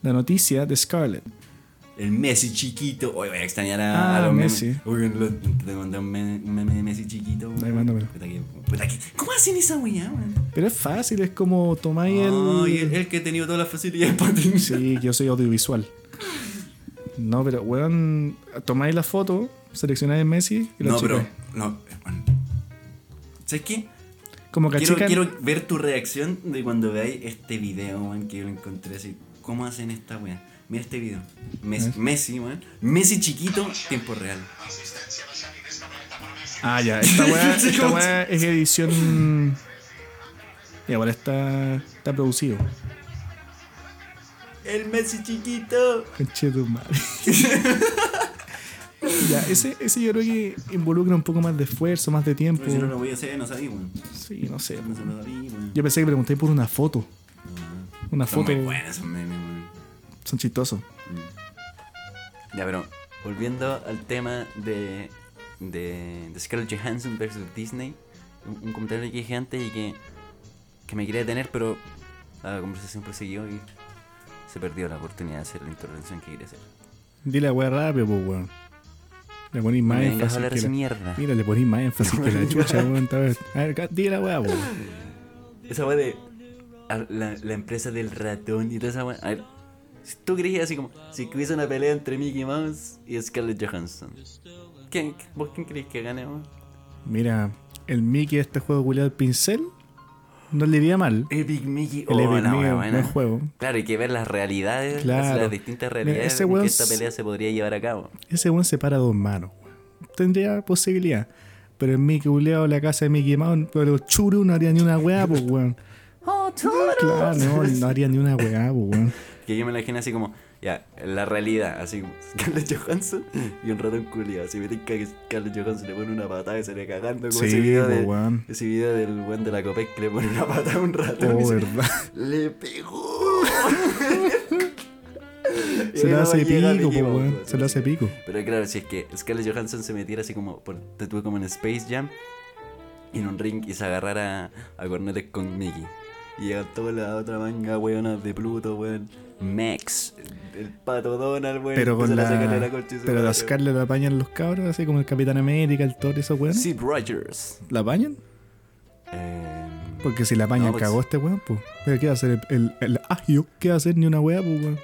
[SPEAKER 3] La noticia de Scarlett.
[SPEAKER 2] El Messi chiquito. Hoy voy a extrañar a,
[SPEAKER 3] Ah,
[SPEAKER 2] a los
[SPEAKER 3] Messi.
[SPEAKER 2] memes. Uy, lo- te mandé un meme, de Messi chiquito.
[SPEAKER 3] Ahí, mándamelo.
[SPEAKER 2] ¿Cómo hacen esa weá?
[SPEAKER 3] Pero es fácil, es como tomáis
[SPEAKER 2] Ay,
[SPEAKER 3] el.
[SPEAKER 2] el, el que ha tenido todas las facilidades para tener.
[SPEAKER 3] Sí, yo soy audiovisual. No, pero weón, tomáis la foto, seleccionáis Messi y la
[SPEAKER 2] No, pero. No, bueno. ¿Sabes qué?
[SPEAKER 3] Como que
[SPEAKER 2] Quiero, quiero ver tu reacción de cuando veáis este video, weón, que yo lo encontré así. ¿Cómo hacen esta weá? Mira este video. Messi,
[SPEAKER 3] ver.
[SPEAKER 2] Messi, weón. Messi chiquito, tiempo real.
[SPEAKER 3] Ah, ya, esta weá, esta weá es edición. Y ahora está, está producido.
[SPEAKER 2] El Messi chiquito.
[SPEAKER 3] Conchetumare. ya, ese, ese yo creo que involucra un poco más de esfuerzo, más de tiempo.
[SPEAKER 2] Pero si no lo voy a hacer, no sabía, weón.
[SPEAKER 3] Sí, no sé.
[SPEAKER 2] No sabía.
[SPEAKER 3] Yo pensé que pregunté por una foto. Una
[SPEAKER 2] Son
[SPEAKER 3] foto.
[SPEAKER 2] muy buenos esos memes, weón.
[SPEAKER 3] Son chistosos.
[SPEAKER 2] Ya, pero volviendo al tema de, de, de Scarlett Johansson versus Disney, un, un comentario que dije antes y que, que me quería detener, pero la conversación prosiguió y se perdió la oportunidad de hacer la intervención que quiere hacer.
[SPEAKER 3] Dile la weá rápido, pues, weón. Le ponís más énfasis. que la-
[SPEAKER 2] mierda.
[SPEAKER 3] Mira, le ponís más énfasis que la chucha, weón. A ver, dile la weá, weón.
[SPEAKER 2] Esa weá de la, la empresa del ratón y toda esa weá. A ver, si tú creías así como, si hubiese una pelea entre Mickey Mouse y Scarlett Johansson, ¿quién, ¿vos quién crees que gane, weón?
[SPEAKER 3] Mira, el Mickey de este juego culiado del pincel no le iría mal.
[SPEAKER 2] Epic Mickey,
[SPEAKER 3] El
[SPEAKER 2] oh,
[SPEAKER 3] Epic
[SPEAKER 2] la
[SPEAKER 3] Mickey, buen juego.
[SPEAKER 2] Claro, hay que ver las realidades,
[SPEAKER 3] Claro.
[SPEAKER 2] las distintas
[SPEAKER 3] Mira,
[SPEAKER 2] realidades en
[SPEAKER 3] weón
[SPEAKER 2] que esta pelea se podría llevar a cabo.
[SPEAKER 3] Ese weón se para dos manos, weón. Tendría posibilidad. Pero el Mickey culiado, la casa de Mickey Mouse, pero churu no haría ni una weá, pues, weón. Claro, no, no haría ni una weá, pues, weón.
[SPEAKER 2] Que yo me la imagino así como, ya, la realidad, así como Scarlett Johansson y un ratón culiado. Si me tinca que Scarlett Johansson le pone una patada y se le cagando como
[SPEAKER 3] Sí,
[SPEAKER 2] ese video, de, ese video del buen de la Copec que le pone una patada a un ratón. y
[SPEAKER 3] Oh,
[SPEAKER 2] se-
[SPEAKER 3] verdad.
[SPEAKER 2] Le pegó. Y
[SPEAKER 3] Se
[SPEAKER 2] no
[SPEAKER 3] hace pico,
[SPEAKER 2] Mouse,
[SPEAKER 3] weón. Se lo hace pico.
[SPEAKER 2] Pero claro, si es que Scarlett Johansson se metiera así como, por, te tuve como en Space Jam, en un ring y se agarrara a cornetes con Mickey. Y llega toda la otra manga, weón, de Pluto, weón. Max, el pato Donald, weón.
[SPEAKER 3] Pero con
[SPEAKER 2] a
[SPEAKER 3] la.
[SPEAKER 2] su
[SPEAKER 3] Pero a Scarlett la apañan los cabros, así como el Capitán América, el Thor, esos
[SPEAKER 2] weón. Steve Rogers.
[SPEAKER 3] ¿La apañan?
[SPEAKER 2] Eh,
[SPEAKER 3] Porque si la apañan,
[SPEAKER 2] No, pues-
[SPEAKER 3] cagó este weón, pues. Pero ¿qué va a hacer el, el, el agio? ¿Qué va a hacer ni una weá, pues, weón?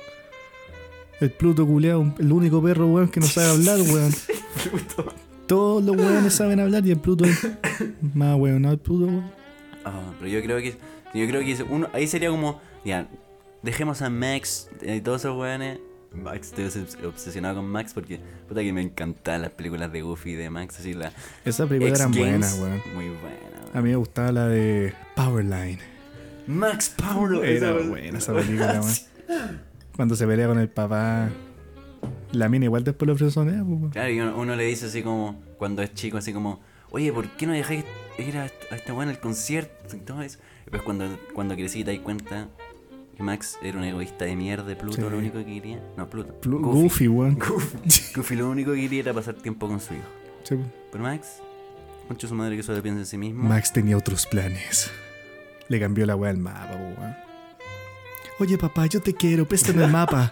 [SPEAKER 3] El Pluto culeado, el único perro, weón, que no sabe hablar, weón.
[SPEAKER 2] Pluto.
[SPEAKER 3] Todos los weones saben hablar y el Pluto es más weón, ¿no? El Pluto, weón.
[SPEAKER 2] Ah, pero yo creo que. Yo creo que uno, ahí sería como. Ya, dejemos a Max y todos esos weones. Max, estoy obses- obsesionado con Max porque. Puta que me encantaban las películas de Goofy y de Max, así la.
[SPEAKER 3] Esas películas
[SPEAKER 2] X
[SPEAKER 3] eran
[SPEAKER 2] Games,
[SPEAKER 3] buenas, weón.
[SPEAKER 2] Muy buena.
[SPEAKER 3] A mí me gustaba la de Powerline.
[SPEAKER 2] Max Power
[SPEAKER 3] Era
[SPEAKER 2] esa-
[SPEAKER 3] buena esa película, weón. Cuando se pelea con el papá. La mina igual después lo fresonea, pues, weón.
[SPEAKER 2] Claro, y uno, uno le dice así como. Cuando es chico, así como. Oye, ¿por qué no dejáis ir a, a este weón al concierto? Y todo eso. Después, cuando, cuando crecí, te das cuenta. Que Max era un egoísta de mierda, Pluto
[SPEAKER 3] Sí.
[SPEAKER 2] lo único que quería. No, Pluto.
[SPEAKER 3] Plu- Goofy, weón.
[SPEAKER 2] Goofy. Goofy lo único que quería era pasar tiempo con su hijo.
[SPEAKER 3] Sí.
[SPEAKER 2] Pero Max, mucho su madre que solo piensa en sí mismo.
[SPEAKER 3] Max tenía otros planes. Le cambió la weá al mapa, weón. Oye, papá, yo te quiero, préstame el mapa.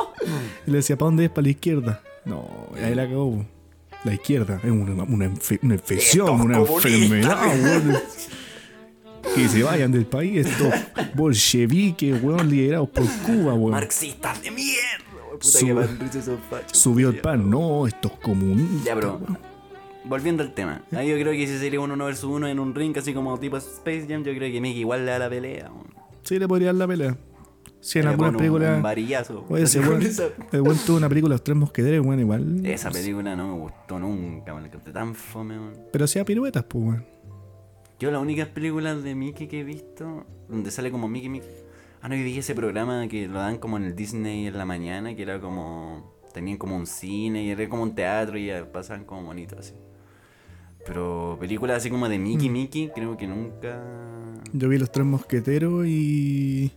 [SPEAKER 3] Y le decía, ¿para dónde es? Para la izquierda. No, y ahí la cagó. La izquierda es una, una, infe- una infección, una enfermedad, weón. Que se vayan del país estos bolcheviques, weón, liderados por Cuba, weón.
[SPEAKER 2] Marxistas de mierda. Puta
[SPEAKER 3] Su-
[SPEAKER 2] que van esos fachos.
[SPEAKER 3] Subió el pan, no, estos comunistas.
[SPEAKER 2] Ya, bro.
[SPEAKER 3] weón.
[SPEAKER 2] Volviendo al tema. Ahí yo creo que si sería un uno versus uno en un ring así como tipo Space Jam, yo creo que Mickey igual le da la pelea. weón.
[SPEAKER 3] Sí, le podría dar la pelea. Si en algunas
[SPEAKER 2] pone un-
[SPEAKER 3] películas.
[SPEAKER 2] varillazo.
[SPEAKER 3] Oye,
[SPEAKER 2] esa-
[SPEAKER 3] el weón tuvo una película Los Tres Mosqueteros, weón, igual.
[SPEAKER 2] Esa película no me gustó nunca, me la tan fome, weón.
[SPEAKER 3] Pero hacía piruetas, pues, weón.
[SPEAKER 2] Yo las únicas películas de Mickey que he visto, donde sale como Mickey Mickey. Ah, no, yo vi ese programa que lo dan como en el Disney en la mañana, que era como. Tenían como un cine y era como un teatro y pasaban como bonitos así. Pero películas así como de
[SPEAKER 3] Mm.
[SPEAKER 2] Mickey Mickey, creo que nunca.
[SPEAKER 3] Yo vi Los Tres Mosqueteros y.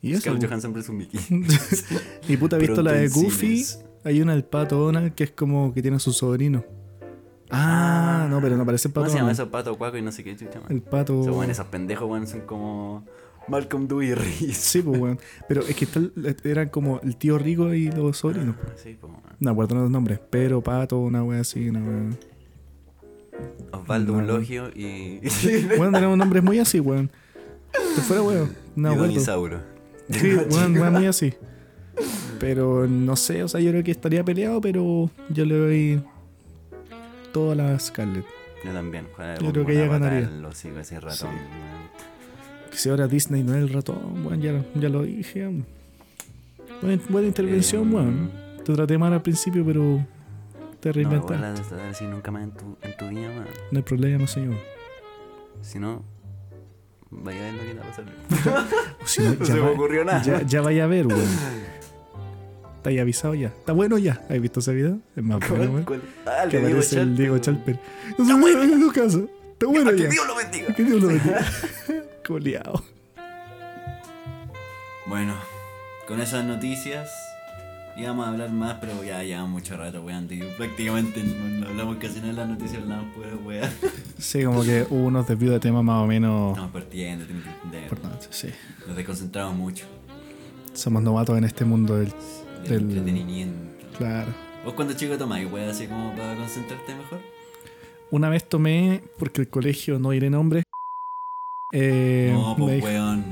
[SPEAKER 3] Y eso.
[SPEAKER 2] Scarlett. Johansson es un Mickey.
[SPEAKER 3] Y puta, he visto la de Goofy. Hay una del pato Donald que es como que tiene a su sobrino. Ah, no, pero no parece el
[SPEAKER 2] ¿Cómo
[SPEAKER 3] pato
[SPEAKER 2] se llama eso? Pato Cuaco y no sé qué chucha, man.
[SPEAKER 3] El pato.
[SPEAKER 2] Esos, weón, esos pendejos, weón, son como. Malcolm Dewey y Reese.
[SPEAKER 3] Sí, pues, weón. Pero es que está el- eran como el tío rico y los sobrinos.
[SPEAKER 2] Ah, Sí, pues.
[SPEAKER 3] No acuerdo los nombres. Pero pato, una wea así, una wea.
[SPEAKER 2] Osvaldo
[SPEAKER 3] No.
[SPEAKER 2] Eulogio y.
[SPEAKER 3] Weón, tenemos nombres muy así, weón. Te fuera, weón. No
[SPEAKER 2] y Don. Isauro.
[SPEAKER 3] Sí, weón, weón, muy así. Pero no sé, o sea, yo creo que estaría peleado, pero yo le doy todo a la Scarlett.
[SPEAKER 2] Yo también.
[SPEAKER 3] Yo creo que ella ganaría.
[SPEAKER 2] los a ese ratón.
[SPEAKER 3] Sí. Que si ahora Disney no es el ratón, weón, ya, ya lo dije. Buena, buena intervención,
[SPEAKER 2] Eh,
[SPEAKER 3] weón. Te traté mal al principio, pero te
[SPEAKER 2] No
[SPEAKER 3] reinventaste.
[SPEAKER 2] tratar así nunca más en tu, en tu vida, man.
[SPEAKER 3] No hay problema, señor.
[SPEAKER 2] Si no, vaya a ver lo que va a pasar.
[SPEAKER 3] Si no,
[SPEAKER 2] No se me ocurrió nada.
[SPEAKER 3] ya, ya vaya a ver, weón. Está ahí avisado ya. Está bueno ya. ¿Has visto ese video? Es más bueno.
[SPEAKER 2] ¿Cuál? Ah,
[SPEAKER 3] Que
[SPEAKER 2] de Diego
[SPEAKER 3] aparece el Diego. Chalper. No se mueve en su casa. Está bueno
[SPEAKER 2] Que
[SPEAKER 3] ya.
[SPEAKER 2] Dios lo bendiga.
[SPEAKER 3] Que Dios lo bendiga. Coleado.
[SPEAKER 2] Bueno, con esas noticias íbamos a hablar más, pero ya llevamos mucho rato, weón. y Prácticamente no, no hablamos casi nada de las noticias, hablamos pura weón.
[SPEAKER 3] Sí, como que hubo unos desvíos de temas más o menos
[SPEAKER 2] Estamos partiendo, tenemos que entender.
[SPEAKER 3] sí.
[SPEAKER 2] Nos desconcentramos mucho.
[SPEAKER 3] Somos novatos en este mundo del.
[SPEAKER 2] Del
[SPEAKER 3] Del-
[SPEAKER 2] entretenimiento.
[SPEAKER 3] Claro.
[SPEAKER 2] ¿Vos cuando chico tomás weá así como para concentrarte mejor?
[SPEAKER 3] Una vez tomé, porque el colegio no iré nombre. Eh,
[SPEAKER 2] no, pues
[SPEAKER 3] dijo,
[SPEAKER 2] weón.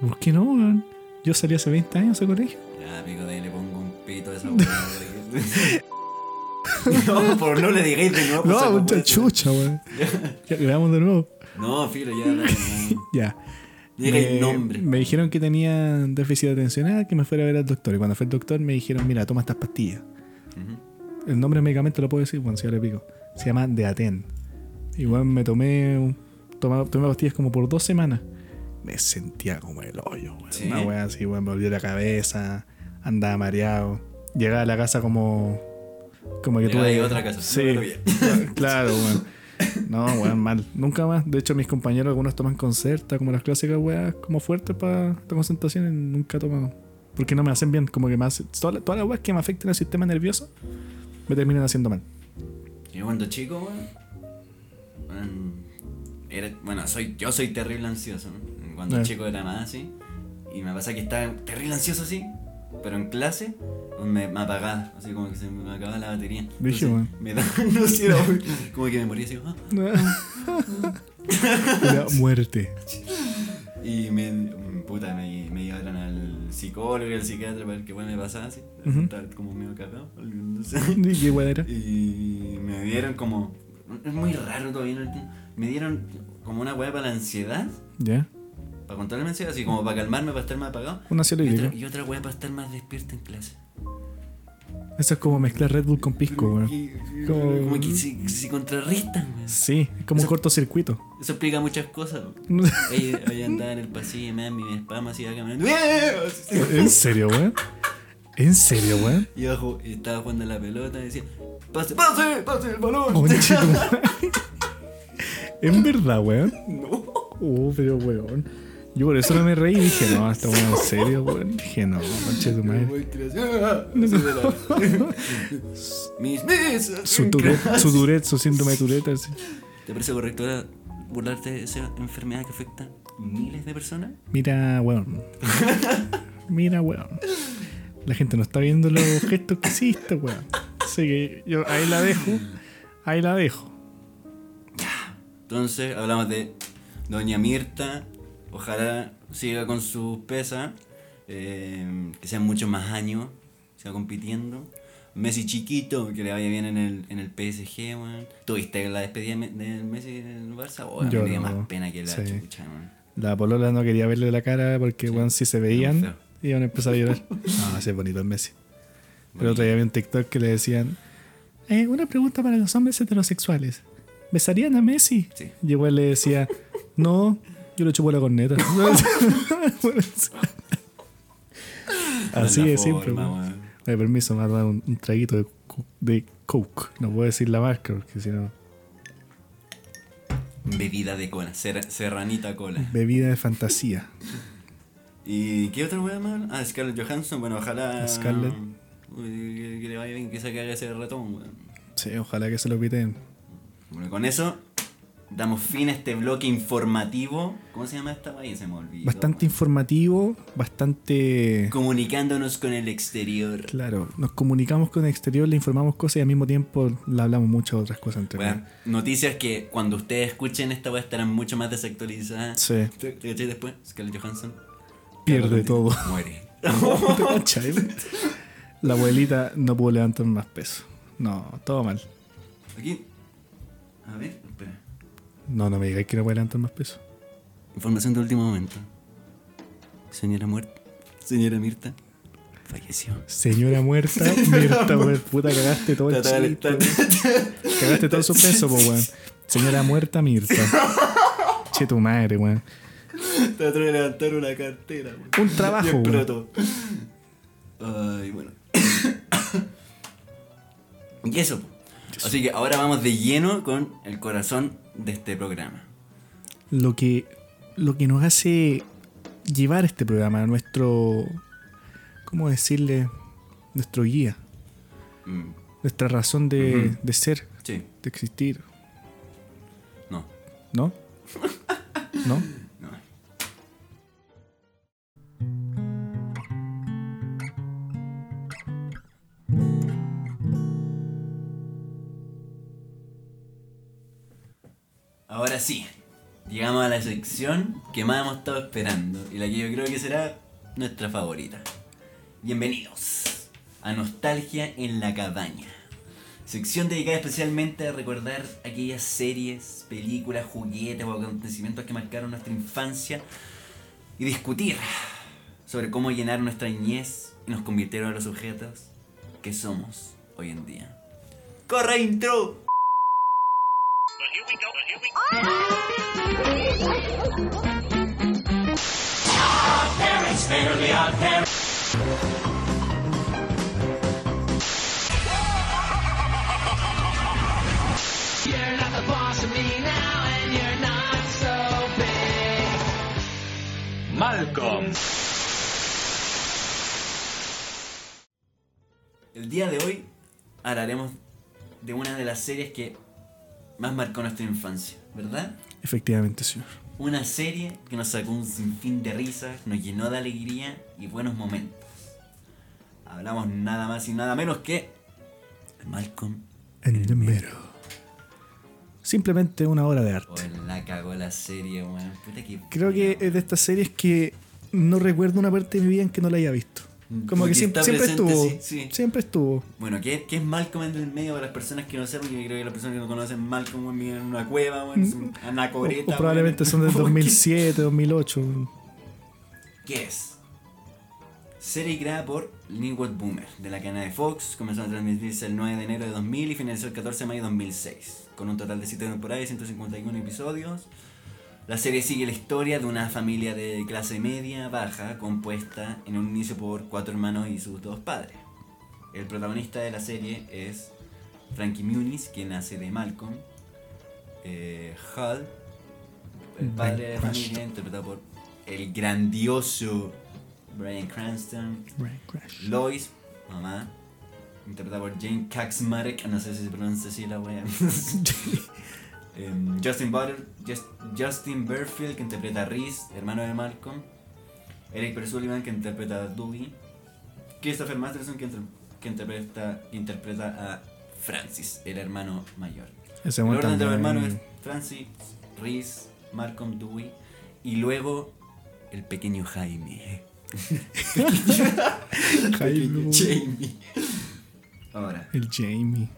[SPEAKER 3] ¿Por qué no, weón? Yo salí hace 20 años de colegio.
[SPEAKER 2] Ya, pico de ahí le pongo un pito a esa weá. no, por no le digáis de nuevo.
[SPEAKER 3] No, mucha chucha, weón. Ya, grabamos de nuevo.
[SPEAKER 2] No, filo, ya.
[SPEAKER 3] Ya.
[SPEAKER 2] Diga el nombre.
[SPEAKER 3] me dijeron que tenía déficit atencional, que me fuera a ver al doctor. Y cuando fue el doctor me dijeron, mira, toma estas pastillas. El nombre del medicamento lo puedo decir, bueno, si ahora pico. Se llama Deaten. Igual me tomé, toma- tomé pastillas como por dos semanas. Me sentía como el hoyo, weón.
[SPEAKER 2] ¿Sí?
[SPEAKER 3] Una weá así, weón, me volvió la cabeza, andaba mareado. Llegaba a la casa como. Como que
[SPEAKER 2] Llegaba
[SPEAKER 3] tuve.
[SPEAKER 2] otra casa,
[SPEAKER 3] Sí, claro, weón. No, weón, mal. Nunca más. De hecho, mis compañeros, algunos toman concerta, como las clásicas weas, como fuertes para la concentración, y nunca he tomado. Porque no me hacen bien, como que me hacen. Todas, las- todas las weas que me afecten al sistema nervioso me terminan haciendo mal.
[SPEAKER 2] Yo cuando chico, weón. era- bueno, soy, yo soy terrible ansioso. ¿no? Cuando
[SPEAKER 3] Eh.
[SPEAKER 2] chico era más así. Y me pasa que estaba terrible ansioso así. Pero en clase me, me apagaba. Así como que se me acababa la batería. Entonces, Me daba, no sé, era muy- como que me moría así. ah.
[SPEAKER 3] Era muerte.
[SPEAKER 2] Y me, puta, me, me llevaron al psicólogo y al psiquiatra para ver qué bueno me pasaba así.
[SPEAKER 3] Ujú.
[SPEAKER 2] Estaba como medio cagado. no sé.
[SPEAKER 3] ¿Y qué wea era?
[SPEAKER 2] Y me dieron como. Es muy raro todavía, no entiendo. Me dieron como una weá para la ansiedad.
[SPEAKER 3] ¿Ya?
[SPEAKER 2] Para controlar la ansiedad, así como para calmarme, para estar más apagado.
[SPEAKER 3] Un ácido
[SPEAKER 2] Y otra, y otra weá para estar más despierto en clase.
[SPEAKER 3] Eso es como mezclar Red Bull con pisco, weón.
[SPEAKER 2] Y-
[SPEAKER 3] Como-
[SPEAKER 2] Como que se, se contrarrestan, weón.
[SPEAKER 3] Sí, es como un cortocircuito.
[SPEAKER 2] Eso explica muchas cosas. weón. Andaba en el pasillo, me dan mi spam así, caminando.
[SPEAKER 3] ¿En serio, weón? ¿En serio, weón?
[SPEAKER 2] Y abajo y estaba jugando a la pelota y decía: ¡Pase, pase, pase el balón!
[SPEAKER 3] Madre. ¿En verdad, weón?
[SPEAKER 2] No.
[SPEAKER 3] Oh, pero weón. Yo por eso no me reí y dije, no, está weón, en serio, weón. Dije, no, conche tu madre.
[SPEAKER 2] Mis mesas.
[SPEAKER 3] Su Tourette, su Tourette, su síndrome de Tourette, así.
[SPEAKER 2] ¿Te parece correcto ahora burlarte de esa enfermedad que afecta miles de personas?
[SPEAKER 3] Mira, weón. Mira, weón. La gente no está viendo los gestos que hiciste, weón. Así que yo ahí la dejo. Ahí la dejo.
[SPEAKER 2] Entonces hablamos de Doña Mirta. Ojalá siga con sus pesas. eh, que sean muchos más años. Siga compitiendo. Messi chiquito, que le vaya bien en el, en el PSG, weón. ¿Tuviste la despedida de Me- de Messi en el Barça? Oh,
[SPEAKER 3] Yo
[SPEAKER 2] me dio
[SPEAKER 3] no.
[SPEAKER 2] más pena que la
[SPEAKER 3] Sí.
[SPEAKER 2] chucha.
[SPEAKER 3] La polola no quería verle la cara porque, weón, si se veían, iban a empezar a llorar. Ese es bonito el Messi. Pero otro día un TikTok que le decían: eh, Una pregunta para los hombres heterosexuales. ¿Besarían a Messi?
[SPEAKER 2] Sí.
[SPEAKER 3] Y igual le decía: No, yo le chupo la corneta. Así de simple. Me permiso, me va a dar un, un traguito de, co- de Coke. No puedo decir la marca porque si no.
[SPEAKER 2] Bebida de cola, ser- serranita cola.
[SPEAKER 3] Bebida de fantasía.
[SPEAKER 2] ¿Y qué otra wea más? Ah, Scarlett Johansson, bueno, ojalá.
[SPEAKER 3] Scarlett.
[SPEAKER 2] Uy, Que, le vaya bien, que se cague ese ratón, weón.
[SPEAKER 3] Sí, ojalá que se lo piten.
[SPEAKER 2] Bueno, con eso damos fin a este bloque informativo. ¿Cómo se llama esta wea? Se me olvidó.
[SPEAKER 3] Bastante informativo, bastante.
[SPEAKER 2] Comunicándonos con el exterior.
[SPEAKER 3] Claro, nos comunicamos con el exterior, le informamos cosas y al mismo tiempo le hablamos muchas otras cosas entre
[SPEAKER 2] Bueno, noticias que cuando ustedes escuchen esta wea estarán mucho más desactualizadas.
[SPEAKER 3] Sí,
[SPEAKER 2] ¿Te cachai después? Scarlett Johansson.
[SPEAKER 3] pierde todo.
[SPEAKER 2] Muere.
[SPEAKER 3] La abuelita no pudo levantar más peso. No, todo mal.
[SPEAKER 2] Aquí. A ver.
[SPEAKER 3] No, no me digáis que no puede levantar más peso.
[SPEAKER 2] Información de último momento. Señora muerta. Señora Mirta. Falleció.
[SPEAKER 3] Señora muerta, Mirta, weón. Puta, cagaste todo el chiste. Cagaste todo su peso, po, weón. Señora muerta, Mirta. Che, tu madre, weón.
[SPEAKER 2] Trató de levantar una cartera. weón.
[SPEAKER 3] Un trabajo, weón.
[SPEAKER 2] Ay, bueno. y eso. po. Así que ahora vamos de lleno con el corazón de este programa.
[SPEAKER 3] Lo que, lo que nos hace llevar este programa, nuestro. ¿Cómo decirle? Nuestro guía.
[SPEAKER 2] Mm,
[SPEAKER 3] Nuestra razón de, de ser,
[SPEAKER 2] sí,
[SPEAKER 3] de existir.
[SPEAKER 2] ¿No?
[SPEAKER 3] ¿No? no.
[SPEAKER 2] Ahora sí, llegamos a la sección que más hemos estado esperando y la que yo creo que será nuestra favorita. Bienvenidos a Nostalgia en la Cabaña. Sección dedicada especialmente a recordar aquellas series, películas, juguetes o acontecimientos que marcaron nuestra infancia y discutir sobre cómo llenar nuestra niñez y nos convirtieron a los sujetos que somos hoy en día. ¡Corre intro!
[SPEAKER 4] Malcolm.
[SPEAKER 2] El día de hoy hablaremos de una de las series que más marcó nuestra infancia, ¿verdad?
[SPEAKER 3] Efectivamente, señor.
[SPEAKER 2] Una serie que nos sacó un sinfín de risas, nos llenó de alegría y buenos momentos. Hablamos nada más y nada menos que Malcolm.
[SPEAKER 3] En el mero. Simplemente una obra de
[SPEAKER 2] Oh,
[SPEAKER 3] arte.
[SPEAKER 2] la cagó la serie, weón.
[SPEAKER 3] Creo que es de estas series que no recuerdo una parte de mi vida en que no la haya visto. Como
[SPEAKER 2] Porque
[SPEAKER 3] que siempre, siempre
[SPEAKER 2] presente,
[SPEAKER 3] estuvo.
[SPEAKER 2] sí, sí.
[SPEAKER 3] Siempre estuvo.
[SPEAKER 2] Bueno, ¿qué, qué es Malcolm en el medio para las personas que no sepan? Yo creo que las personas que no conocen Malcolm viven en una cueva, weón, es un
[SPEAKER 3] O,
[SPEAKER 2] anacoreta.
[SPEAKER 3] o probablemente
[SPEAKER 2] weón.
[SPEAKER 3] son del
[SPEAKER 2] ¿Qué-
[SPEAKER 3] 2007, 2008.
[SPEAKER 2] ¿Qué es? Serie creada por Linwood Boomer, de la cadena de Fox, comenzó a transmitirse el 9 de enero de 2000 y finalizó el 14 de mayo de 2006, con un total de 7 temporadas y 151 episodios. La serie sigue la historia de una familia de clase media baja compuesta en un inicio por cuatro hermanos y sus dos padres. El protagonista de la serie es Frankie Muniz, quien hace de Malcolm. Eh, Hal, el padre de la familia, interpretado por el grandioso Brian Cranston.
[SPEAKER 3] Crash.
[SPEAKER 2] Lois, mamá, interpretada por Jane Kaczmarek, no sé si se pronuncia así la wea. Em, Justin Butler, Just- Justin Burfield, que interpreta a Reese, hermano de Malcolm. Eric Per Sullivan, que interpreta a Dewey. Christopher Masterson, que, inter- que interpreta, que interpreta a Francis, el hermano mayor.
[SPEAKER 3] Ese
[SPEAKER 2] El orden de los hermanos es Francis, Reese, Malcolm, Dewey. Y luego el pequeño Jaime.
[SPEAKER 3] Jaime.
[SPEAKER 2] Jamie. Ahora,
[SPEAKER 3] El Jamie.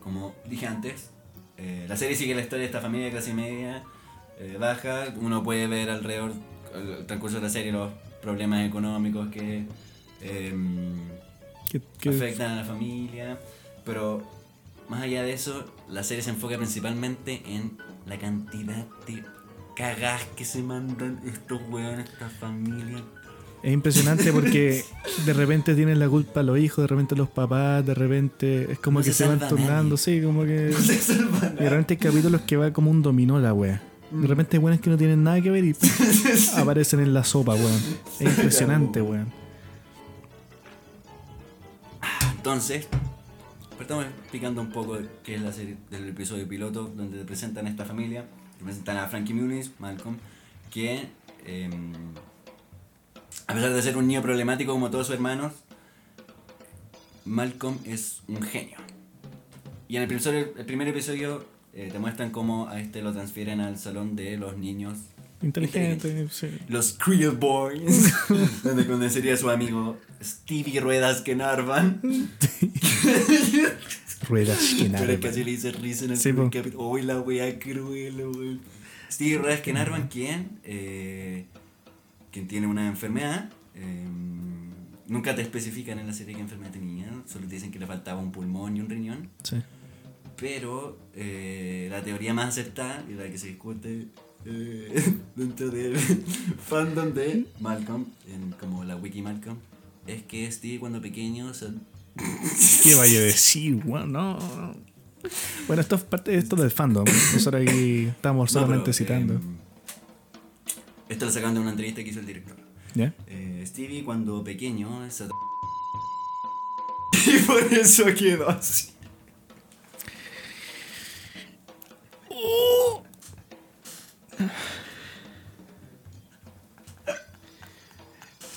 [SPEAKER 2] como dije antes, eh, la serie sigue la historia de esta familia de clase media eh, baja. Uno puede ver alrededor, al transcurso de la serie, los problemas económicos que em, afectan a la familia. Pero más allá de eso, la serie se enfoca principalmente en la cantidad de cagás que se mandan estos weones, esta familia.
[SPEAKER 3] Es impresionante porque de repente tienen la culpa los hijos, de repente los papás, de repente es como
[SPEAKER 2] No
[SPEAKER 3] que
[SPEAKER 2] se
[SPEAKER 3] se, van turnando, sí, como que.
[SPEAKER 2] No se salva
[SPEAKER 3] Y de repente hay capítulos que va como un dominó la wea. De repente hay weones que no tienen nada que ver y aparecen en la sopa, weón. Es impresionante, weón.
[SPEAKER 2] Entonces, estamos explicando un poco qué es la serie del episodio piloto, donde te presentan a esta familia, te presentan a Frankie Muniz, Malcolm, que em, a pesar de ser un niño problemático como todos sus hermanos, Malcolm es un genio. Y en el, episodio- el primer episodio eh, te muestran cómo a este lo transfieren al salón de los niños
[SPEAKER 3] Inteligente, sí.
[SPEAKER 2] los Creel Boys, donde conocería a su amigo Stevie Ruedas Kenarvan.
[SPEAKER 3] Ruedas que nada.
[SPEAKER 2] Pero así le hice risa en el
[SPEAKER 3] Sí,
[SPEAKER 2] primer capítulo. Uy, la wea cruel, weón. Stevie Ruedas Kenarvan, quien, eh, quien tiene una enfermedad. eh, nunca te especifican en la serie qué enfermedad tenía, solo te dicen que le faltaba un pulmón y un riñón.
[SPEAKER 3] Sí.
[SPEAKER 2] Pero eh, la teoría más aceptada y la que se discute eh, dentro del fandom de Malcolm, en, como la wiki Malcolm, es que Steve cuando pequeño se-
[SPEAKER 3] ¿Qué vaya a decir, weón? No. Bueno, esto es parte de esto del fandom. Nosotros aquí estamos
[SPEAKER 2] No,
[SPEAKER 3] solamente
[SPEAKER 2] pero,
[SPEAKER 3] citando.
[SPEAKER 2] eh, esto lo sacaron de una entrevista que hizo el director.
[SPEAKER 3] ¿Ya?
[SPEAKER 2] Eh, Stevie cuando pequeño se... Y por eso quedó así.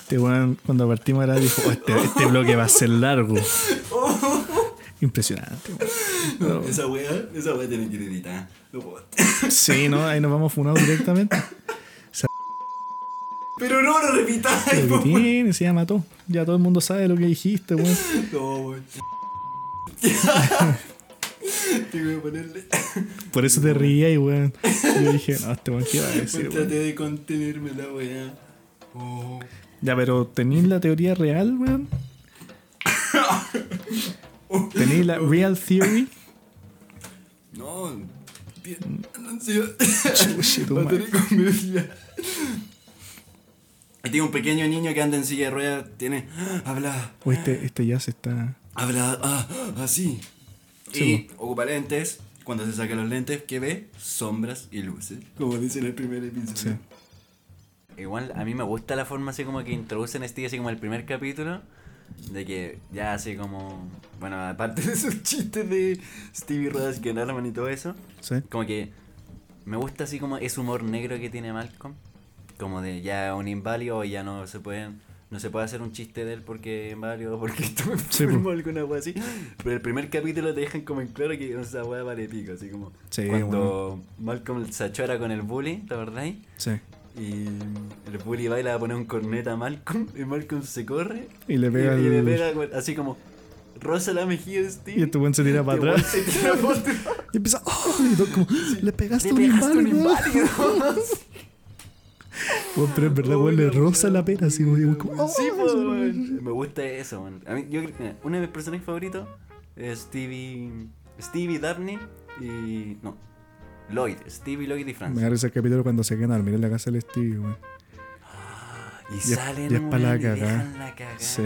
[SPEAKER 3] Este weón, cuando partimos ahora dijo, "Oh, este, este bloque va a ser largo. Impresionante.
[SPEAKER 2] Esa weá, esa weá tiene que. No puedo.
[SPEAKER 3] Sí, ¿no? Ahí nos vamos funados directamente.
[SPEAKER 2] Pero no lo repitáis,
[SPEAKER 3] Lo que tiene, se llama todo. Ya todo el mundo sabe lo que dijiste, weón.
[SPEAKER 2] No, weón. Tengo que ponerle.
[SPEAKER 3] Por eso te reía y weón. Yo dije, no, este weón, ¿qué va a decir,
[SPEAKER 2] Traté de contenerme la weá. Oh.
[SPEAKER 3] Ya, pero ¿tenéis la teoría real, weón? ¿Tenéis la real theory?
[SPEAKER 2] No. pi- ansiedad.
[SPEAKER 3] Chuche, tu
[SPEAKER 2] Va a
[SPEAKER 3] madre.
[SPEAKER 2] tener comedia. Y Tiene un pequeño niño que anda en silla de ruedas, tiene. Habla.
[SPEAKER 3] O este, este ya se está.
[SPEAKER 2] Habla ah, así.
[SPEAKER 3] Sí,
[SPEAKER 2] y ocupa lentes. Cuando se saca los lentes, ¿qué ve? Sombras y luces. Como dice en el primer episodio.
[SPEAKER 3] Sí.
[SPEAKER 2] Igual a mí me gusta la forma así como que introducen a Steve así como el primer capítulo. De que ya así como. Bueno, aparte de esos chistes de Stevie Rodas que arman y todo eso.
[SPEAKER 3] Sí.
[SPEAKER 2] Como que me gusta así como ese humor negro que tiene Malcolm. Como de ya un inválido y ya no se puede, no se puede hacer un chiste de él porque es inválido o porque estuvo
[SPEAKER 3] Sí,
[SPEAKER 2] enfermo o alguna wea así. Pero el primer capítulo te dejan como en claro que esa wea vale pico, así como
[SPEAKER 3] Sí,
[SPEAKER 2] cuando Malcolm se achora con el bully, ¿te acordáis?
[SPEAKER 3] Sí.
[SPEAKER 2] Y el bully baila a poner un corneta a Malcolm y Malcolm se corre
[SPEAKER 3] Y le pega
[SPEAKER 2] y, y le
[SPEAKER 3] el-
[SPEAKER 2] pega así como rosa la mejilla de Steve.
[SPEAKER 3] Y este weón se tira para
[SPEAKER 2] el
[SPEAKER 3] atrás.
[SPEAKER 2] weón se tira para atrás.
[SPEAKER 3] Y empieza. ¡Oh! Y todo como. Le pegaste
[SPEAKER 2] Le pegaste un
[SPEAKER 3] inválido. Weón, pero en verdad, weón, le rosa la pera. Así y weón, como, ¡oh!
[SPEAKER 2] Sí, pues, weón. Me gusta eso, man. A mí, yo, que uno de mis personajes favoritos es Stevie. Stevie Darney y. No. Lloyd. Stevie, Lloyd y
[SPEAKER 3] Me
[SPEAKER 2] Francis.
[SPEAKER 3] agarra ese capítulo cuando se quedan a dormir en la casa del Stevie, weón.
[SPEAKER 2] Y
[SPEAKER 3] es-
[SPEAKER 2] salen,
[SPEAKER 3] y es pa' la
[SPEAKER 2] weón, y
[SPEAKER 3] cagá. Sí.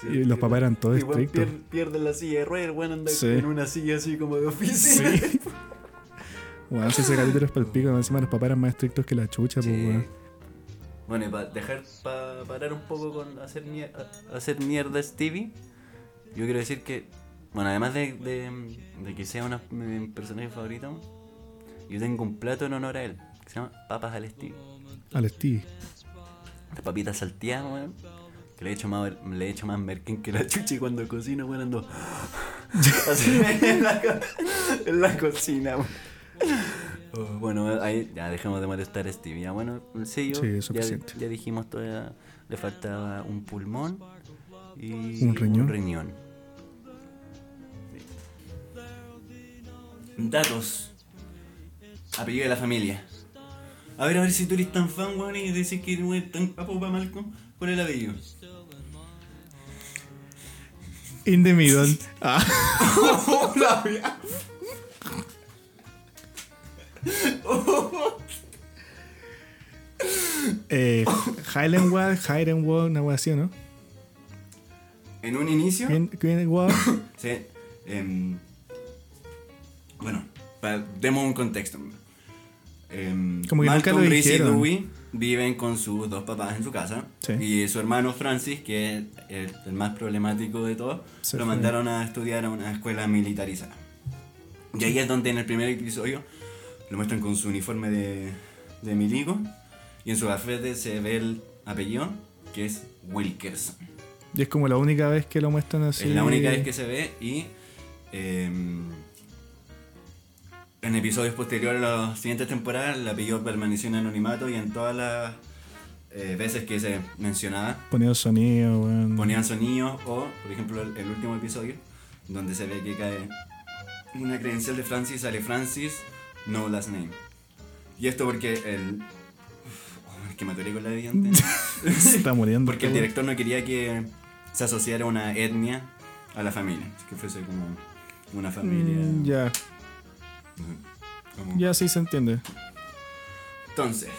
[SPEAKER 2] Sí,
[SPEAKER 3] Y los papás eran todos
[SPEAKER 2] y, weón,
[SPEAKER 3] estrictos.
[SPEAKER 2] pier- Pierden la silla de ruedas, weón, anda
[SPEAKER 3] Sí.
[SPEAKER 2] en una silla así como de oficina.
[SPEAKER 3] Sí. Weón, si ese capítulo es para el pico. Encima los papás eran más estrictos que la chucha, pues,
[SPEAKER 2] Sí.
[SPEAKER 3] weón.
[SPEAKER 2] Bueno, y para dejar, para parar un poco con hacer, mier- hacer mierda Stevie, yo quiero decir que, bueno, además de, de, de que sea uno de mis personajes favoritos, yo tengo un plato en honor a él, que se llama Papas al Stevie.
[SPEAKER 3] Al Stevie.
[SPEAKER 2] Las papitas salteadas, weón. Que le he hecho más, le he hecho más merquén que la chucha y cuando cocino, weón, ando. así en la, en la cocina, weón. Oh, bueno, ahí ya dejemos de molestar a Stevie. Ya, bueno, el sello.
[SPEAKER 3] Sí,
[SPEAKER 2] ya,
[SPEAKER 3] es suficiente.
[SPEAKER 2] ya dijimos todavía. Le faltaba un pulmón y
[SPEAKER 3] Un riñón.
[SPEAKER 2] riñón. Datos. Apellido de la familia. A ver, a ver si tú eres tan fan, weón, y decís que no es tan capo para Malcolm. ¿Cuál es el apellido?
[SPEAKER 3] In the middle. Ah. eh, Highlandwald, Highlandwald, una wea así, ¿no?
[SPEAKER 2] En un inicio.
[SPEAKER 3] Highlandwald.
[SPEAKER 2] Sí. em, bueno, pa- demos un contexto. Em,
[SPEAKER 3] Como que nunca lo
[SPEAKER 2] Malcolm, y. Dewey viven con sus dos papás en su casa.
[SPEAKER 3] Sí.
[SPEAKER 2] Y su hermano Francis, que es el, el más problemático de todos,
[SPEAKER 3] Se
[SPEAKER 2] lo
[SPEAKER 3] fue.
[SPEAKER 2] mandaron a estudiar a una escuela militarizada. Y ahí es donde en el primer episodio lo muestran con su uniforme de, de milico. Y en su gafete se ve el apellido, que es Wilkerson.
[SPEAKER 3] Y es como la única vez que lo muestran así.
[SPEAKER 2] Es la única vez que se ve y eh, en episodios posteriores a las siguientes temporadas el apellido permaneció en anonimato y en todas las eh, veces que se mencionaba
[SPEAKER 3] Poniendo sonido, weón.
[SPEAKER 2] ponían sonidos o, por ejemplo, el, el último episodio donde se ve que cae una credencial de Francis, sale Francis, no last name. Y esto porque el... Oh, es que me atoré con la de antes.
[SPEAKER 3] Se está muriendo.
[SPEAKER 2] Porque el director no quería que se asociara una etnia a la familia, que fuese como una familia.
[SPEAKER 3] Mm, ya,
[SPEAKER 2] como-
[SPEAKER 3] ya sí se entiende.
[SPEAKER 2] Entonces,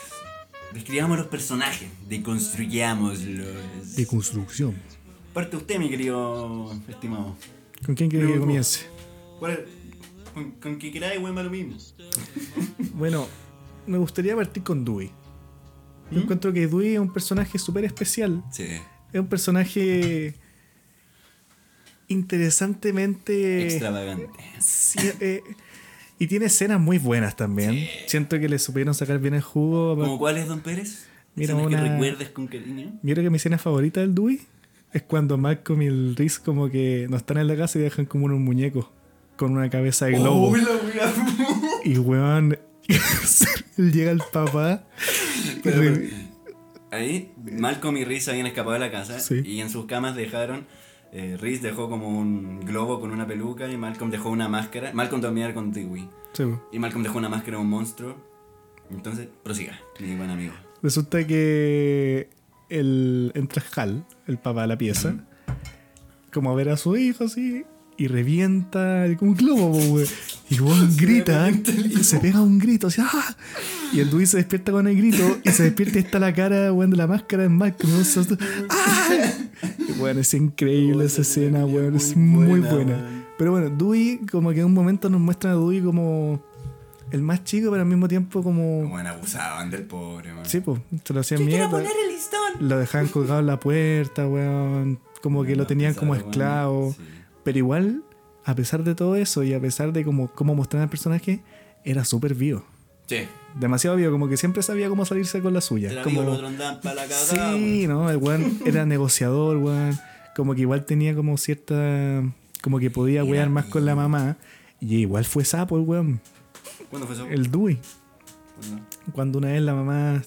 [SPEAKER 2] describamos los personajes, deconstruyámoslos.
[SPEAKER 3] De construcción.
[SPEAKER 2] Parte usted, mi querido estimado.
[SPEAKER 3] ¿Con quién quiere que comience?
[SPEAKER 2] ¿Cuál es? Con, con que queráis, weón, lo mismo.
[SPEAKER 3] Bueno, me gustaría partir con Dewey.
[SPEAKER 2] ¿Mm?
[SPEAKER 3] Yo encuentro que Dewey es un personaje súper especial.
[SPEAKER 2] Sí.
[SPEAKER 3] Es un personaje interesantemente...
[SPEAKER 2] Extravagante.
[SPEAKER 3] Sí, eh, y tiene escenas muy buenas también. Siento que le supieron sacar bien el jugo.
[SPEAKER 2] ¿Cómo cuál es, don Pérez?
[SPEAKER 3] Mira, una-
[SPEAKER 2] que recuerdes con cariño.
[SPEAKER 3] Creo que mi escena favorita del Dewey es cuando Malcolm y el Riz como que no están en la casa y dejan como unos muñecos con una cabeza de globo.
[SPEAKER 2] Oh, la wea.
[SPEAKER 3] Y weón, llega el papá.
[SPEAKER 2] Pero, pero, Ahí, Malcolm y Reese habían escapado de la casa
[SPEAKER 3] Sí.
[SPEAKER 2] y en sus camas dejaron. Eh, Reese dejó como un globo con una peluca y Malcolm dejó una máscara. Malcolm dormía con Dewey.
[SPEAKER 3] Sí.
[SPEAKER 2] Y Malcolm dejó una máscara de un monstruo. Entonces, prosiga, mi buen amigo.
[SPEAKER 3] Resulta que el, entra Hal, el papá de la pieza, como a ver a su hijo así, y revienta como un globo, weón. Y weón grita, y se pega un grito así, ¡ah! Y el Dewey se despierta con el grito, y se despierta y está la cara, weón, de la máscara de Malcolm. weón, se- ¡Ah! Weón, es increíble esa escena, weón, es
[SPEAKER 2] muy
[SPEAKER 3] muy
[SPEAKER 2] buena.
[SPEAKER 3] Pero bueno, Dewey, como que en un momento nos muestra a Dewey como el más chico, pero al mismo tiempo como.
[SPEAKER 2] Bueno, abusaban del pobre, man.
[SPEAKER 3] Sí, pues, se lo hacían mierda.
[SPEAKER 2] el listón!
[SPEAKER 3] Lo dejaban colgado en la puerta, weón. Como que lo tenían como esclavo. Pero igual, a pesar de todo eso y a pesar de cómo, cómo mostraban el personaje, era súper vivo.
[SPEAKER 2] Sí.
[SPEAKER 3] Demasiado vivo, como que siempre sabía cómo salirse con la suya.
[SPEAKER 2] Era
[SPEAKER 3] como...
[SPEAKER 2] andaban para la.
[SPEAKER 3] Sí, ¿no? El weón era negociador, weón. Como que igual tenía como cierta. Como que podía
[SPEAKER 2] Era
[SPEAKER 3] wear más con la mamá. Y igual fue sapo el weón.
[SPEAKER 2] ¿Cuándo fue eso?
[SPEAKER 3] El Dewey.
[SPEAKER 2] ¿Cuándo?
[SPEAKER 3] Cuando una vez la mamá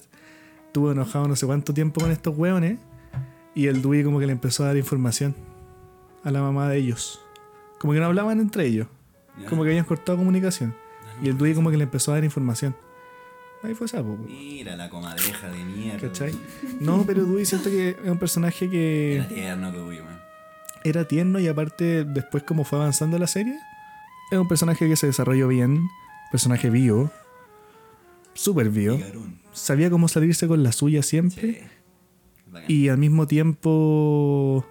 [SPEAKER 3] estuvo enojado no sé cuánto tiempo con estos hueones y el Dewey como que le empezó a dar información a la mamá de ellos. Como que no hablaban entre ellos. Como que habían cortado comunicación. Y el Dewey como que le empezó a dar información. Ahí fue sapo. po,
[SPEAKER 2] Mira la comadreja de mierda.
[SPEAKER 3] ¿Cachai? No, pero Dewey siento que es un personaje que
[SPEAKER 2] Era tierno Dewey, man.
[SPEAKER 3] era tierno y aparte después como fue avanzando la serie, es un personaje que se desarrolló bien, personaje vivo, súper vivo, sabía cómo salirse con la suya siempre.
[SPEAKER 2] Sí.
[SPEAKER 3] Y al mismo tiempo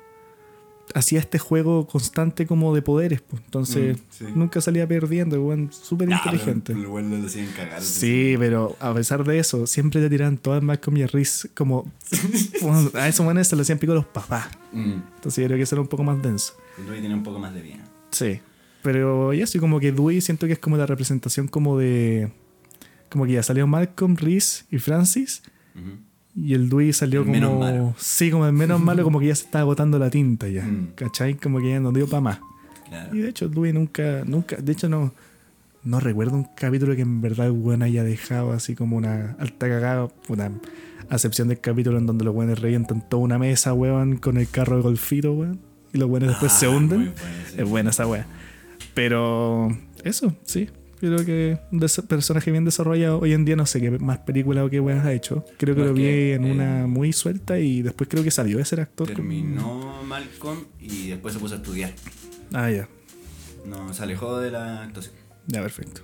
[SPEAKER 3] hacía este juego constante como de poderes. pues. Entonces
[SPEAKER 2] Mm, sí.
[SPEAKER 3] nunca salía perdiendo, weón, súper inteligente.
[SPEAKER 2] pero El lo hacían cagar.
[SPEAKER 3] Sí, pero a pesar de eso, siempre te tiraban todas Malcolm y a Reese como... bueno, a esos manes se lo hacían pico los papás.
[SPEAKER 2] Mm.
[SPEAKER 3] Entonces yo creo que eso era un poco más denso.
[SPEAKER 2] Dewey tiene un poco más de vida.
[SPEAKER 3] Sí. Pero ya así como que Dewey siento que es como la representación como de... Como que ya salió Malcolm, Reese y Francis.
[SPEAKER 2] Ujú.
[SPEAKER 3] Y el Dewey salió como.
[SPEAKER 2] menos malo.
[SPEAKER 3] Sí, como el menos malo, como que ya se estaba agotando la tinta ya.
[SPEAKER 2] Mm.
[SPEAKER 3] ¿Cachai? Como que ya no dio para más.
[SPEAKER 2] Claro.
[SPEAKER 3] Y de hecho, el Dewey nunca, nunca. De hecho, no. No recuerdo un capítulo que en verdad el weón haya dejado así como una alta cagada. Una acepción del capítulo en donde los weones revientan toda una mesa, weón, con el carro de golfito, weón. Y los weones después se
[SPEAKER 2] Ah,
[SPEAKER 3] hunden.
[SPEAKER 2] sí.
[SPEAKER 3] Es buena esa wea. Pero eso, sí. Yo creo que un personaje bien desarrollado. Hoy en día no sé qué más películas o qué weas ha hecho. Creo que lo vi en
[SPEAKER 2] eh,
[SPEAKER 3] una muy suelta y después creo que salió de ser actor.
[SPEAKER 2] Terminó Malcolm y después se puso a estudiar.
[SPEAKER 3] Ah, ya.
[SPEAKER 2] No, se alejó de la actuación.
[SPEAKER 3] Ya, perfecto.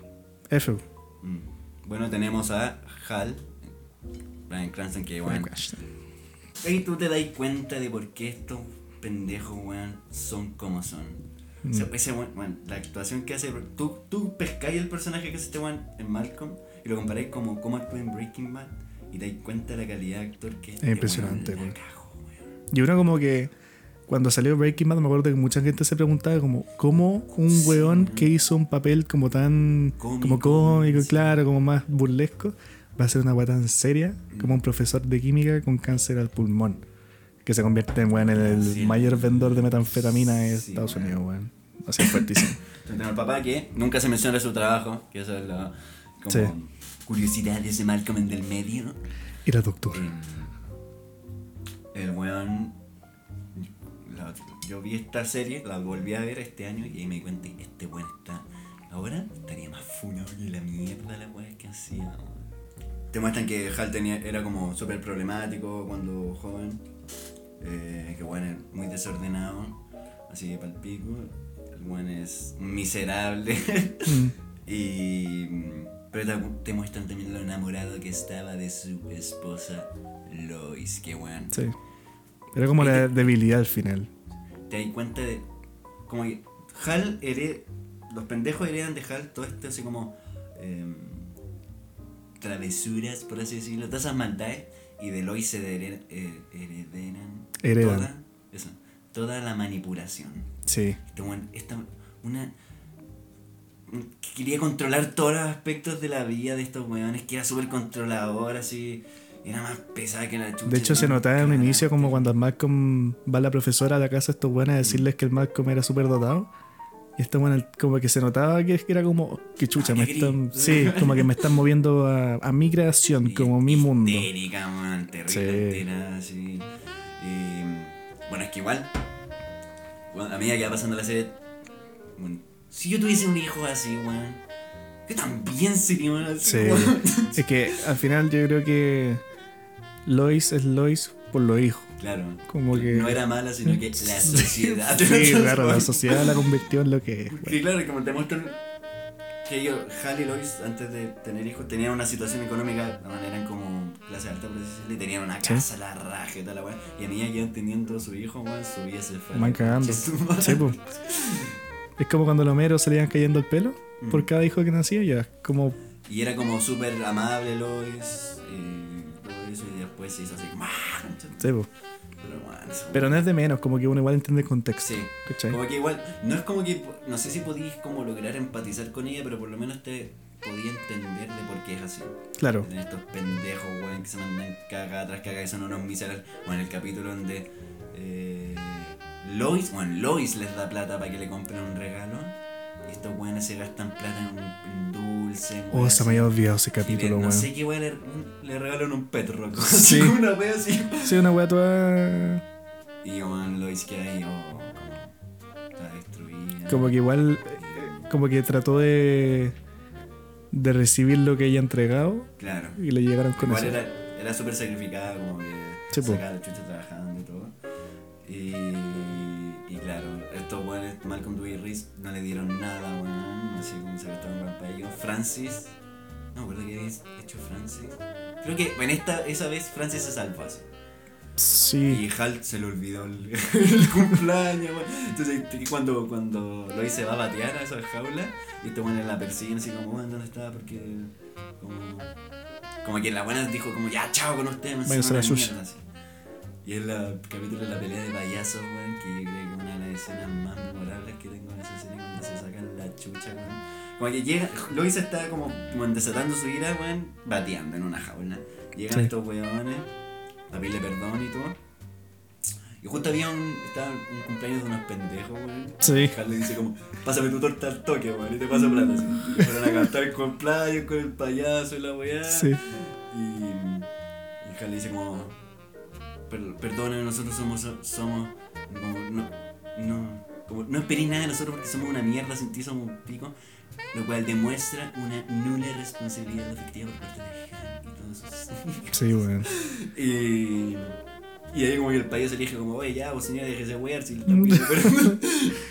[SPEAKER 3] F.
[SPEAKER 2] Mm. Bueno, tenemos a Hal, Brian Cranston, que bueno. Y tú te das cuenta de por qué estos pendejos, weón, son como son. O sea, ese weón, weón, la actuación que hace. Tú, tú pescáis el personaje que hace este weón en Malcolm y lo comparáis como cómo actúa en Breaking Bad y te das cuenta de la calidad de actor que
[SPEAKER 3] impresionante,
[SPEAKER 2] weón. La cagó, weón.
[SPEAKER 3] Y uno como que cuando salió Breaking Bad me acuerdo que mucha gente se preguntaba como cómo un
[SPEAKER 2] Sí,
[SPEAKER 3] weón que hizo un papel como tan
[SPEAKER 2] Cómico,
[SPEAKER 3] como cómico,
[SPEAKER 2] sí.
[SPEAKER 3] claro, como más burlesco, va a ser una weá tan seria como un profesor de química con cáncer al pulmón. Que se convierte en weón el
[SPEAKER 2] Sí,
[SPEAKER 3] mayor vendedor de metanfetamina de Estados. Unidos, weón. Así es fuertísimo.
[SPEAKER 2] Tenemos al papá que nunca se menciona su trabajo, que eso es lo, como
[SPEAKER 3] Sí.
[SPEAKER 2] curiosidades de Malcolm en del medio.
[SPEAKER 3] Y la doctora.
[SPEAKER 2] Eh, el weón. la- yo vi esta serie, la volví a ver este año y ahí me di cuenta que este weón está. Ahora estaría más funado que la mierda la weá que hacía. Te muestran que Hal tenía, era como súper problemático cuando joven. eh, que weón es muy desordenado. Así que palpico. El es miserable.
[SPEAKER 3] Mm.
[SPEAKER 2] Y. Pero te, te muestran también lo enamorado que estaba de su esposa Lois, que.
[SPEAKER 3] Sí. Era como la debilidad al final.
[SPEAKER 2] Te das cuenta de. Como que Hal hered, Los pendejos heredan de Hal todo esto así como. em, travesuras, por así decirlo, todas esas maldades. Y de Lois se hered- eh, heredan.
[SPEAKER 3] Heredan.
[SPEAKER 2] Toda, eso, toda la manipulación.
[SPEAKER 3] Sí.
[SPEAKER 2] Este weón, esta, una. un- que Quería controlar todos los aspectos de la vida de estos weones, que era súper controlador, así. era más pesada que la chucha.
[SPEAKER 3] De hecho, se notaba en un inicio como cuando Malcolm va la profesora a la casa de estos buenos a decirles que el Malcolm era súper dotado. Y esta buena como que se notaba que era como, que chucha,
[SPEAKER 2] Ah,
[SPEAKER 3] me están, sí, como que me están moviendo a, a mi creación,
[SPEAKER 2] Y
[SPEAKER 3] como mi mundo.
[SPEAKER 2] Man, terrible,
[SPEAKER 3] Sí.
[SPEAKER 2] entera, así. Y, bueno, es que igual, bueno, a medida que va pasando la serie, bueno, si yo tuviese un hijo así, weón, yo también sería así,
[SPEAKER 3] Sí. Es que al final yo creo que Lois es Lois por los hijos.
[SPEAKER 2] Claro.
[SPEAKER 3] Como que-
[SPEAKER 2] No era mala, sino que la sociedad.
[SPEAKER 3] Sí, claro, la sociedad la convirtió en lo que es.
[SPEAKER 2] Sí, claro, como te muestran que ellos, Hal y Lois, antes de tener hijos, tenían una situación económica, de manera como clase alta, por decirlo, y tenían una
[SPEAKER 3] Sí.
[SPEAKER 2] casa, la raja y toda la weá. Y a que iban teniendo su hijo, weón, su vida se fue. a
[SPEAKER 3] Van cagando. Sí, po. Es como cuando los meros se le iban cayendo el pelo
[SPEAKER 2] Mm.
[SPEAKER 3] por cada hijo que nacía, ya. Como,
[SPEAKER 2] Y era como súper amable Lois, y todo eso, y después se hizo así como. "Ah, concha".
[SPEAKER 3] sí, po.
[SPEAKER 2] Pero bueno,
[SPEAKER 3] Pero no es de menos, como que uno igual entiende el contexto.
[SPEAKER 2] Sí,
[SPEAKER 3] ¿cachai?
[SPEAKER 2] como que igual, no es como que, no sé si podías como lograr empatizar con ella, pero por lo menos te podía entender de por qué es así.
[SPEAKER 3] Claro.
[SPEAKER 2] De estos pendejos, weón, que se mandan caga tras caga y son unos miserables. Bueno, el capítulo donde eh, Lois, bueno, Lois les da plata para que le compren un regalo. Y estos weones se gastan plata en, un, en dulce. en
[SPEAKER 3] Oh, se me había olvidado ese capítulo,
[SPEAKER 2] le- No
[SPEAKER 3] weón.
[SPEAKER 2] sé qué weón le, le regalan un pet rock.
[SPEAKER 3] Sí.
[SPEAKER 2] Una wea así.
[SPEAKER 3] Sí, una wea toda.
[SPEAKER 2] Y weón, Lois que ahí, oh, como. Está destruida.
[SPEAKER 3] Como que igual. eh, Como que trató de. De recibir lo que ella ha entregado
[SPEAKER 2] Claro.
[SPEAKER 3] y le llegaron con
[SPEAKER 2] Igual
[SPEAKER 3] eso.
[SPEAKER 2] era, era súper sacrificada, como que
[SPEAKER 3] Sí,
[SPEAKER 2] sacaba la chucha trabajando y todo. Y, y claro, estos buenos, Malcolm Dewey y Reese, no le dieron nada, weón. Así como se gastaron para ellos. Francis, no me acuerdo qué había hecho Francis. Creo que en esta, esa vez Francis se salvó así.
[SPEAKER 3] Sí.
[SPEAKER 2] Y Hal se le olvidó el, el cumpleaños, weón. Entonces, y cuando, cuando Lois se va a batear a esa jaula, y este weón la persiguen así como, ¿dónde está? Porque, como, como que la buena dijo como, ya, chao con ustedes, me
[SPEAKER 3] Váyanse a la
[SPEAKER 2] mierda, así. Y es el capítulo de la pelea de payasos, weón, que yo creo que es una de las escenas más memorables que tengo en esa serie, cuando se sacan la chucha, weón. Como que llega, Lois está como, como desatando su ira, weón, bateando en una jaula. Llegan
[SPEAKER 3] Sí.
[SPEAKER 2] estos weones a pedirle perdón y todo. Y justo había un, estaba un cumpleaños de unos pendejos, weón.
[SPEAKER 3] Sí.
[SPEAKER 2] Le dice como, pásame tu torta al toque, weón, y te paso plata. Así. Y fueron a cantar el cumpleaños con el payaso y la weá.
[SPEAKER 3] Sí.
[SPEAKER 2] Y, y le dice como, "Per- nosotros somos, somos, como, no, no, como, no esperé nada de nosotros porque somos una mierda, sin ti somos un pico. Lo cual demuestra una nula responsabilidad afectiva por parte de sus
[SPEAKER 3] Sí, weón.
[SPEAKER 2] y, y ahí como que el payaso le dije como, oye ya, pues señora, déjese wear si le están pidiendo perdón".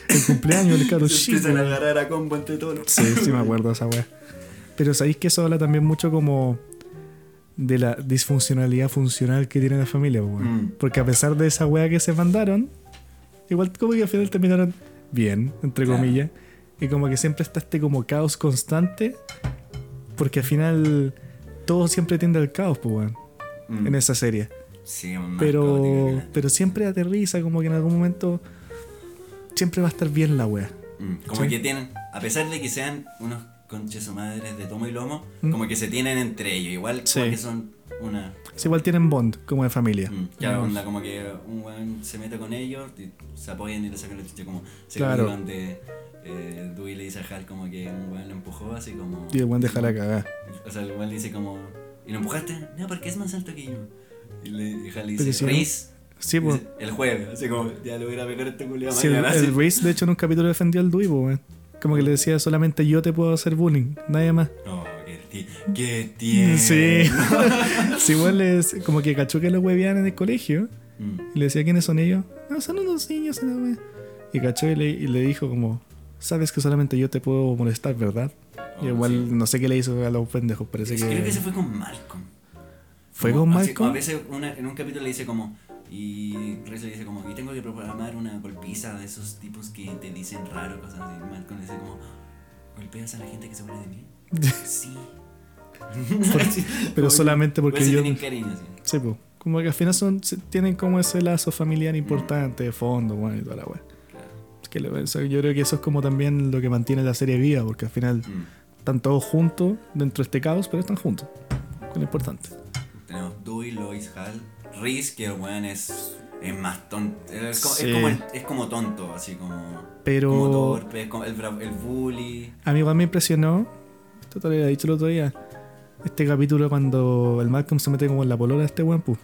[SPEAKER 3] El cumpleaños del cabro
[SPEAKER 2] Se empiezan a agarrar a combo entre todos.
[SPEAKER 3] Sí, sí me acuerdo de esa wea. Pero sabéis que eso habla también mucho como de la disfuncionalidad funcional que tiene la familia, po, weón.
[SPEAKER 2] Mm.
[SPEAKER 3] Porque a pesar de esa wea que se mandaron, igual como que al final terminaron bien, entre
[SPEAKER 2] Claro.
[SPEAKER 3] comillas. Y como que siempre está este como caos constante. Porque al final todo siempre tiende al caos, pues, weón,
[SPEAKER 2] Mm.
[SPEAKER 3] en esa serie.
[SPEAKER 2] Sí,
[SPEAKER 3] Pero, pero siempre aterriza, como que en algún momento siempre va a estar bien la wea.
[SPEAKER 2] Mm, Como
[SPEAKER 3] Sí.
[SPEAKER 2] que tienen, a pesar de que sean unos conches o madres de tomo y lomo,
[SPEAKER 3] Mm.
[SPEAKER 2] como que se tienen entre ellos. Igual
[SPEAKER 3] Sí.
[SPEAKER 2] como que son una.
[SPEAKER 3] Igual tienen bond, como de familia.
[SPEAKER 2] Mm, claro, onda, como que un weón se mete con ellos, y se apoyan y le sacan la chucha. Como se
[SPEAKER 3] Claro.
[SPEAKER 2] donde eh, Dewey le dice a Hal como que un weón lo empujó así como.
[SPEAKER 3] Y el buen deja la cagada.
[SPEAKER 2] O sea, el weón le dice como. ¿Y lo empujaste? No, porque es más alto que yo. Y, le, y Hal le dice,
[SPEAKER 3] si no-. Sí, pues.
[SPEAKER 2] El jueves, así como, ya le voy a pegar este culiado
[SPEAKER 3] Sí, el,
[SPEAKER 2] mañana.
[SPEAKER 3] el. Reese, de hecho, en un capítulo defendió al Dewey, weón. Como que le decía solamente yo te puedo hacer bullying, nadie más.
[SPEAKER 2] Oh, qué, ti- qué tiene.
[SPEAKER 3] Sí. sí, igual les, como que cachó que lo hueveaban en el colegio.
[SPEAKER 2] Mm,
[SPEAKER 3] Y le decía, ¿quiénes son ellos? No, son unos niños en la wea. Y cachó y le, y le dijo como, sabes que solamente yo te puedo molestar, ¿verdad? y
[SPEAKER 2] Oh,
[SPEAKER 3] igual
[SPEAKER 2] sí.
[SPEAKER 3] no sé qué le hizo a los pendejos, parece
[SPEAKER 2] Es-
[SPEAKER 3] que...
[SPEAKER 2] Creo que se fue con Malcolm.
[SPEAKER 3] ¿Fue
[SPEAKER 2] Como-
[SPEAKER 3] con Malcolm?
[SPEAKER 2] A veces una- en un capítulo le dice como. Y le dice como. Y tengo que programar una golpiza de esos tipos que te dicen raro, cosas así. Y Malcolm le dice como. ¿Golpeas a la gente que se burla de mí? Sí. Así,
[SPEAKER 3] Pero solamente
[SPEAKER 2] que-
[SPEAKER 3] porque yo-
[SPEAKER 2] tienen cariño, sí.
[SPEAKER 3] Sí, pues. Como que al final son, tienen como ese lazo familiar importante de fondo, bueno, y toda la wea.
[SPEAKER 2] Claro.
[SPEAKER 3] Es que lo- o sea, yo creo que eso es como también lo que mantiene la serie viva, porque al final
[SPEAKER 2] Mm.
[SPEAKER 3] están todos juntos dentro de este caos, pero están juntos. Con lo importante.
[SPEAKER 2] Tenemos Dewey Lois, Hal. Reese, que el weón es, es más tonto. Es, es como, es como tonto, así como.
[SPEAKER 3] Pero-
[SPEAKER 2] Como torpe, es como el, el bully.
[SPEAKER 3] A mí igual me impresionó, esto te lo había dicho el otro día, este capítulo cuando el Malcolm se mete como en la polora de este weón, pu.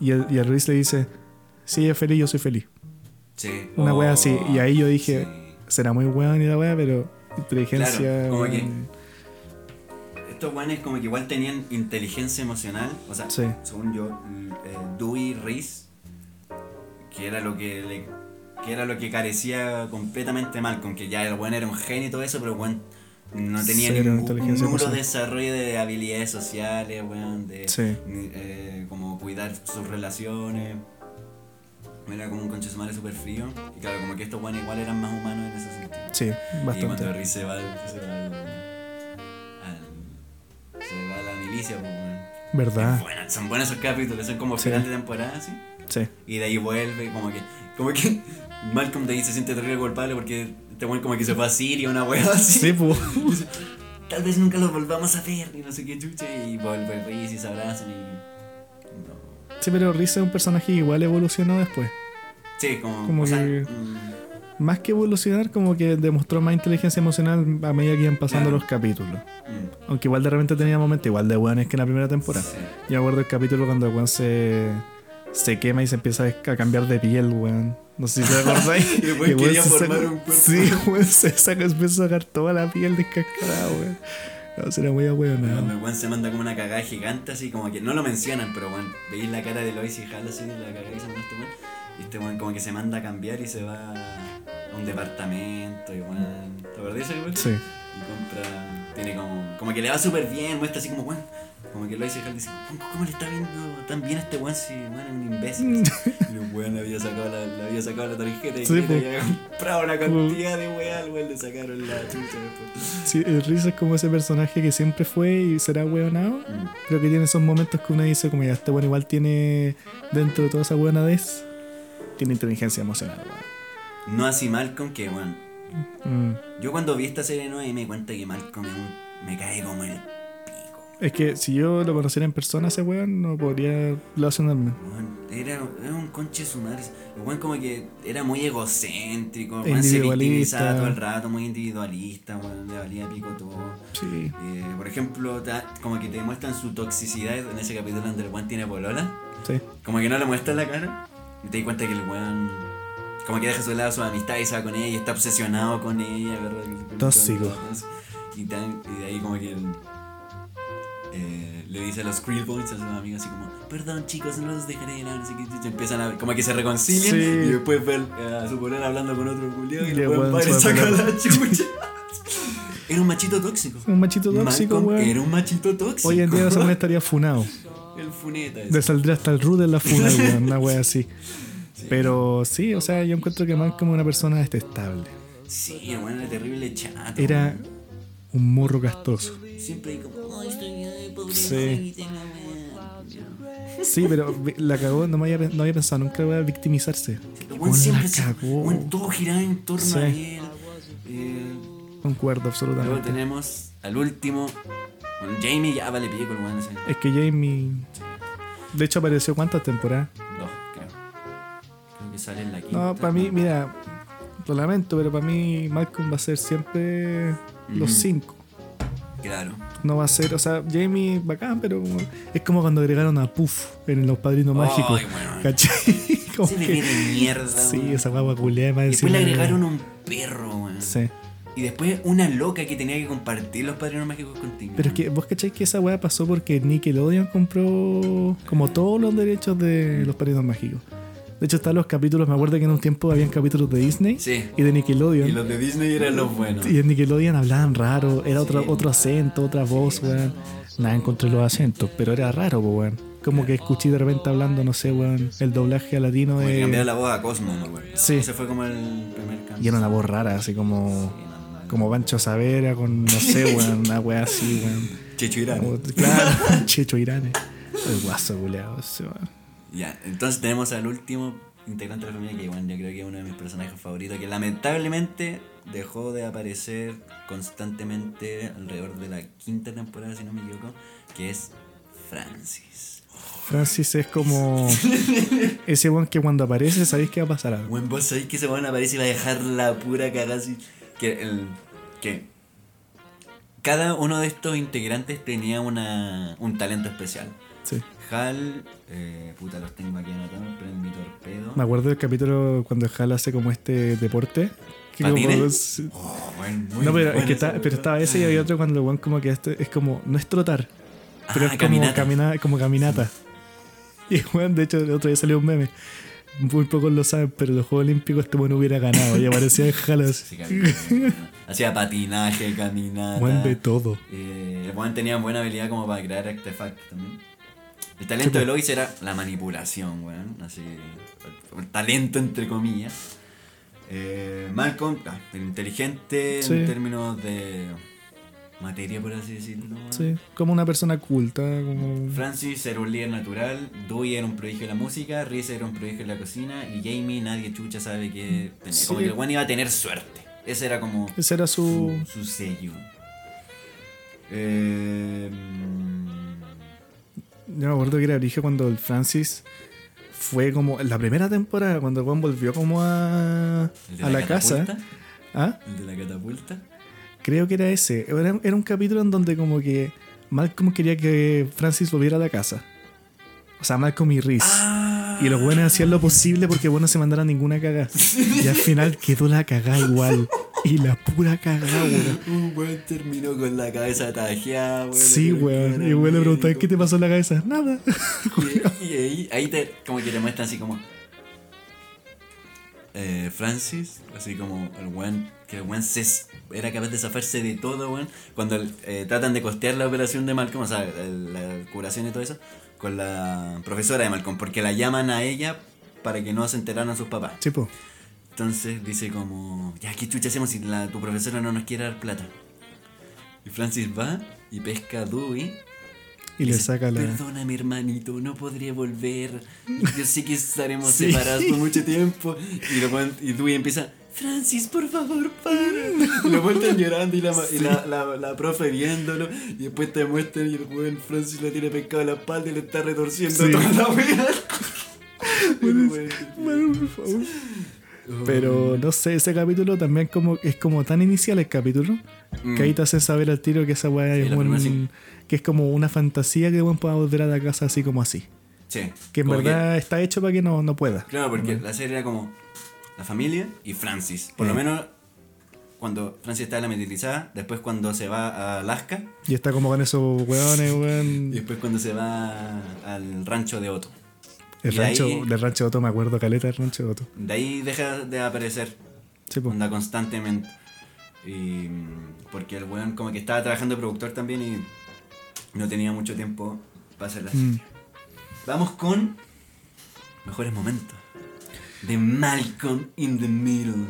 [SPEAKER 3] Y el, y el Reese le dice, si ella es feliz, yo soy feliz.
[SPEAKER 2] Sí.
[SPEAKER 3] Una wea así. Y ahí yo dije,
[SPEAKER 2] sí.
[SPEAKER 3] será muy weón y la wea, pero inteligencia...
[SPEAKER 2] Claro, como que-
[SPEAKER 3] weón,
[SPEAKER 2] Estos weones como que igual tenían inteligencia emocional. O sea,
[SPEAKER 3] Sí.
[SPEAKER 2] según yo, eh, Dewey Reese, que era lo que le que era lo que carecía completamente mal, con que ya el weón era un genio y todo eso, pero el weón no tenía
[SPEAKER 3] Cero
[SPEAKER 2] ningún nulo desarrollo de habilidades sociales, weón, de
[SPEAKER 3] Sí.
[SPEAKER 2] eh, como cuidar sus relaciones. Era como un conche su madre súper frío. Y claro, como que estos weones igual eran más humanos en ese sentido.
[SPEAKER 3] Sí,
[SPEAKER 2] Y cuando
[SPEAKER 3] bastante.
[SPEAKER 2] Riz se va, se va al, al- se va a la milicia, pues, weón.
[SPEAKER 3] ¿Verdad?
[SPEAKER 2] Buena, son buenos esos capítulos, son como
[SPEAKER 3] Sí.
[SPEAKER 2] final de temporada, ¿sí?
[SPEAKER 3] Sí.
[SPEAKER 2] Y de ahí vuelve, como que, como que Malcolm de ahí se siente terrible culpable porque este weón como que se fue a Siria, una wea así.
[SPEAKER 3] Sí, pues.
[SPEAKER 2] Tal vez nunca lo volvamos a ver, y no sé qué chucha, y vuelve Riz y se abrazan y. No.
[SPEAKER 3] Sí, pero Reese es un personaje que igual evolucionó después.
[SPEAKER 2] Sí, como.
[SPEAKER 3] Como
[SPEAKER 2] o sea,
[SPEAKER 3] que-
[SPEAKER 2] mm,
[SPEAKER 3] Más que evolucionar, como que demostró más inteligencia emocional a medida que iban pasando
[SPEAKER 2] Claro.
[SPEAKER 3] los capítulos.
[SPEAKER 2] mm,
[SPEAKER 3] Aunque igual de repente tenía momentos igual de buenos que en la primera temporada.
[SPEAKER 2] sí.
[SPEAKER 3] Yo me acuerdo el capítulo cuando weón se, se quema y se empieza a cambiar de piel, weón. No sé si te acordáis.
[SPEAKER 2] Y weón quería
[SPEAKER 3] se
[SPEAKER 2] formar
[SPEAKER 3] saca-
[SPEAKER 2] un cuerpo.
[SPEAKER 3] Sí, weón, se saca, empieza a sacar toda la piel descascarada, weón. No, será muy weón.
[SPEAKER 2] el weón se manda como una cagada gigante, así como que no lo mencionan, pero weón, veis la cara de Lois y Hal así, la cagada que se manda este weón. Y este weón como que se manda a cambiar y se va a un departamento y weón. ¿Te acordás ese weón?
[SPEAKER 3] Sí.
[SPEAKER 2] Y compra, tiene como, como que le va súper bien, muestra así como weón. Como que Hal dicen, "Weón, ¿cómo le está viendo tan bien a este weón si weón es un imbécil? y el weón le había sacado la, le había sacado la tarjeta y
[SPEAKER 3] Sí,
[SPEAKER 2] le había comprado una cantidad de weón, al weón le sacaron la chucha después.
[SPEAKER 3] Sí, el Reese es como ese personaje que siempre fue y será weonado.
[SPEAKER 2] Mm.
[SPEAKER 3] Creo que tiene esos momentos que uno dice, como ya este weón igual tiene dentro de toda esa weonadez, tiene inteligencia emocional, weón.
[SPEAKER 2] No así Malcolm, que weón.
[SPEAKER 3] Mm.
[SPEAKER 2] Yo cuando vi esta serie nueva y me di cuenta que Malcolm un- me cae como el.
[SPEAKER 3] Es que si yo lo conociera en persona, ese weón no podría relacionarme.
[SPEAKER 2] Era, era un conche su madre. El weón como que era muy egocéntrico, weón, se victimizaba todo el rato, muy individualista, weón, le valía pico todo.
[SPEAKER 3] Sí.
[SPEAKER 2] Eh, por ejemplo, ta- como que te muestran su toxicidad en ese capítulo donde el weón tiene polola.
[SPEAKER 3] Sí.
[SPEAKER 2] Como que no le muestra la cara. Y te das cuenta que el weón. Como que deja a su lado su amistad y se va con ella y está obsesionado con ella, ¿verdad?
[SPEAKER 3] Tóxico.
[SPEAKER 2] Y, tan- y de ahí como que eh, le dice a los Creel Boys, a sus amigos así como, perdón chicos, no los dejaré no sé qué, y empiezan a, como que se reconcilian
[SPEAKER 3] Sí.
[SPEAKER 2] y después ve al- a su polera hablando con otro culiao y le
[SPEAKER 3] va
[SPEAKER 2] saca
[SPEAKER 3] pelando.
[SPEAKER 2] la chucha. Era un machito tóxico.
[SPEAKER 3] Un machito tóxico, weón.
[SPEAKER 2] Era un machito tóxico.
[SPEAKER 3] Hoy en día weón estaría funado.
[SPEAKER 2] El funeta ese.
[SPEAKER 3] Le saldría hasta el root en la funa, weón. Una wea así. Pero sí, o sea, yo encuentro que Malcolm es una persona detestable.
[SPEAKER 2] Sí, weón era terrible chato.
[SPEAKER 3] Era un morro castroso.
[SPEAKER 2] Siempre hay como, ay, estoy ay, pobre
[SPEAKER 3] Sí.
[SPEAKER 2] ay, tengo miedo".
[SPEAKER 3] Sí, pero la cagó, no, me había, no había pensado nunca voy a victimizarse.
[SPEAKER 2] Siempre
[SPEAKER 3] la cagó.
[SPEAKER 2] todo giraba en torno
[SPEAKER 3] Sí.
[SPEAKER 2] a él. Eh,
[SPEAKER 3] Concuerdo
[SPEAKER 2] luego
[SPEAKER 3] absolutamente.
[SPEAKER 2] tenemos al último. Bueno, Jamie ya vale pico el ese.
[SPEAKER 3] Es que Jamie. De hecho, apareció cuántas temporadas.
[SPEAKER 2] Dos, creo. Creo que sale en la quinta.
[SPEAKER 3] No, para mí, mira, lo lamento, pero para mí Malcolm va a ser siempre los cinco.
[SPEAKER 2] Claro.
[SPEAKER 3] No va a ser, o sea, Jamie bacán, pero como- es como cuando agregaron a Puff en Los Padrinos Mágicos.
[SPEAKER 2] Ay, weón.
[SPEAKER 3] ¿Cachai? Como
[SPEAKER 2] Ese
[SPEAKER 3] que-
[SPEAKER 2] de mierda.
[SPEAKER 3] Sí, esa guagua culiada más
[SPEAKER 2] Después le agregaron un perro, weón.
[SPEAKER 3] Sí.
[SPEAKER 2] Y después una loca que tenía que compartir los padrinos mágicos contigo.
[SPEAKER 3] Pero es que vos cacháis que esa weá pasó porque Nickelodeon compró como todos los derechos de los Padrinos Mágicos. De hecho, están los capítulos, me acuerdo que en un tiempo habían capítulos de Disney
[SPEAKER 2] Sí.
[SPEAKER 3] y de Nickelodeon.
[SPEAKER 2] Y los de Disney eran los buenos.
[SPEAKER 3] Y en Nickelodeon hablaban raro, era otro,
[SPEAKER 2] Sí.
[SPEAKER 3] otro acento, otra voz, weón. Nada en contra de los acentos, pero era raro, weón. Como que escuché de repente hablando, no sé, weón, el doblaje a latino
[SPEAKER 2] que cambiar
[SPEAKER 3] de.
[SPEAKER 2] la voz a Cosmo, me acuerdo.
[SPEAKER 3] Sí.
[SPEAKER 2] Ese fue como el primer cambio.
[SPEAKER 3] Y era una voz rara, así como. Como Pancho Savera con, no sé, weón, una weá así, weón.
[SPEAKER 2] Checho Irán.
[SPEAKER 3] Claro, Checho Irane. El guaso, weón.
[SPEAKER 2] Ya, entonces tenemos al último integrante de la familia que, bueno, yo creo que es uno de mis personajes favoritos, que lamentablemente dejó de aparecer constantemente alrededor de la quinta temporada, si no me equivoco, que es Francis.
[SPEAKER 3] Francis es como ese weón que cuando aparece sabéis que va a pasar algo.
[SPEAKER 2] Bueno, vos sabéis que ese weón aparece y va a dejar la pura cagada. Que el. que. Cada uno de estos integrantes tenía una, un talento especial.
[SPEAKER 3] Sí.
[SPEAKER 2] Hal, eh, puta, los tengo aquí anotados, pero en mi torpedo.
[SPEAKER 3] Me acuerdo del capítulo cuando Hal hace como este deporte. Que.
[SPEAKER 2] Oh, bueno, muy
[SPEAKER 3] no, pero, es
[SPEAKER 2] bueno
[SPEAKER 3] que está- pero estaba ese y había otro cuando el weón como que este, es como, no es trotar, pero
[SPEAKER 2] Ah,
[SPEAKER 3] es como
[SPEAKER 2] caminata.
[SPEAKER 3] caminata. como caminata. Y weón, de hecho, el otro día salió un meme. Muy pocos lo saben, pero los Juegos Olímpicos este weón hubiera ganado. Y aparecía en Hal así.
[SPEAKER 2] Sí. Hacía patinaje, caminata.
[SPEAKER 3] Weón de todo.
[SPEAKER 2] Eh, el weón tenía buena habilidad como para crear artefactos también. El talento de Lois era la manipulación, weón. Así. El, el talento entre comillas. Eh, Malcolm, ah, el inteligente
[SPEAKER 3] Sí.
[SPEAKER 2] en términos de materia, por así decirlo.
[SPEAKER 3] Sí, como una persona culta. Como...
[SPEAKER 2] Francis era un líder natural, Dewey era un prodigio de la música, Reese era un prodigio de la cocina y Jamie nadie chucha sabe que tenía.
[SPEAKER 3] Sí.
[SPEAKER 2] Como que el weón iba a tener suerte. Ese era como
[SPEAKER 3] Ese era su.
[SPEAKER 2] su, su sello. Eh,
[SPEAKER 3] Yo me acuerdo que era origen cuando el Francis fue como. En la primera temporada, cuando weón volvió como a.
[SPEAKER 2] ¿El de
[SPEAKER 3] a la, casa.
[SPEAKER 2] catapulta?
[SPEAKER 3] ¿Ah?
[SPEAKER 2] ¿El de la catapulta?
[SPEAKER 3] Creo que era ese. Era, era un capítulo en donde como que Malcolm quería que Francis volviera a la casa. O sea, Malcolm y Reese. Y los buenos hacían lo posible porque bueno no se mandaran ninguna cagada. Y al final quedó la cagada igual. Y la pura cagada, weón.
[SPEAKER 2] Un weón terminó con la cabeza tajeada, weón.
[SPEAKER 3] Sí, weón. Y weón le preguntaba, ¿qué te pasó en la cabeza? Nada.
[SPEAKER 2] Y, y ahí, ahí te, como que te muestran así como. Eh, Francis, así como el weón, que el weón se, era capaz de zafarse de todo, weón. Cuando eh, tratan de costear la operación de Malcolm, o sea, el- la curación y todo eso, con la profesora de Malcolm, porque la llaman a ella para que no se enteraran sus papás.
[SPEAKER 3] Sí, po.
[SPEAKER 2] Entonces dice como, ya, ¿qué chucha hacemos si la, tu profesora no nos quiere dar plata? Y Francis va y pesca a Dewey.
[SPEAKER 3] Y le
[SPEAKER 2] dice,
[SPEAKER 3] saca la.
[SPEAKER 2] Perdona, mi hermanito, no podría volver. Yo sé que estaremos
[SPEAKER 3] Sí.
[SPEAKER 2] separados por mucho tiempo. Y, lo y Dewey empieza, Francis, por favor, para. Y lo vuelven llorando y, la, ma- y la, la, la profe viéndolo. Y después te muestran y el buen Francis lo tiene pescado en la espalda y le está retorciendo
[SPEAKER 3] Sí.
[SPEAKER 2] toda la wea. Bueno,
[SPEAKER 3] Bueno, por favor. Pero no sé, ese capítulo también como es como tan inicial el capítulo que ahí te hace saber al tiro que esa weá
[SPEAKER 2] Mm. Sí,
[SPEAKER 3] es un- que es como una fantasía que weón pueda volver a la casa así como así.
[SPEAKER 2] Sí.
[SPEAKER 3] Que en verdad está hecho para que no, no pueda.
[SPEAKER 2] Claro, porque la serie era como la familia y Francis. Por lo
[SPEAKER 3] Eh.
[SPEAKER 2] menos cuando Francis está en la militarizada, después cuando se va a Alaska
[SPEAKER 3] Y está como con esos weones,
[SPEAKER 2] y
[SPEAKER 3] weón.
[SPEAKER 2] después cuando se va al rancho de Otto.
[SPEAKER 3] El
[SPEAKER 2] y
[SPEAKER 3] rancho,
[SPEAKER 2] ahí-
[SPEAKER 3] del rancho de Otto, me acuerdo, caleta del rancho de Otto.
[SPEAKER 2] De ahí deja de aparecer
[SPEAKER 3] Sí, po.
[SPEAKER 2] onda constantemente. Y porque el weón como que estaba trabajando de productor también y no tenía mucho tiempo para hacer la serie.
[SPEAKER 3] Mm.
[SPEAKER 2] Vamos con mejores momentos. De Malcolm in the Middle.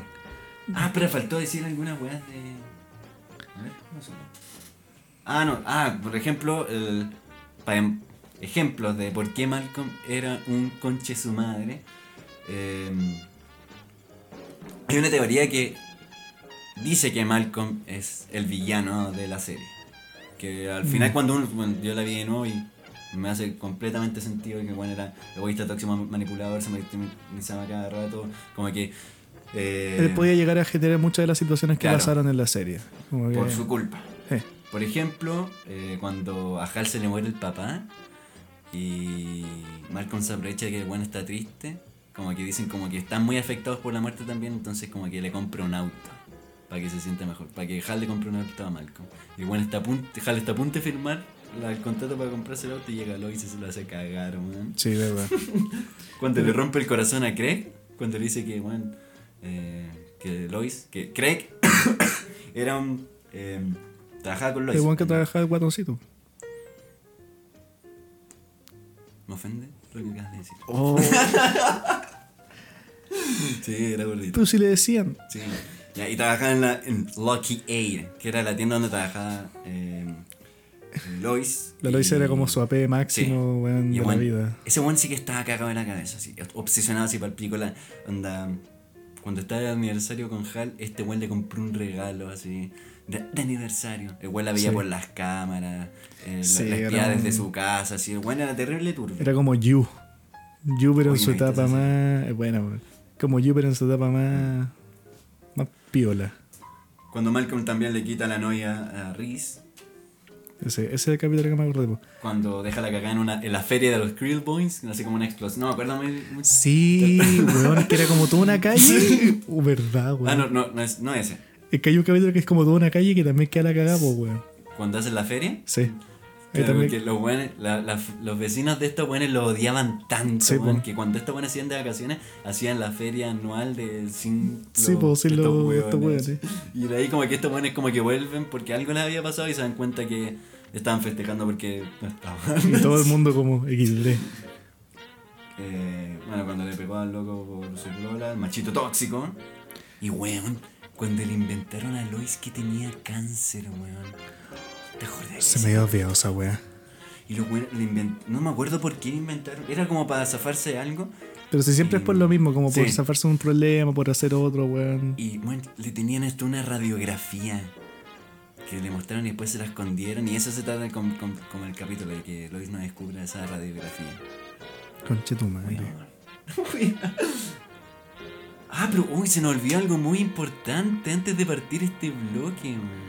[SPEAKER 2] Ah, pero faltó decir algunas weas de. A ver, ¿cómo se llama? Ah, no. Ah, por ejemplo, el, ejemplos de por qué Malcolm era un conche su madre. Eh, hay una teoría que dice que Malcolm es el villano de la serie. Que al final cuando uno, bueno, yo la vi de nuevo y me hace completamente sentido que bueno era egoísta, tóxico, manipulador, se victimizaba cada rato, como que... eh,
[SPEAKER 3] Él podía llegar a generar muchas de las situaciones que
[SPEAKER 2] Claro.
[SPEAKER 3] pasaron en la serie. Como que-
[SPEAKER 2] por su culpa.
[SPEAKER 3] Eh,
[SPEAKER 2] Por ejemplo, eh, cuando a Hal se le muere el papá y Malcolm se aprovecha de que el bueno está triste, como que dicen como que están muy afectados por la muerte también, entonces como que le compra un auto para que se sienta mejor, para que Hal le compre un auto a Malcolm. Y bueno, está a punto, Hal está a punto de firmar la- el contrato para comprarse el auto y llega Lois y se lo hace cagar, weón.
[SPEAKER 3] sí, verdad.
[SPEAKER 2] Cuando le rompe el corazón a Craig, cuando le dice que, bueno, eh, que Lois, que Craig era un... eh, trabajaba con Lois.
[SPEAKER 3] El weón que trabajaba el guatoncito.
[SPEAKER 2] ¿Me ofende lo que acabas de decir?
[SPEAKER 3] Oh,
[SPEAKER 2] Sí, era gordito.
[SPEAKER 3] pero si le decían.
[SPEAKER 2] Sí. Ya, y trabajaba en, la, en Lucky Aid, que era la tienda donde trabajaba eh, Lois.
[SPEAKER 3] La Lois
[SPEAKER 2] y-
[SPEAKER 3] era como su AP máximo,
[SPEAKER 2] Sí.
[SPEAKER 3] de la vida.
[SPEAKER 2] Ese one sí que estaba cagado en la cabeza, así, obsesionado así para el pico. La, onda, cuando estaba de aniversario con Hal, este weón le compró un regalo así. De, de aniversario. El weón la veía
[SPEAKER 3] Sí.
[SPEAKER 2] por las cámaras, eh,
[SPEAKER 3] Sí,
[SPEAKER 2] la, espiaba
[SPEAKER 3] un-
[SPEAKER 2] su casa, así. El weón era terrible turbio.
[SPEAKER 3] Era como You. You, pero en su etapa más. eh, Bueno, como You, pero en su etapa más. Más piola.
[SPEAKER 2] Cuando Malcolm también le quita la novia a Reese.
[SPEAKER 3] Ese, ese es el capítulo que me acuerdo.
[SPEAKER 2] Cuando deja la cagada en, una, en la feria de los Krill Boys, así como una explosión. No, acuerdo muy, muy-
[SPEAKER 3] Sí, weón, que era como toda una calle. Uh, verdad, weón.
[SPEAKER 2] Ah, no, no, no es no ese.
[SPEAKER 3] Es que hay un capítulo que es como toda una calle que también queda la cagada, pues, weón.
[SPEAKER 2] Cuando hacen la feria.
[SPEAKER 3] Sí.
[SPEAKER 2] Claro, porque los, buenos, la- la- los vecinos de estos buenos lo odiaban tanto,
[SPEAKER 3] Sí, po.
[SPEAKER 2] que cuando estos buenos hacían de vacaciones, hacían la feria anual de sin
[SPEAKER 3] Sí, po,
[SPEAKER 2] estos
[SPEAKER 3] los-
[SPEAKER 2] hueones.
[SPEAKER 3] estos hueones.
[SPEAKER 2] Y de ahí como que estos buenos como que vuelven porque algo les había pasado y se dan cuenta que estaban festejando porque no estaban.
[SPEAKER 3] Y todo el mundo como XD.
[SPEAKER 2] Eh, bueno, cuando le pegó al loco por su el machito tóxico. Y weón, cuando le inventaron a Lois que tenía cáncer, weón.
[SPEAKER 3] Se me había olvidado esa weá.
[SPEAKER 2] Y los weones le invent- No me acuerdo por qué inventaron. Era como para zafarse de algo.
[SPEAKER 3] Pero si siempre es por lo mismo, como por zafarse un problema, por hacer otro, weón.
[SPEAKER 2] Y bueno, le tenían esto una radiografía. Que le mostraron y después se la escondieron. Y eso se trata como, el capítulo de que Lois no descubre esa radiografía.
[SPEAKER 3] Conche tu madre.
[SPEAKER 2] Ah, pero uy, se nos olvidó algo muy importante antes de partir este bloque. man.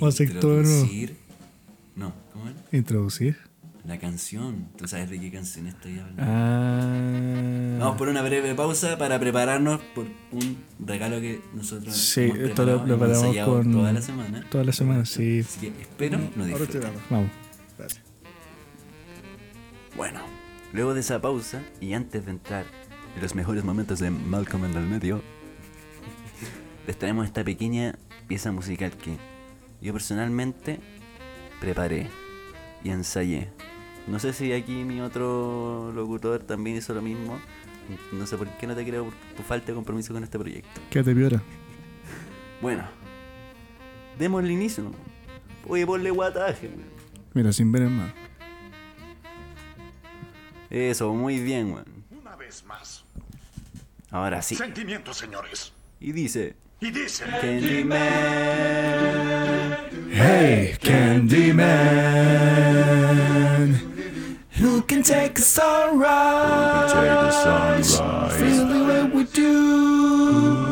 [SPEAKER 2] Introducir- No, ¿cómo era?
[SPEAKER 3] Introducir.
[SPEAKER 2] La canción. ¿Tú sabes de qué canción estoy hablando?
[SPEAKER 3] Ah.
[SPEAKER 2] Vamos por una breve pausa para prepararnos por un regalo que nosotros
[SPEAKER 3] Sí,
[SPEAKER 2] hemos
[SPEAKER 3] esto lo preparamos con-
[SPEAKER 2] toda la semana.
[SPEAKER 3] Toda la semana, sí.
[SPEAKER 2] Así que espero no disfruten.
[SPEAKER 3] Vamos.
[SPEAKER 2] Bueno, luego de esa pausa y antes de entrar en los mejores momentos de Malcolm en el medio, les traemos esta pequeña pieza musical que yo personalmente preparé y ensayé. No sé si aquí mi otro locutor también hizo lo mismo. No sé por qué no te creo por tu falta de compromiso con este proyecto.
[SPEAKER 3] Quédate piora.
[SPEAKER 2] Bueno, démosle inicio. Oye, ponle guataje. weón.
[SPEAKER 3] Mira, sin ver más.
[SPEAKER 2] Eso, muy bien, weón.
[SPEAKER 4] Una vez más.
[SPEAKER 2] Ahora sí.
[SPEAKER 4] Sentimientos, señores.
[SPEAKER 2] Y dice...
[SPEAKER 4] Y dice...
[SPEAKER 2] Candyman.
[SPEAKER 3] Hey, Candyman. Who can take a sunrise? Feel the way we do.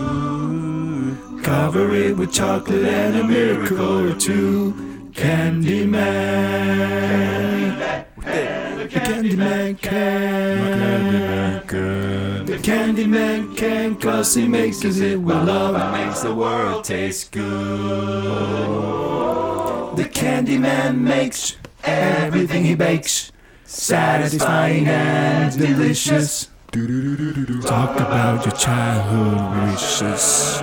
[SPEAKER 3] Cover it with chocolate and a miracle or two. Candyman. The Candyman can. The Candyman can, cause he makes it with love and makes the world taste good. The Candyman makes everything he bakes satisfying and delicious. Talk about your childhood wishes.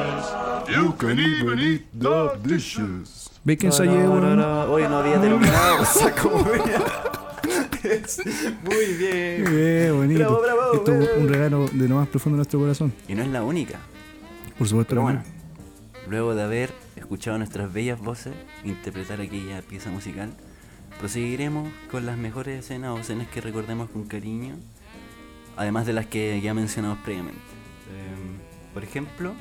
[SPEAKER 4] You can even eat the dishes.
[SPEAKER 3] ¿Ve que ensayé, weón?
[SPEAKER 2] Hoy no había Muy bien.
[SPEAKER 3] Eh, bonito.
[SPEAKER 2] Bravo, bravo,
[SPEAKER 3] Esto es un regalo de lo más profundo de nuestro corazón.
[SPEAKER 2] Y no es la única.
[SPEAKER 3] Por supuesto,
[SPEAKER 2] Pero bueno,
[SPEAKER 3] no.
[SPEAKER 2] luego de haber escuchado nuestras bellas voces interpretar aquella pieza musical, proseguiremos con las mejores escenas o escenas que recordemos con cariño, además de las que ya mencionamos previamente. Em, por ejemplo,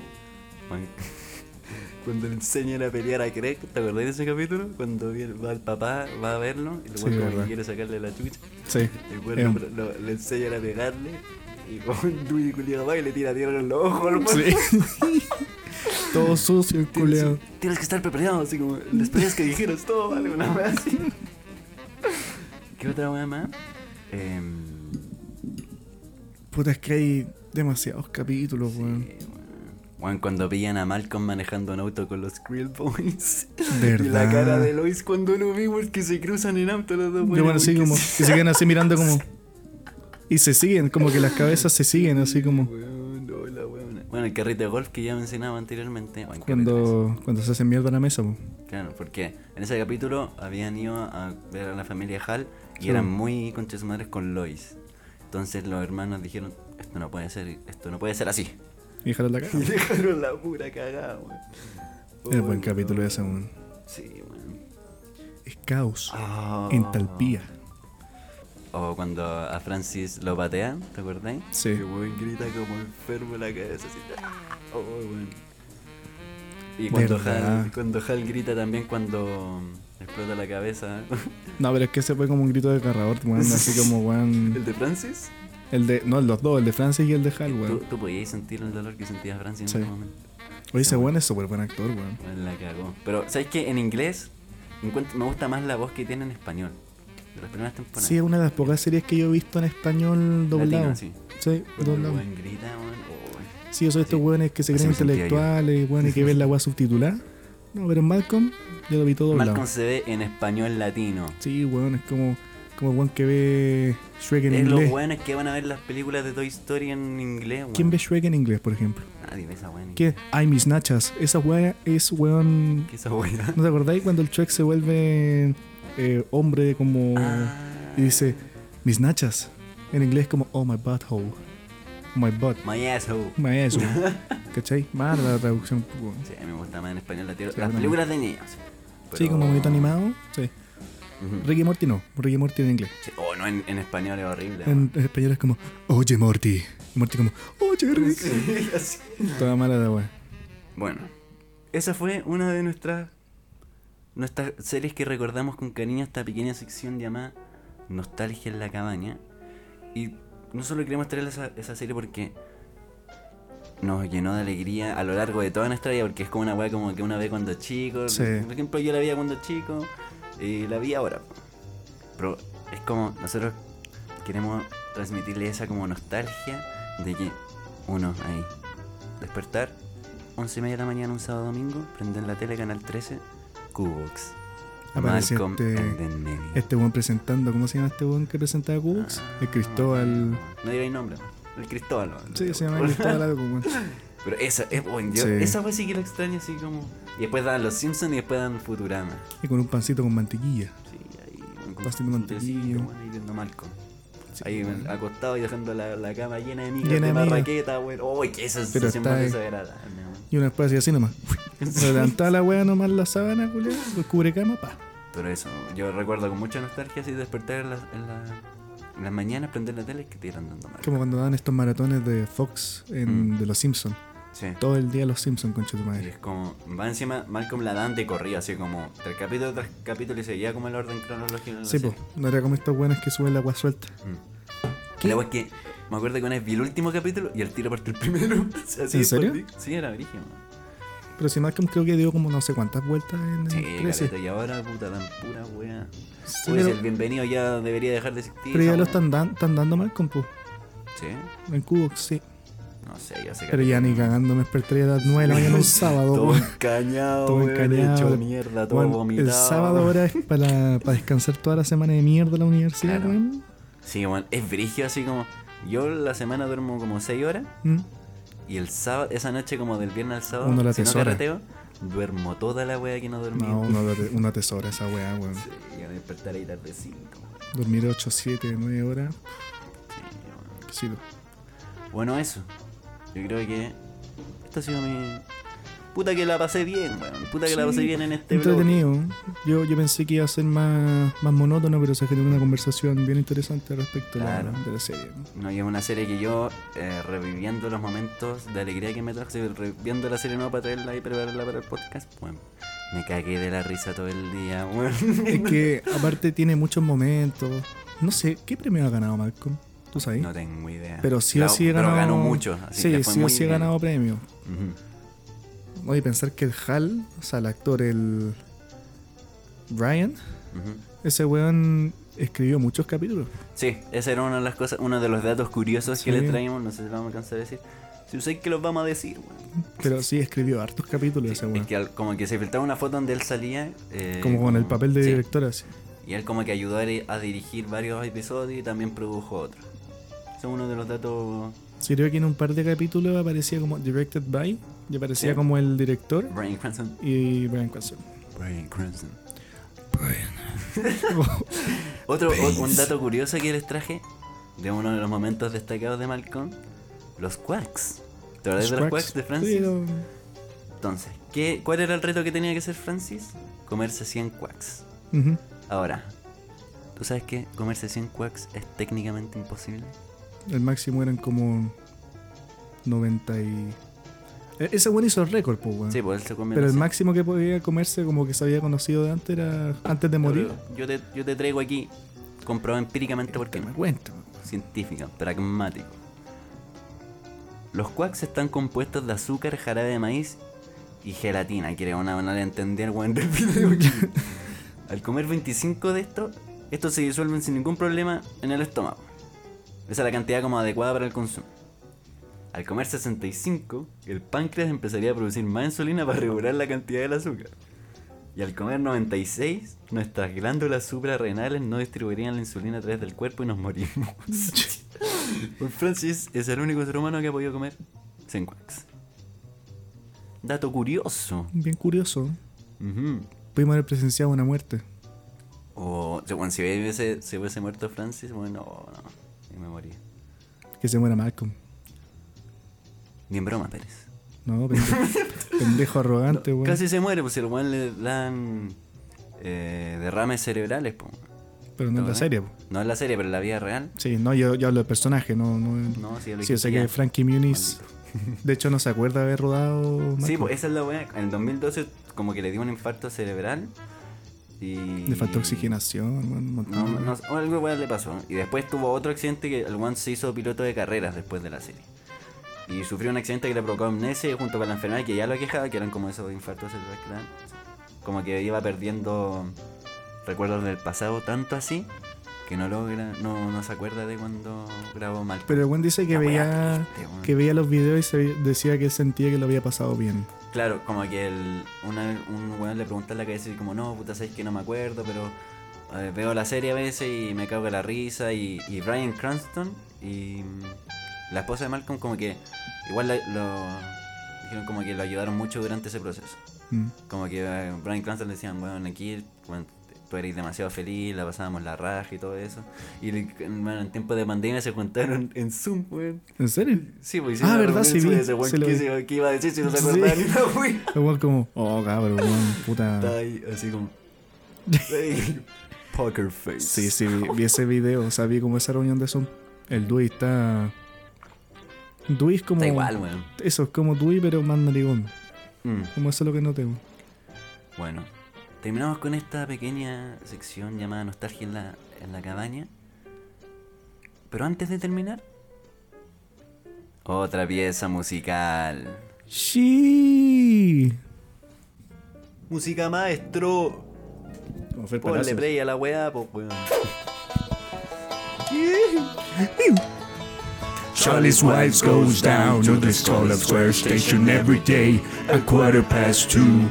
[SPEAKER 2] cuando le enseñan a pelear a Craig, ¿te acordás de ese capítulo? Cuando va el papá, va a verlo y el
[SPEAKER 3] Sí,
[SPEAKER 2] como que quiere sacarle la chucha.
[SPEAKER 3] Sí.
[SPEAKER 2] Lo-
[SPEAKER 3] un-
[SPEAKER 2] lo- le enseñan a pegarle y como un Dewey culiado va y le tira tierra en los ojos.
[SPEAKER 3] Sí. Todo sucio, el culeado.
[SPEAKER 2] Tienes, tienes que estar preparado, así como les pedías que dijeras todo, vale, una wea así. ¿Qué otra wea más? Em,
[SPEAKER 3] Puta, es que hay demasiados capítulos, weón.
[SPEAKER 2] Weón, cuando pillan a Malcolm manejando un auto con los Krill Boys.
[SPEAKER 3] ¿Verdad?
[SPEAKER 2] Y la cara de Lois cuando lo vimos que se cruzan en auto los dos.
[SPEAKER 3] Yo, bueno,
[SPEAKER 2] porque
[SPEAKER 3] como.
[SPEAKER 2] se-
[SPEAKER 3] Y se quedan así mirando como. Y se siguen, como que las cabezas se siguen, así como.
[SPEAKER 2] La. Bueno, el carrito de golf que ya mencionaba anteriormente. bueno,
[SPEAKER 3] Cuando, cuando se hacen mierda en la mesa, po.
[SPEAKER 2] Claro, porque en ese capítulo habían ido a ver a la familia Hal y
[SPEAKER 3] Sí.
[SPEAKER 2] eran muy conchas madres con Lois. Entonces los hermanos dijeron, esto no puede ser, esto no puede ser así.
[SPEAKER 3] Y dejaron la cara.
[SPEAKER 2] Y dejaron la pura cagada, weón.
[SPEAKER 3] Es buen
[SPEAKER 2] Oh,
[SPEAKER 3] capítulo ese, weón.
[SPEAKER 2] Sí, weón.
[SPEAKER 3] Es caos.
[SPEAKER 2] Ah.
[SPEAKER 3] Entalpía.
[SPEAKER 2] O cuando a Francis lo patean, ¿te acordáis?
[SPEAKER 3] Sí.
[SPEAKER 2] Que weón grita como enfermo en la cabeza así. Oh, weón. Y cuando. Hal, cuando Hal grita también cuando explota la cabeza.
[SPEAKER 3] No, pero es que ese fue como un grito de carrador, weón. Así como, weón.
[SPEAKER 2] ¿El de Francis?
[SPEAKER 3] El de. No, los dos, el de Francis y el de Hal,
[SPEAKER 2] ¿Tú,
[SPEAKER 3] weón.
[SPEAKER 2] tú podías sentir el dolor que sentía Francis
[SPEAKER 3] Sí.
[SPEAKER 2] en ese momento.
[SPEAKER 3] Oye, ese weón es súper buen actor, weón.
[SPEAKER 2] La cagó. Pero, ¿sabes qué? En inglés me gusta más la voz que tiene en español. De las primeras temporadas.
[SPEAKER 3] Sí, es una de las pocas series que yo he visto en español doblado.
[SPEAKER 2] Latino, sí.
[SPEAKER 3] Sí, doblado.
[SPEAKER 2] weón grita, weón, oh,
[SPEAKER 3] Sí, yo soy estos
[SPEAKER 2] Sí.
[SPEAKER 3] weones que se creen intelectuales, weones que ven la weá subtitulada. No, pero en Malcolm yo lo vi todo doblado.
[SPEAKER 2] Malcolm se ve en español latino.
[SPEAKER 3] Sí, weón, es como, como el weón que ve Shrek en
[SPEAKER 2] Es los
[SPEAKER 3] inglés.
[SPEAKER 2] buenos que van a ver las películas de Toy Story en inglés, weón.
[SPEAKER 3] ¿Quién ve Shrek en inglés, por ejemplo?
[SPEAKER 2] Nadie ve esa weón.
[SPEAKER 3] ¿Qué? Ay, mis nachas. Esa weá es weón.
[SPEAKER 2] ¿Qué esa weá?
[SPEAKER 3] ¿No te acordáis cuando el Shrek se vuelve eh, hombre como.
[SPEAKER 2] Ah.
[SPEAKER 3] y dice, mis nachas? En inglés como, oh my butthole. My butt.
[SPEAKER 2] My asshole.
[SPEAKER 3] My eso. ¿Cachai? Mala la traducción.
[SPEAKER 2] Sí, me gusta más en español latino.
[SPEAKER 3] Sí,
[SPEAKER 2] las películas de niños.
[SPEAKER 3] Sí, como bonito animado. Sí.
[SPEAKER 2] Ujú.
[SPEAKER 3] Ricky Morty no. Ricky Morty en inglés.
[SPEAKER 2] Sí, Oh, no, en, en español es horrible.
[SPEAKER 3] En, en español es como, oye Morty. Y Morty como, oye Rick.
[SPEAKER 2] Sí, así.
[SPEAKER 3] Toda mala la weá.
[SPEAKER 2] Bueno, esa fue una de nuestras nuestras series que recordamos con cariño esta pequeña sección llamada Nostalgia en la cabaña. Y no solo queremos traer esa, esa serie porque nos llenó de alegría a lo largo de toda nuestra vida, porque es como una weá como que una ve cuando chico.
[SPEAKER 3] Sí.
[SPEAKER 2] Por ejemplo, yo la vi cuando chico y la vi ahora. Pero es como nosotros queremos transmitirle esa como nostalgia de que uno ahí despertar 11 y media de la mañana un sábado domingo, prender la tele canal 13, Cubox.
[SPEAKER 3] Aparece
[SPEAKER 2] Malcolm
[SPEAKER 3] este-. Este weón presentando, ¿cómo se llama este weón que presentaba Cubux? el Cristóbal.
[SPEAKER 2] No digáis nombre, el Cristóbal. ¿no?
[SPEAKER 3] Sí, se llama Cristóbal algo.
[SPEAKER 2] Pero esa, es bueno, yo,
[SPEAKER 3] Sí.
[SPEAKER 2] esa fue sí que la extraño así como. Y después dan los Simpsons y después dan Futurama.
[SPEAKER 3] Y con un pancito con mantequilla.
[SPEAKER 2] Sí, ahí un
[SPEAKER 3] de
[SPEAKER 2] un
[SPEAKER 3] mantequilla.
[SPEAKER 2] bueno, ahí viendo Malcolm.
[SPEAKER 3] Sí,
[SPEAKER 2] ahí acostado y dejando la, la cama llena de
[SPEAKER 3] Llena
[SPEAKER 2] de marraqueta, weón. Uy, qué esa
[SPEAKER 3] Pero
[SPEAKER 2] sensación más desagradable.
[SPEAKER 3] Y una después así, así nomás. Se levantaba la weá nomás la sábana, culiao, el cubre cama, pa.
[SPEAKER 2] Pero eso, yo recuerdo con mucha nostalgia así despertar en, las en, la- en las mañanas, prender la tele y que te dando mal.
[SPEAKER 3] Como cuando daban estos maratones de Fox en,
[SPEAKER 2] Mm.
[SPEAKER 3] de los Simpsons.
[SPEAKER 2] Sí.
[SPEAKER 3] Todo el día los Simpsons, concha tu
[SPEAKER 2] Y
[SPEAKER 3] madre.
[SPEAKER 2] es como, va encima, Malcolm la dan de corrido, así como, tras capítulo tras capítulo y seguía como el orden cronológico.
[SPEAKER 3] Sí, pues, no era como estos buenos que suben la agua suelta.
[SPEAKER 2] Y la es que me acuerdo que una vez vi el último capítulo y el tiro partió el primero. Así
[SPEAKER 3] ¿En serio?
[SPEAKER 2] Sí, era brígido.
[SPEAKER 3] Pero si Malcolm creo que dio como no sé cuántas vueltas en
[SPEAKER 2] Sí,
[SPEAKER 3] el 13.
[SPEAKER 2] caleta, y ahora puta dan pura wea.
[SPEAKER 3] Sí,
[SPEAKER 2] Pues
[SPEAKER 3] pero,
[SPEAKER 2] el bienvenido ya debería dejar de existir.
[SPEAKER 3] pero ya lo están, dan- están dando Malcolm, pues.
[SPEAKER 2] Sí,
[SPEAKER 3] En Cubox, sí.
[SPEAKER 2] No sé, ya sé
[SPEAKER 3] Pero ya ni cagando me despertaría a las 9 de la mañana un sábado,
[SPEAKER 2] Todo encañado,
[SPEAKER 3] Todo encañado.
[SPEAKER 2] hecho mierda, todo
[SPEAKER 3] Weón,
[SPEAKER 2] vomitado.
[SPEAKER 3] el sábado ahora es para, para descansar toda la semana de mierda en la universidad,
[SPEAKER 2] Claro.
[SPEAKER 3] weón.
[SPEAKER 2] Sí, bueno, es brigio así como. Yo la semana duermo como 6 horas
[SPEAKER 3] Mm.
[SPEAKER 2] y el sábado, esa noche como del viernes al sábado,
[SPEAKER 3] Uno la
[SPEAKER 2] si no carreteo, duermo toda la wea que no dormí.
[SPEAKER 3] No, uno, ate- uno atesora esa weá, weón.
[SPEAKER 2] Sí, ya me despertaré ahí tardecito.
[SPEAKER 3] Dormir 8, 7, 9 horas.
[SPEAKER 2] Sí, bueno. Bueno, eso. Yo creo que. Esto ha sido mi. Puta que la pasé bien, weón. Puta que la pasé bien en este blog.
[SPEAKER 3] Entretenido. Yo, yo pensé que iba a ser más, más monótono, pero se generó una conversación bien interesante respecto a la- de la serie.
[SPEAKER 2] No, y es una serie que yo, eh, reviviendo los momentos de alegría que me trajo, reviviendo la serie nueva para traerla y prepararla para el podcast, bueno, me cagué de la risa todo el día, weón.
[SPEAKER 3] Es que aparte tiene muchos momentos. No sé, ¿qué premio ha ganado Malcolm? ¿Tú sabes?
[SPEAKER 2] No tengo idea.
[SPEAKER 3] pero sí o sí
[SPEAKER 2] pero
[SPEAKER 3] ganado.
[SPEAKER 2] ganó mucho. Así
[SPEAKER 3] sí,
[SPEAKER 2] que fue
[SPEAKER 3] sí o sí
[SPEAKER 2] bien.
[SPEAKER 3] ganado premio.
[SPEAKER 2] Ujú,
[SPEAKER 3] Oye, pensar que el Hal, o sea, el actor, el. Brian, ese weón escribió muchos capítulos.
[SPEAKER 2] Sí, esa era una de las cosas, uno de los datos curiosos
[SPEAKER 3] Sí.
[SPEAKER 2] que les traímos, no sé si vamos a alcanzar a decir. Si usáis que los vamos a decir, weón.
[SPEAKER 3] Pero sí escribió hartos capítulos ese
[SPEAKER 2] Es
[SPEAKER 3] weón.
[SPEAKER 2] que como que se filtraba una foto donde él salía. eh,
[SPEAKER 3] Como con el papel de
[SPEAKER 2] sí,
[SPEAKER 3] director así.
[SPEAKER 2] Y él como que ayudó a, a dirigir varios episodios y también produjo otros. Es uno de los datos.
[SPEAKER 3] Sí, creo que en un par de capítulos aparecía como Directed by, y aparecía
[SPEAKER 2] Sí.
[SPEAKER 3] como el director
[SPEAKER 2] Brian Cranston.
[SPEAKER 3] y Brian Cranston.
[SPEAKER 2] Brian Cranston. Otro o- un dato curioso que les traje de uno de los momentos destacados de Malcolm, los quacks. ¿Te acuerdas de los quacks de Francis?
[SPEAKER 3] Sí, lo-
[SPEAKER 2] Entonces, ¿qué, ¿cuál era el reto que tenía que hacer Francis? Comerse 100 quacks.
[SPEAKER 3] Ujú.
[SPEAKER 2] Ahora, ¿tú sabes que comerse 100 quacks es técnicamente imposible?
[SPEAKER 3] El máximo eran como 90 y... E- Ese weón hizo el récord, pues, weón.
[SPEAKER 2] Sí, pues él se comió
[SPEAKER 3] Pero el máximo que podía comerse, como que se había conocido de antes, era antes de morir.
[SPEAKER 2] Yo te, yo te traigo aquí, comprobado empíricamente porque
[SPEAKER 3] Que me cuento.
[SPEAKER 2] científica, pragmático. Los quacks están compuestos de azúcar, jarabe de maíz y gelatina, que era una manera de entender weón del video. Al comer 25 de estos, estos se disuelven sin ningún problema en el estómago. Esa es la cantidad como adecuada para el consumo. Al comer 65, el páncreas empezaría a producir más insulina para regular la cantidad del azúcar. Y al comer 96, nuestras glándulas suprarrenales no distribuirían la insulina a través del cuerpo y nos morimos. Francis es el único ser humano que ha podido comer 100 quacks. Dato curioso.
[SPEAKER 3] Bien curioso.
[SPEAKER 2] Ujú.
[SPEAKER 3] Pudimos haber presenciado una muerte.
[SPEAKER 2] O, si- bueno, si hubiese, si hubiese muerto Francis, bueno, no, me morí.
[SPEAKER 3] Que se muera Malcolm.
[SPEAKER 2] Ni en broma, Pérez.
[SPEAKER 3] No, pendejo, pendejo arrogante, weón.
[SPEAKER 2] Casi se muere, pues si al weón le dan eh, derrames cerebrales, pues.
[SPEAKER 3] Pero no en la serie, po.
[SPEAKER 2] No en la serie, pero en la vida real.
[SPEAKER 3] Sí, no, yo, yo hablo de personaje, no. No,
[SPEAKER 2] No, sí,
[SPEAKER 3] sí, yo sé
[SPEAKER 2] dijiste ya.
[SPEAKER 3] que Frankie Muniz, de hecho, no se acuerda de haber rodado.
[SPEAKER 2] Sí,
[SPEAKER 3] Malcolm.
[SPEAKER 2] pues esa es la weá. En el 2012 como que le dio un infarto cerebral y...
[SPEAKER 3] Le faltó oxigenación, weón, un montón
[SPEAKER 2] No, no, algo weá le pasó. Y después tuvo otro accidente que el one se hizo piloto de carreras después de la serie. Y sufrió un accidente que le provocó amnesia junto con la enfermedad que ya lo aquejaba, que eran como esos infartos cerebrales que. Como que iba perdiendo recuerdos del pasado tanto así que no logra, no, no se acuerda de cuando grabó mal.
[SPEAKER 3] Pero el weón dice que
[SPEAKER 2] La
[SPEAKER 3] veía,
[SPEAKER 2] triste,
[SPEAKER 3] que veía los videos y se decía que sentía que lo había pasado bien.
[SPEAKER 2] Claro, como que el, una, un weón le pregunta en la cabeza y como, no, puta, sabes que no me acuerdo, pero eh, veo la serie a veces y me cago en la risa. Y, y Brian Cranston y mm, la esposa de Malcolm como que igual la- lo dijeron como que lo ayudaron mucho durante ese proceso.
[SPEAKER 3] Mm.
[SPEAKER 2] Como que eh, Brian Cranston le decían, bueno, aquí bueno, tú eres demasiado feliz, la pasábamos la raja y todo eso. Y bueno, en tiempo de pandemia se juntaron en Zoom, weón.
[SPEAKER 3] ¿En serio?
[SPEAKER 2] Sí, pues
[SPEAKER 3] Ah, verdad, sí vi,
[SPEAKER 2] ese weón
[SPEAKER 3] sí
[SPEAKER 2] que, que iba a decir si no se
[SPEAKER 3] Sí.
[SPEAKER 2] acordaba ni una wea.
[SPEAKER 3] El weón como, oh cabrón, weón, puta.
[SPEAKER 2] Está ahí, así como. Poker face.
[SPEAKER 3] Sí, sí, vi, vi ese video, o sea, vi como esa reunión de Zoom. El Dewey está... Dewey es como...
[SPEAKER 2] Está igual, weón.
[SPEAKER 3] Eso, es como Dewey, pero más narigón.
[SPEAKER 2] Mm,
[SPEAKER 3] Como eso es lo que no tengo.
[SPEAKER 2] Bueno, terminamos con esta pequeña sección llamada Nostalgia en la, en la cabaña. Pero antes de terminar, otra pieza musical.
[SPEAKER 3] Sí.
[SPEAKER 2] Música maestro. Ponle play a la weá, pues weón.
[SPEAKER 4] Charlie's wife goes down to the Scarlet Square station every day at quarter past two.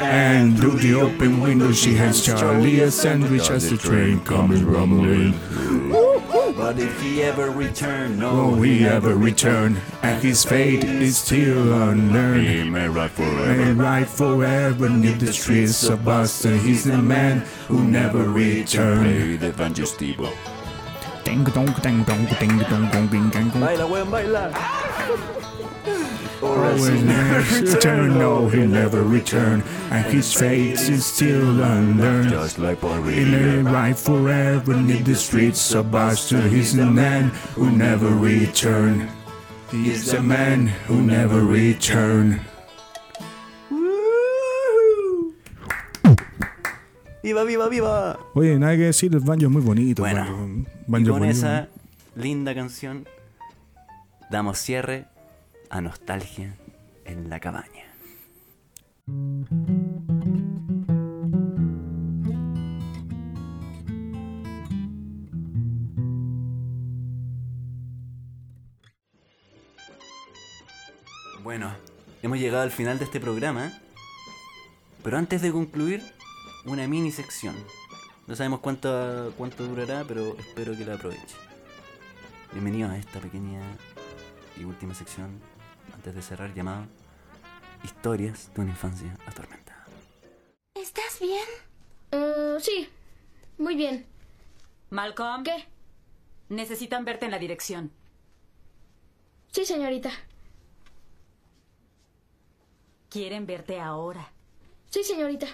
[SPEAKER 4] And through the open window she hands Charlie a sandwich as the train comes rumbling.
[SPEAKER 2] But if he ever return, no,
[SPEAKER 4] Will he ever return? And his fate is still unknown.
[SPEAKER 5] He may ride forever.
[SPEAKER 4] May ride forever in the streets of Boston. He's the man who never returned.
[SPEAKER 5] Play the.
[SPEAKER 3] Ding dong ding dong ding dong dong ding dong dong.
[SPEAKER 2] Baila, weón, baila.
[SPEAKER 4] Oh, he'll never return, no, he'll never return, and his fate is still unknown.
[SPEAKER 5] Just like Paul
[SPEAKER 4] He ride forever in the streets of Boston. He's the man who never return. He's the man who never return.
[SPEAKER 2] ¡Viva, viva, viva!
[SPEAKER 3] Oye, nada que decir, el banjo es muy bonito.
[SPEAKER 2] Bueno. Y
[SPEAKER 3] Banjo
[SPEAKER 2] con
[SPEAKER 3] bonito.
[SPEAKER 2] esa linda canción damos cierre a Nostalgia en la cabaña. Bueno, hemos llegado al final de este programa, pero antes de concluir, una mini sección. No sabemos cuánto, cuánto durará, pero espero que la aproveche. Bienvenidos a esta pequeña y última sección, antes de cerrar, llamada Historias de una infancia atormentada.
[SPEAKER 6] ¿Estás bien?
[SPEAKER 7] Eh, sí, muy bien.
[SPEAKER 8] Malcolm,
[SPEAKER 7] ¿Qué?
[SPEAKER 8] necesitan verte en la dirección.
[SPEAKER 7] Sí, señorita.
[SPEAKER 8] Quieren verte ahora.
[SPEAKER 7] Sí, señorita.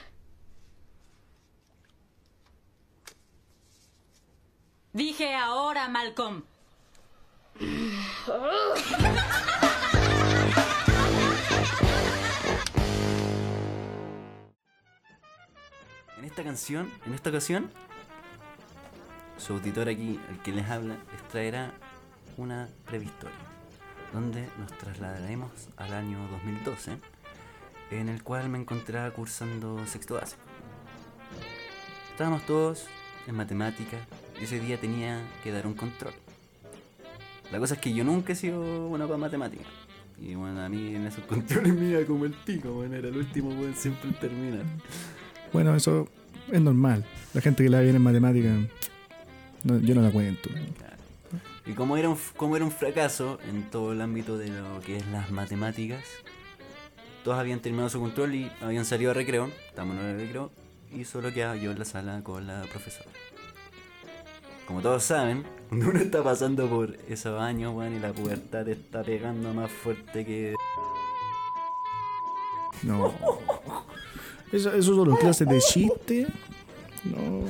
[SPEAKER 8] Dije ahora, Malcolm.
[SPEAKER 2] Esta canción, en esta ocasión, su auditor aquí, el que les habla, les traerá una breve historia, donde nos trasladaremos al año 2012, en el cual me encontraba cursando sexto básico. Estábamos todos en matemáticas y ese día tenía que dar un control. La cosa es que yo nunca he sido bueno para matemáticas. Y bueno, a mí en esos controles me iba como el pico, bueno, era el último weón siempre terminar.
[SPEAKER 3] Bueno, eso es normal. La gente que la viene en matemática, no, yo no la cuento.
[SPEAKER 2] Y como era, un, como era un fracaso en todo el ámbito de lo que es las matemáticas, todos habían terminado su control y habían salido a recreo, estamos en el recreo, y solo quedaba yo en la sala con la profesora. Como todos saben, cuando uno está pasando por esos años, weón, y la pubertad te está pegando más fuerte que...
[SPEAKER 3] No. Eso, eso son las clases de chiste. No.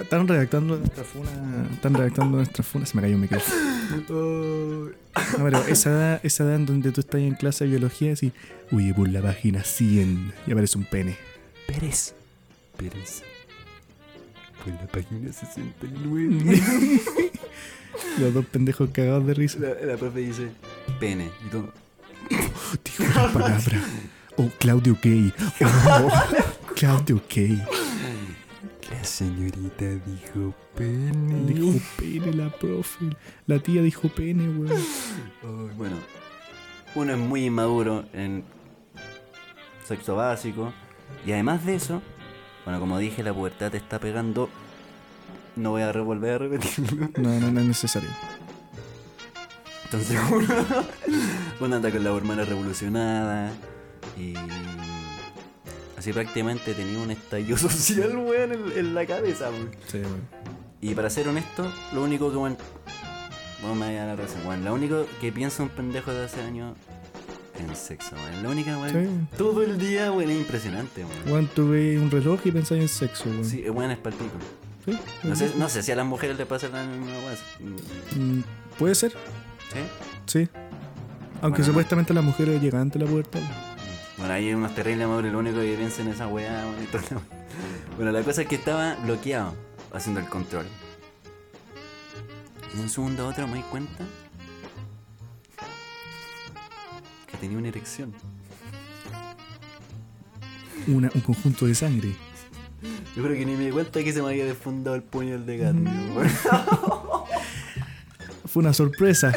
[SPEAKER 3] Están redactando nuestra funa. Están redactando nuestra funa. Se me cayó un micrófono. No, pero esa edad, esa edad en donde tú estás en clase de biología y decís, uy, por la página 100 y aparece un pene.
[SPEAKER 2] Pérez.
[SPEAKER 5] Pérez. Por la página 69.
[SPEAKER 3] Los dos pendejos cagados de risa.
[SPEAKER 2] La, la profe dice, pene. Y tú,
[SPEAKER 3] Dijo la palabra. Oh, Claudio Gay. Oh, Claudio Gay.
[SPEAKER 5] La señorita dijo pene.
[SPEAKER 3] Dijo pene la profe. La tía dijo pene, weón.
[SPEAKER 2] Bueno, uno es muy inmaduro en sexo básico. Y además de eso, bueno, como dije, la pubertad te está pegando. No voy a re- volver a repetirlo.
[SPEAKER 3] No, no, no es necesario.
[SPEAKER 2] Entonces uno, uno anda con la hormona revolucionada. Y así prácticamente tenía un estallido social, weón, en, en la cabeza, weón.
[SPEAKER 3] Sí, weón.
[SPEAKER 2] Y para ser honesto, lo único que, bueno, vamos a dar la razón, weón. Lo único que piensa un pendejo de hace años en sexo, weón. La única, weón.
[SPEAKER 3] Sí.
[SPEAKER 2] Todo el día, weón, es impresionante, weón.
[SPEAKER 3] Weón, tuve un reloj y pensaba en sexo, weón.
[SPEAKER 2] Sí, weón, es palpico.
[SPEAKER 3] ¿Sí?
[SPEAKER 2] No sé, no sé si a las mujeres les pasa la misma weón.
[SPEAKER 3] Mm, ¿Puede ser?
[SPEAKER 2] ¿Sí?
[SPEAKER 3] Sí. Aunque
[SPEAKER 2] Bueno,
[SPEAKER 3] supuestamente las mujeres llegan antes de la puerta. weón.
[SPEAKER 2] Bueno, ahí hay unos terribles madres, lo único que piensa en esa weá, weón, y todo lo- Bueno, la cosa es que estaba bloqueado haciendo el control. Y de un segundo a otro me di cuenta que tenía una erección.
[SPEAKER 3] Una- un conjunto de sangre.
[SPEAKER 2] Yo creo que ni me di cuenta que se me había desfundado el puñal de cadmio, weón.
[SPEAKER 3] Fue una sorpresa.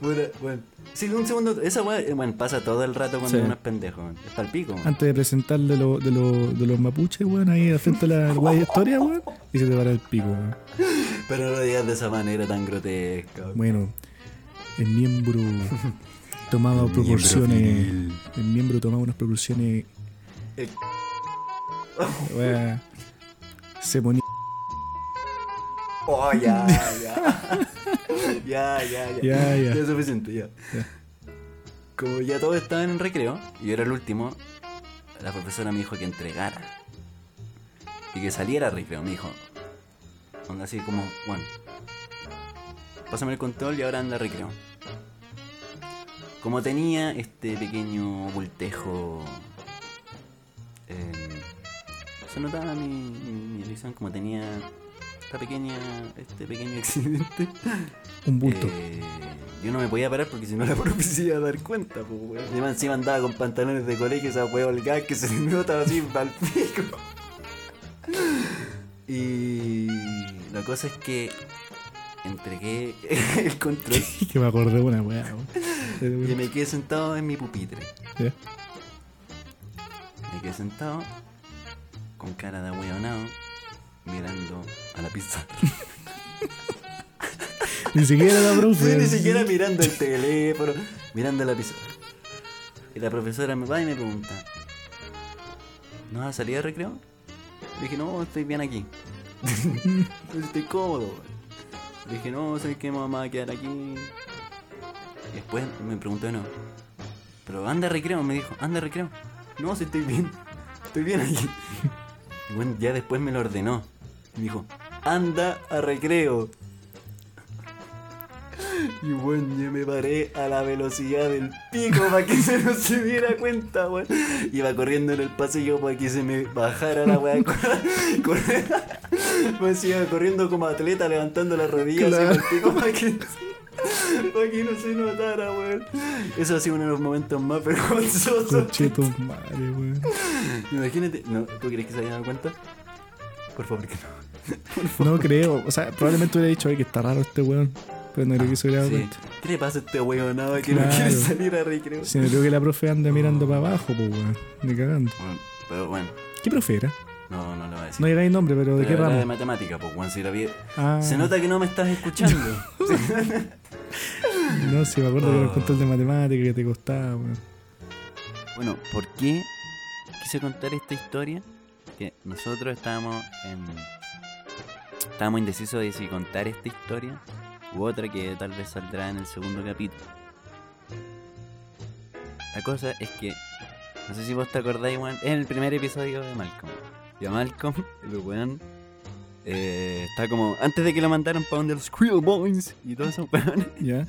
[SPEAKER 2] Bueno, bueno. Sí, un segundo. Esa weá, eh, bueno, pasa todo el rato cuando
[SPEAKER 3] Sí.
[SPEAKER 2] uno es pendejo. weón. Es palpico. weón.
[SPEAKER 3] Antes de presentarle lo, de, lo- de los mapuches, weón, ahí al frente de la guay historia, weón. Y se te para el pico, weón.
[SPEAKER 2] Pero no lo digas de esa manera tan grotesca. weón.
[SPEAKER 3] Bueno, el miembro tomaba proporciones. El miembro tomaba unas proporciones.
[SPEAKER 2] El-
[SPEAKER 3] Weón, se ponía.
[SPEAKER 2] Oh, ya, ya. ya, ya, ya.
[SPEAKER 3] Ya, ya.
[SPEAKER 2] es suficiente, ya.
[SPEAKER 3] Ya.
[SPEAKER 2] Como ya todos estaban en recreo, y yo era el último, la profesora me dijo que entregara. Y que saliera a recreo, me dijo. Onda así como, bueno. Pásame el control y ahora anda a recreo. Como tenía este pequeño voltejo. eh, se notaba mi, mi, mi como tenía esta pequeña, este pequeño accidente.
[SPEAKER 3] Un bulto.
[SPEAKER 2] Eh, yo no me podía parar porque si no la profe se iba a dar cuenta, pues, weón. Encima andaba con pantalones de colegio, esa weá holgada que se nota así pa'l pico. Y la cosa es que entregué el control
[SPEAKER 3] que me acordé de una weá,
[SPEAKER 2] y
[SPEAKER 3] weón.
[SPEAKER 2] me quedé sentado en mi pupitre.
[SPEAKER 3] Ya.
[SPEAKER 2] Me quedé sentado con cara de ahueonado mirando a la pizarra.
[SPEAKER 3] Ni siquiera la profe.
[SPEAKER 2] Sí, ni siquiera mirando el teléfono, mirando la pizarra. Y la profesora me va y me pregunta, ¿no vas a salir de recreo? Le dije, no, estoy bien aquí. estoy cómodo. Le dije, no, sé que me vamos a quedar aquí. Y después me preguntó nuevo, pero anda a recreo, me dijo, anda a recreo. No, si estoy bien, estoy bien aquí. Y bueno, ya después me lo ordenó. Me dijo, anda a recreo. Y bueno, yo me paré a la velocidad del pico para que se no se diera cuenta, weón. Iba corriendo en el pasillo para que se me bajara la weá. Pues iba corriendo como atleta levantando las rodillas
[SPEAKER 3] Claro.
[SPEAKER 2] el pico para que, para que no se notara, weón. Eso ha sido uno de los momentos más vergonzosos.
[SPEAKER 3] Concheto madre, weón.
[SPEAKER 2] Imagínate, no, ¿tú crees que se hayan dado cuenta? Por favor, que no.
[SPEAKER 3] No creo. O sea, probablemente hubiera dicho, ay, que está raro este weón. Pero no creo que se hubiera dado
[SPEAKER 2] Sí.
[SPEAKER 3] cuenta.
[SPEAKER 2] ¿Qué le pasa a este weón nada que no
[SPEAKER 3] Claro.
[SPEAKER 2] quiere salir a recreo?
[SPEAKER 3] Si no creo que la profe anda mirando para abajo, pues weón. Ni cagando.
[SPEAKER 2] Bueno, pero bueno,
[SPEAKER 3] ¿Qué profe era?
[SPEAKER 2] no, no lo voy a decir.
[SPEAKER 3] No digáis nombre, pero ¿de qué
[SPEAKER 2] era de
[SPEAKER 3] ramo?
[SPEAKER 2] matemática, pues, Juan, si la vi-
[SPEAKER 3] Ah,
[SPEAKER 2] Se nota que no me estás escuchando.
[SPEAKER 3] No, sí, me acuerdo que
[SPEAKER 2] Ah.
[SPEAKER 3] nos contó el de matemática que te costaba, weón.
[SPEAKER 2] bueno, ¿por qué quise contar esta historia? Que nosotros estábamos en... Estábamos indecisos de si contar esta historia u otra que tal vez saldrá en el segundo capítulo. La cosa es que, no sé si vos te acordáis, weón, es el primer episodio de Malcolm. Y a Malcolm, el weón, eh, está como, antes de que lo mandaron para donde los Squirrel Boys y todos esos weones,
[SPEAKER 3] ¿Ya?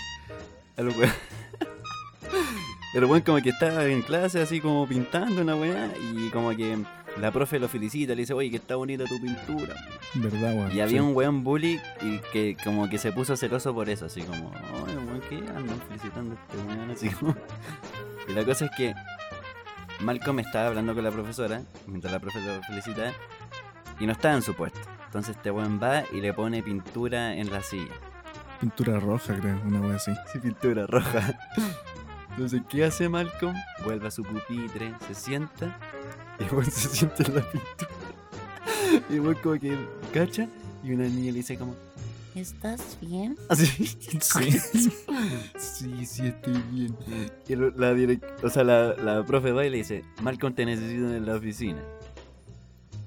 [SPEAKER 2] a los weón. El weón como que estaba en clase así como pintando una weá y como que la profe lo felicita, le dice, oye, que está bonita tu pintura.
[SPEAKER 3] ¿Verdad, weón?
[SPEAKER 2] Y había
[SPEAKER 3] Sí.
[SPEAKER 2] un weón bully y que como que se puso celoso por eso, así como, oye, weón, ¿qué andan felicitando a este weón? Así como... Y la cosa es que Malcolm estaba hablando con la profesora, mientras la profe lo felicita, y no estaba en su puesto. Entonces este weón va y le pone pintura en la silla.
[SPEAKER 3] Pintura roja, creo, una weá así.
[SPEAKER 2] Sí, pintura roja. Entonces, ¿qué hace Malcolm? Vuelve a su pupitre, se sienta y el weón se sienta en la pintura. Y el weón como que cacha y una niña le dice como,
[SPEAKER 6] ¿Estás bien?
[SPEAKER 2] así.
[SPEAKER 3] Sí.
[SPEAKER 2] sí, sí, estoy bien. Y el- la, direc- o sea, la, la profe va y le dice, Malcolm te necesito en la oficina.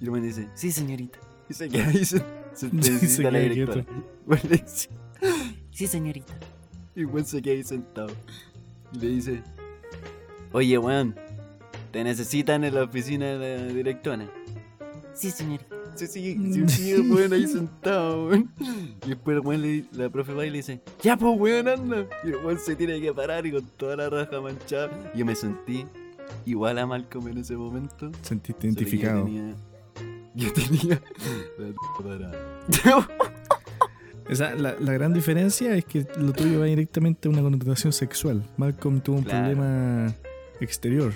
[SPEAKER 2] Y el weón dice, sí, señorita. Y se queda ahí, se, se necesita
[SPEAKER 3] se
[SPEAKER 2] la directora. Bueno, le dice,
[SPEAKER 6] Sí, señorita.
[SPEAKER 2] Y weón se queda ahí sentado. Y le dice: Oye, weón, te necesitan en la oficina de la directora.
[SPEAKER 6] Sí, señorita.
[SPEAKER 2] Sí, sí, sí, sí, weón ahí sentado, weón. Y después el weón le, la profe va y le dice: Ya, pues, weón, anda. Y el weón se tiene que parar y con toda la raja manchada. Y yo me sentí igual a Malcolm en ese momento.
[SPEAKER 3] Sentiste identificado.
[SPEAKER 2] Yo tenía. Yo tenía. la parada.
[SPEAKER 3] O sea, la, la gran diferencia es que lo tuyo va directamente a una connotación sexual. Malcolm tuvo un
[SPEAKER 2] Claro.
[SPEAKER 3] problema exterior.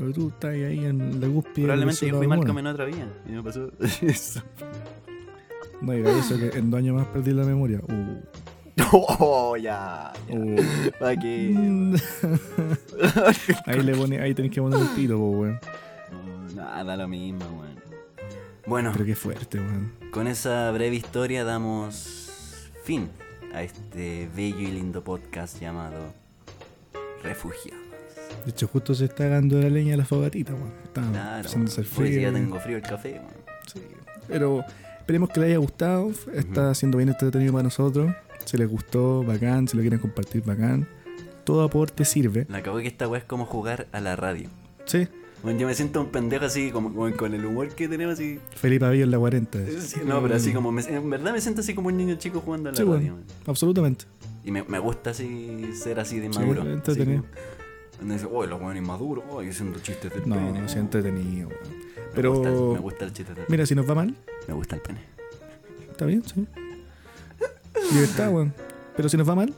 [SPEAKER 3] Pero tú estás ahí en la cúspide.
[SPEAKER 2] Probablemente yo fui. Malcolm en otra vida. Y me pasó eso.
[SPEAKER 3] No digas eso, que en dos años más perdí la memoria. Uh,
[SPEAKER 2] Oh, ya. ya.
[SPEAKER 3] uh.
[SPEAKER 2] ¿Para qué?
[SPEAKER 3] ahí le pone, ahí tenés que poner el pito, weón.
[SPEAKER 2] No, nada, lo mismo, weón. Bueno,
[SPEAKER 3] Pero qué fuerte, weón.
[SPEAKER 2] con esa breve historia damos fin a este bello y lindo podcast llamado Refugiado.
[SPEAKER 3] De hecho, justo se está dando la leña a la fogatita, weón. Está
[SPEAKER 2] Claro,
[SPEAKER 3] haciéndose el
[SPEAKER 2] weón. Oye, si ya
[SPEAKER 3] frío.
[SPEAKER 2] tengo frío el café.
[SPEAKER 3] Sí. Pero esperemos que les haya gustado. Está siendo bien entretenido para nosotros. Si les gustó, bacán. Si lo quieren compartir, bacán. Todo aporte sirve.
[SPEAKER 2] La acabo que esta weá es como jugar a la radio.
[SPEAKER 3] Sí.
[SPEAKER 2] Bueno, yo me siento un pendejo así, como, como con el humor que tenemos así.
[SPEAKER 3] Felipe Avillo en la 40.
[SPEAKER 2] Sí, no, pero así como, me- en verdad me siento así como un niño chico jugando a la
[SPEAKER 3] Sí,
[SPEAKER 2] radio.
[SPEAKER 3] weón. Absolutamente.
[SPEAKER 2] Y me, me gusta así ser así de
[SPEAKER 3] Sí,
[SPEAKER 2] maduro. así
[SPEAKER 3] entretenido.
[SPEAKER 2] como- Dice, oh, los weones inmaduros, oh, haciendo chistes del
[SPEAKER 3] No,
[SPEAKER 2] pene.
[SPEAKER 3] sí,
[SPEAKER 2] oh".
[SPEAKER 3] entretenido. weón. Pero,
[SPEAKER 2] gusta el- me gusta el chiste del
[SPEAKER 3] mira, si nos va mal,
[SPEAKER 2] Me gusta el pene.
[SPEAKER 3] está bien, sí. Libertad, weón. Pero si nos va mal,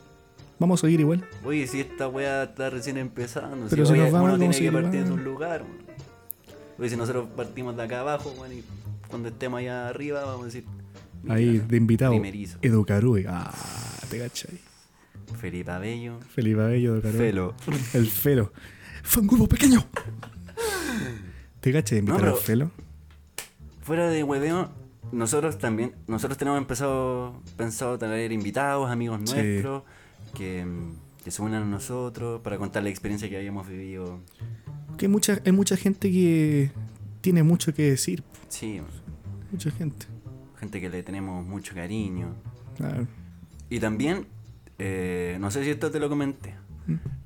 [SPEAKER 3] vamos a seguir igual.
[SPEAKER 2] Oye, si esta weá está recién empezando,
[SPEAKER 3] Pero
[SPEAKER 2] si,
[SPEAKER 3] si
[SPEAKER 2] oye,
[SPEAKER 3] nos va
[SPEAKER 2] uno
[SPEAKER 3] mal,
[SPEAKER 2] tiene
[SPEAKER 3] vamos a
[SPEAKER 2] que partir de un lugar. weón. Oye, si nosotros partimos de acá abajo, weón, y cuando estemos allá arriba, vamos a decir.
[SPEAKER 3] Ahí de invitado.
[SPEAKER 2] Primerizo.
[SPEAKER 3] Educarui. Ah, te cachai.
[SPEAKER 2] Felipe Abello.
[SPEAKER 3] Felipe Abello, Educarui.
[SPEAKER 2] Felo.
[SPEAKER 3] El Felo. Grupo pequeño. ¿Te cachai de invitar
[SPEAKER 2] No,
[SPEAKER 3] al Felo?
[SPEAKER 2] Fuera de hueveo, nosotros también, nosotros tenemos empezado, pensado traer invitados, amigos
[SPEAKER 3] Sí.
[SPEAKER 2] nuestros, que, que se unan a nosotros para contar la experiencia que habíamos vivido.
[SPEAKER 3] Que hay mucha, hay mucha gente que tiene mucho que decir.
[SPEAKER 2] Sí,
[SPEAKER 3] Mucha gente.
[SPEAKER 2] gente que le tenemos mucho cariño.
[SPEAKER 3] Claro.
[SPEAKER 2] Y también, eh, no sé si esto te lo comenté,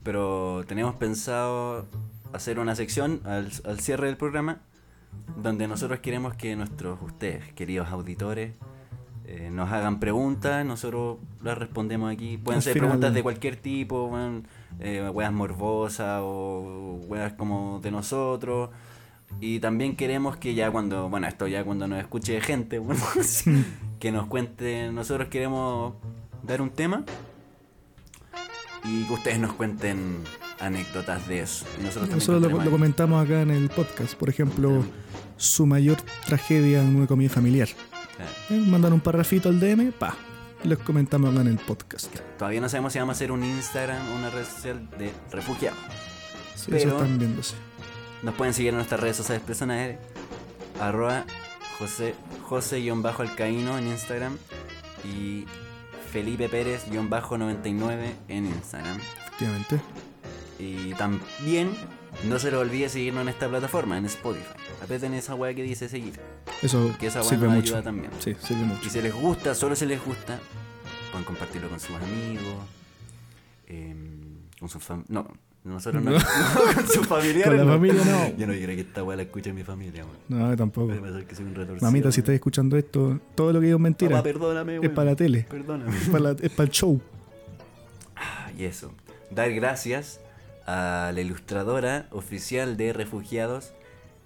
[SPEAKER 2] pero tenemos pensado hacer una sección al, al cierre del programa donde nosotros queremos que nuestros, ustedes, queridos auditores, eh, nos hagan preguntas, nosotros las respondemos aquí. Pueden
[SPEAKER 3] Al
[SPEAKER 2] ser
[SPEAKER 3] final-
[SPEAKER 2] preguntas de cualquier tipo, weón, eh, weas morbosas o weas como de nosotros. Y también queremos que ya cuando, bueno, esto ya cuando nos escuche gente, bueno, que nos cuente, nosotros queremos dar un tema y que ustedes nos cuenten anécdotas de eso. Y nosotros también
[SPEAKER 3] Nosotros lo, comentamos acá en el podcast. Por ejemplo, su mayor tragedia en una comida familiar.
[SPEAKER 2] Claro.
[SPEAKER 3] Eh, Mandan un parrafito al DM, pa. y los comentamos acá en el podcast.
[SPEAKER 2] Todavía no sabemos si vamos a hacer un Instagram o una red social de refugiados.
[SPEAKER 3] Sí,
[SPEAKER 2] Pero-
[SPEAKER 3] eso están viéndose.
[SPEAKER 2] Nos pueden seguir en nuestras redes sociales personales. Arroba José, José-Alcaíno en Instagram. Y Felipe Pérez-99 en Instagram.
[SPEAKER 3] Efectivamente.
[SPEAKER 2] Y también no se les olvide seguirnos en esta plataforma, en Spotify. Aprieten esa weá que dice seguir.
[SPEAKER 3] Eso
[SPEAKER 2] Que esa
[SPEAKER 3] sirve
[SPEAKER 2] nos
[SPEAKER 3] mucho.
[SPEAKER 2] ayuda también.
[SPEAKER 3] Sí, sirve mucho.
[SPEAKER 2] Y si les gusta, solo si les gusta, pueden compartirlo con sus amigos, em, con sus fam- No, nosotros no,
[SPEAKER 3] No.
[SPEAKER 2] no, con sus familiares.
[SPEAKER 3] Con la
[SPEAKER 2] no.
[SPEAKER 3] familia no.
[SPEAKER 2] Yo no quiero que esta weá la escuche mi familia, weón.
[SPEAKER 3] No, tampoco.
[SPEAKER 2] Que soy un.
[SPEAKER 3] Mamita, si estás escuchando esto, todo lo que digo es mentira.
[SPEAKER 2] Perdóname,
[SPEAKER 3] es para la tele.
[SPEAKER 2] Perdóname.
[SPEAKER 3] Es para, la- es para el show.
[SPEAKER 2] Ah, Y eso. Dar gracias a la ilustradora oficial de refugiados,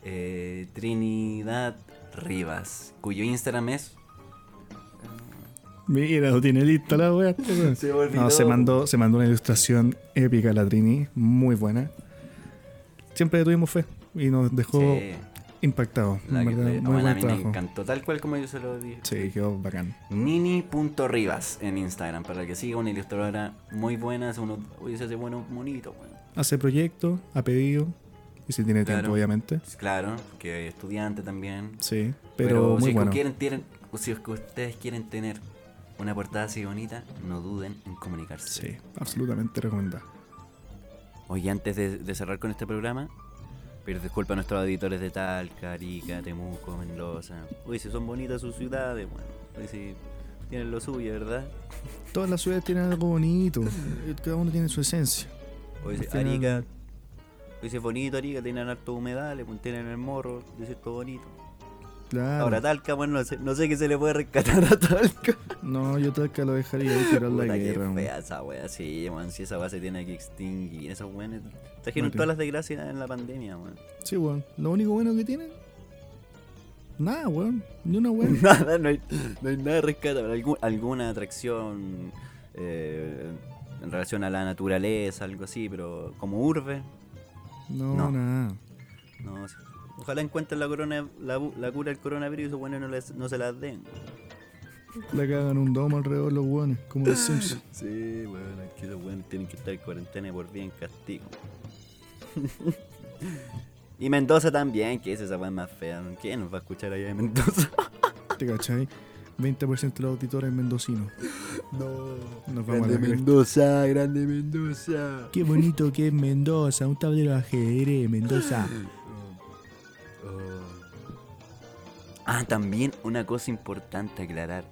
[SPEAKER 2] eh, Trinidad Rivas, cuyo Instagram es.
[SPEAKER 3] Mira, lo tiene lista la wea. este.
[SPEAKER 2] Se me.
[SPEAKER 3] No, se mandó, se mandó una ilustración épica la Trini, muy buena. Siempre tuvimos fe y nos dejó
[SPEAKER 2] Sí,
[SPEAKER 3] impactados.
[SPEAKER 2] la que-
[SPEAKER 3] verdad, muy
[SPEAKER 2] bueno, a mí me
[SPEAKER 3] trabajo.
[SPEAKER 2] encantó, tal cual como yo se lo dije.
[SPEAKER 3] Sí, quedó bacán.
[SPEAKER 2] Nini.rivas en Instagram, para que siga una ilustradora muy buena, hace unos, se hace buenos monitos, weón.
[SPEAKER 3] Hace proyectos, ha pedido, y si tiene
[SPEAKER 2] Claro.
[SPEAKER 3] tiempo, obviamente.
[SPEAKER 2] Claro, que estudiante también.
[SPEAKER 3] Sí, pero,
[SPEAKER 2] si
[SPEAKER 3] muy
[SPEAKER 2] que
[SPEAKER 3] bueno.
[SPEAKER 2] quieren, tienen- si es que ustedes quieren tener una portada así bonita, no duden en comunicarse.
[SPEAKER 3] Sí, absolutamente recomendado.
[SPEAKER 2] Oye, antes de, de cerrar con este programa, pido disculpas a nuestros auditores de Talca, Arica, Temuco, Mendoza. Uy, si son bonitas sus ciudades, bueno. Uy, si tienen lo suyo, ¿verdad?
[SPEAKER 3] Todas las ciudades tienen algo bonito. Cada uno tiene su esencia.
[SPEAKER 2] Oye, si
[SPEAKER 3] final-
[SPEAKER 2] Arica. Oye, si es bonito Arica, tienen harto humedales, pues, tienen el morro, dice todo bonito.
[SPEAKER 3] Claro.
[SPEAKER 2] Ahora Talca, bueno, no sé, no sé qué se le puede rescatar a Talca.
[SPEAKER 3] No, yo Talca lo dejaría ahí tirar la guerra. man.
[SPEAKER 2] fea esa wea, sí, man, si esa wea se tiene que extinguir, esos weones trajeron todas las desgracias en la pandemia, weón.
[SPEAKER 3] Sí, weón. Lo único bueno que tienen. Nada, weón. Ni una weón.
[SPEAKER 2] Nada, no hay, no hay nada rescatable. Algún- alguna atracción eh, en relación a la naturaleza, algo así, pero como urbe,
[SPEAKER 3] No,
[SPEAKER 2] No.
[SPEAKER 3] nada.
[SPEAKER 2] no sé. Ojalá encuentren la corona, la, bu- la cura del coronavirus y esos weones no, les- no se las den.
[SPEAKER 3] Le cagan un domo alrededor los weones, como los Simpsons.
[SPEAKER 2] Sí, weón, es que esos weones tienen que estar en cuarentena por bien castigo. y Mendoza también, que es esa weá más fea. ¿Quién nos va a escuchar allá de Mendoza?
[SPEAKER 3] ¿Te cachai? 20% de los auditores mendocinos.
[SPEAKER 2] No.
[SPEAKER 3] Nos vamos
[SPEAKER 2] Grande. Mendoza, grande Mendoza.
[SPEAKER 3] Qué bonito que es Mendoza, un tablero de ajedrez, Mendoza.
[SPEAKER 2] Ah, también una cosa importante aclarar.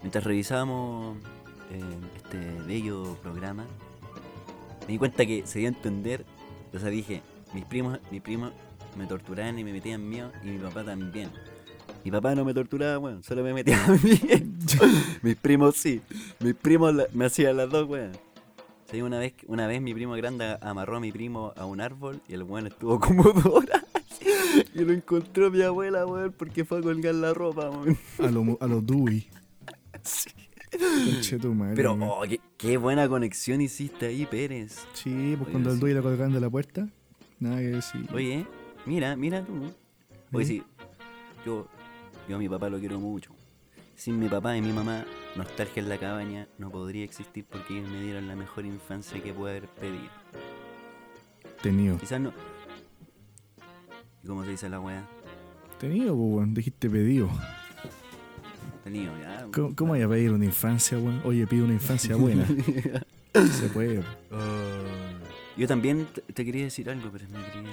[SPEAKER 2] Mientras revisábamos eh, este bello programa, me di cuenta que se dio a entender. O sea, dije, mis primos, mis primos me torturaban y me metían miedo, y mi papá también. Mi papá no me torturaba, weón, solo me metía a mí. mis primos sí. Mis primos me hacían las dos, weón. Sí, una vez, una vez mi primo grande amarró a mi primo a un árbol y el weón estuvo como dos horas. Y lo encontró mi abuela, weón, porque fue a colgar la ropa, weón.
[SPEAKER 3] A los a lo Dewey. Conche tu madre,
[SPEAKER 2] Pero, oh, qué, qué buena conexión hiciste ahí, Pérez.
[SPEAKER 3] Sí, pues
[SPEAKER 2] Oye,
[SPEAKER 3] cuando el
[SPEAKER 2] sí.
[SPEAKER 3] Dewey la colgaban de la puerta. Nada que decir.
[SPEAKER 2] Oye, mira, mira tú. Oye,
[SPEAKER 3] ¿Eh?
[SPEAKER 2] sí, yo, yo a mi papá lo quiero mucho. Sin mi papá y mi mamá, Nostalgia en la Cabaña no podría existir porque ellos me dieron la mejor infancia que pude haber pedido.
[SPEAKER 3] Tenido.
[SPEAKER 2] Quizás no. ¿Y cómo se dice la weá?
[SPEAKER 3] Tenido, pues, weón. Dijiste pedido.
[SPEAKER 2] Tenido, ya.
[SPEAKER 3] ¿Cómo, cómo voy a pedir una infancia, weón? Oye, pide una infancia buena. Se puede.
[SPEAKER 2] Yo también te, quería decir algo, pero me quería.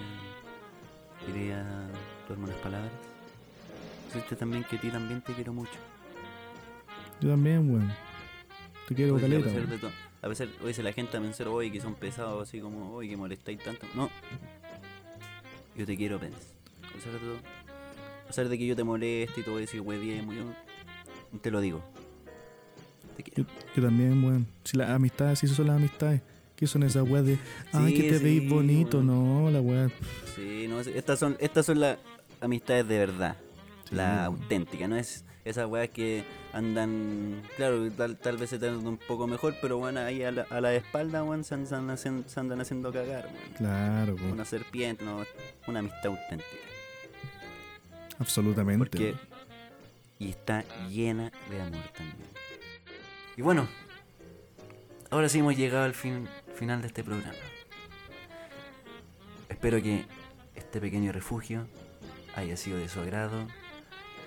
[SPEAKER 2] Quería darme unas palabras. Decirte también que a ti también te quiero mucho.
[SPEAKER 3] Yo también, weón. Te quiero
[SPEAKER 2] Oye, a
[SPEAKER 3] caleta.
[SPEAKER 2] pesar de a pesar, oye, si la gente también se hoy que son pesados, así como, hoy que molestáis tanto. No. Yo te quiero, Pérez. A pesar de todo. A pesar de que yo te moleste y a decir, wey, bien, yo te lo digo. Te quiero.
[SPEAKER 3] yo también, weón. Si las amistades, si eso son las amistades. ¿Qué son esas weas de, ay,
[SPEAKER 2] Sí,
[SPEAKER 3] que te
[SPEAKER 2] sí,
[SPEAKER 3] veis bonito? No, la wea.
[SPEAKER 2] Sí, no, estas son, estas son las amistades de verdad.
[SPEAKER 3] Sí,
[SPEAKER 2] la auténtica, no es esas weas que andan, claro, tal, tal vez se un poco mejor, pero bueno, ahí a la, a la espalda, weón, se, andan haciendo- se andan haciendo cagar, weón.
[SPEAKER 3] Claro, po,
[SPEAKER 2] Una serpiente, no, una amistad auténtica.
[SPEAKER 3] absolutamente.
[SPEAKER 2] Porque.
[SPEAKER 3] weón.
[SPEAKER 2] Y está llena de amor también. Y bueno, ahora sí hemos llegado al fin, final de este programa. Espero que este pequeño refugio haya sido de su agrado,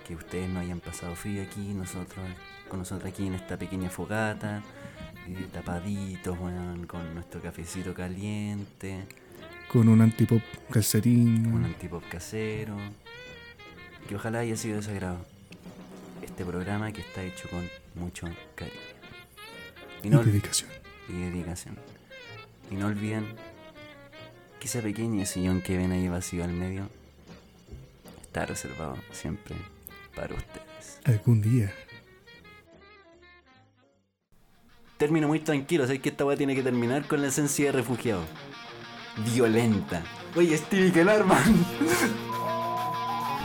[SPEAKER 2] que ustedes no hayan pasado frío aquí, nosotros con nosotros aquí en esta pequeña fogata, eh, tapaditos, con nuestro cafecito caliente,
[SPEAKER 3] Con un antipop calcetín.
[SPEAKER 2] un antipop casero, que ojalá haya sido de su agrado este programa que está hecho con mucho cariño. Y
[SPEAKER 3] dedicación.
[SPEAKER 2] y dedicación. Y no olviden que ese pequeño sillón que ven ahí vacío al medio está reservado siempre para ustedes.
[SPEAKER 3] Algún día.
[SPEAKER 2] Término muy tranquilo, sabes que esta weá tiene que terminar con la esencia de refugiado. Violenta. Oye, Stevie Kellerman.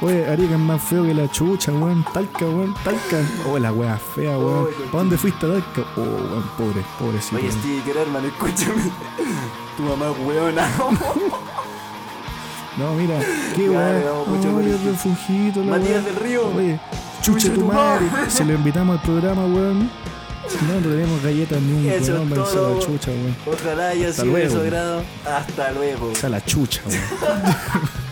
[SPEAKER 3] Oye, Arica es más feo que la chucha, weón. Talca, weón. Talca. Oh, la wea fea, weón. ¿Para dónde fuiste, Talca? Oh, weón, pobre, pobrecito.
[SPEAKER 2] Oye. Stevie Kellerman, escúchame. Tu mamá es weona.
[SPEAKER 3] No, mira, qué
[SPEAKER 2] mucho
[SPEAKER 3] Oye, refugito, la
[SPEAKER 2] Matías del Río.
[SPEAKER 3] Oye, chuche tu madre. Se lo invitamos al programa, weón. Si no, no tenemos galletas nunca.
[SPEAKER 2] Eso es
[SPEAKER 3] a
[SPEAKER 2] todo.
[SPEAKER 3] la chucha, weón.
[SPEAKER 2] Ojalá haya sido de su agrado. Hasta luego.
[SPEAKER 3] O sea, la chucha, weón.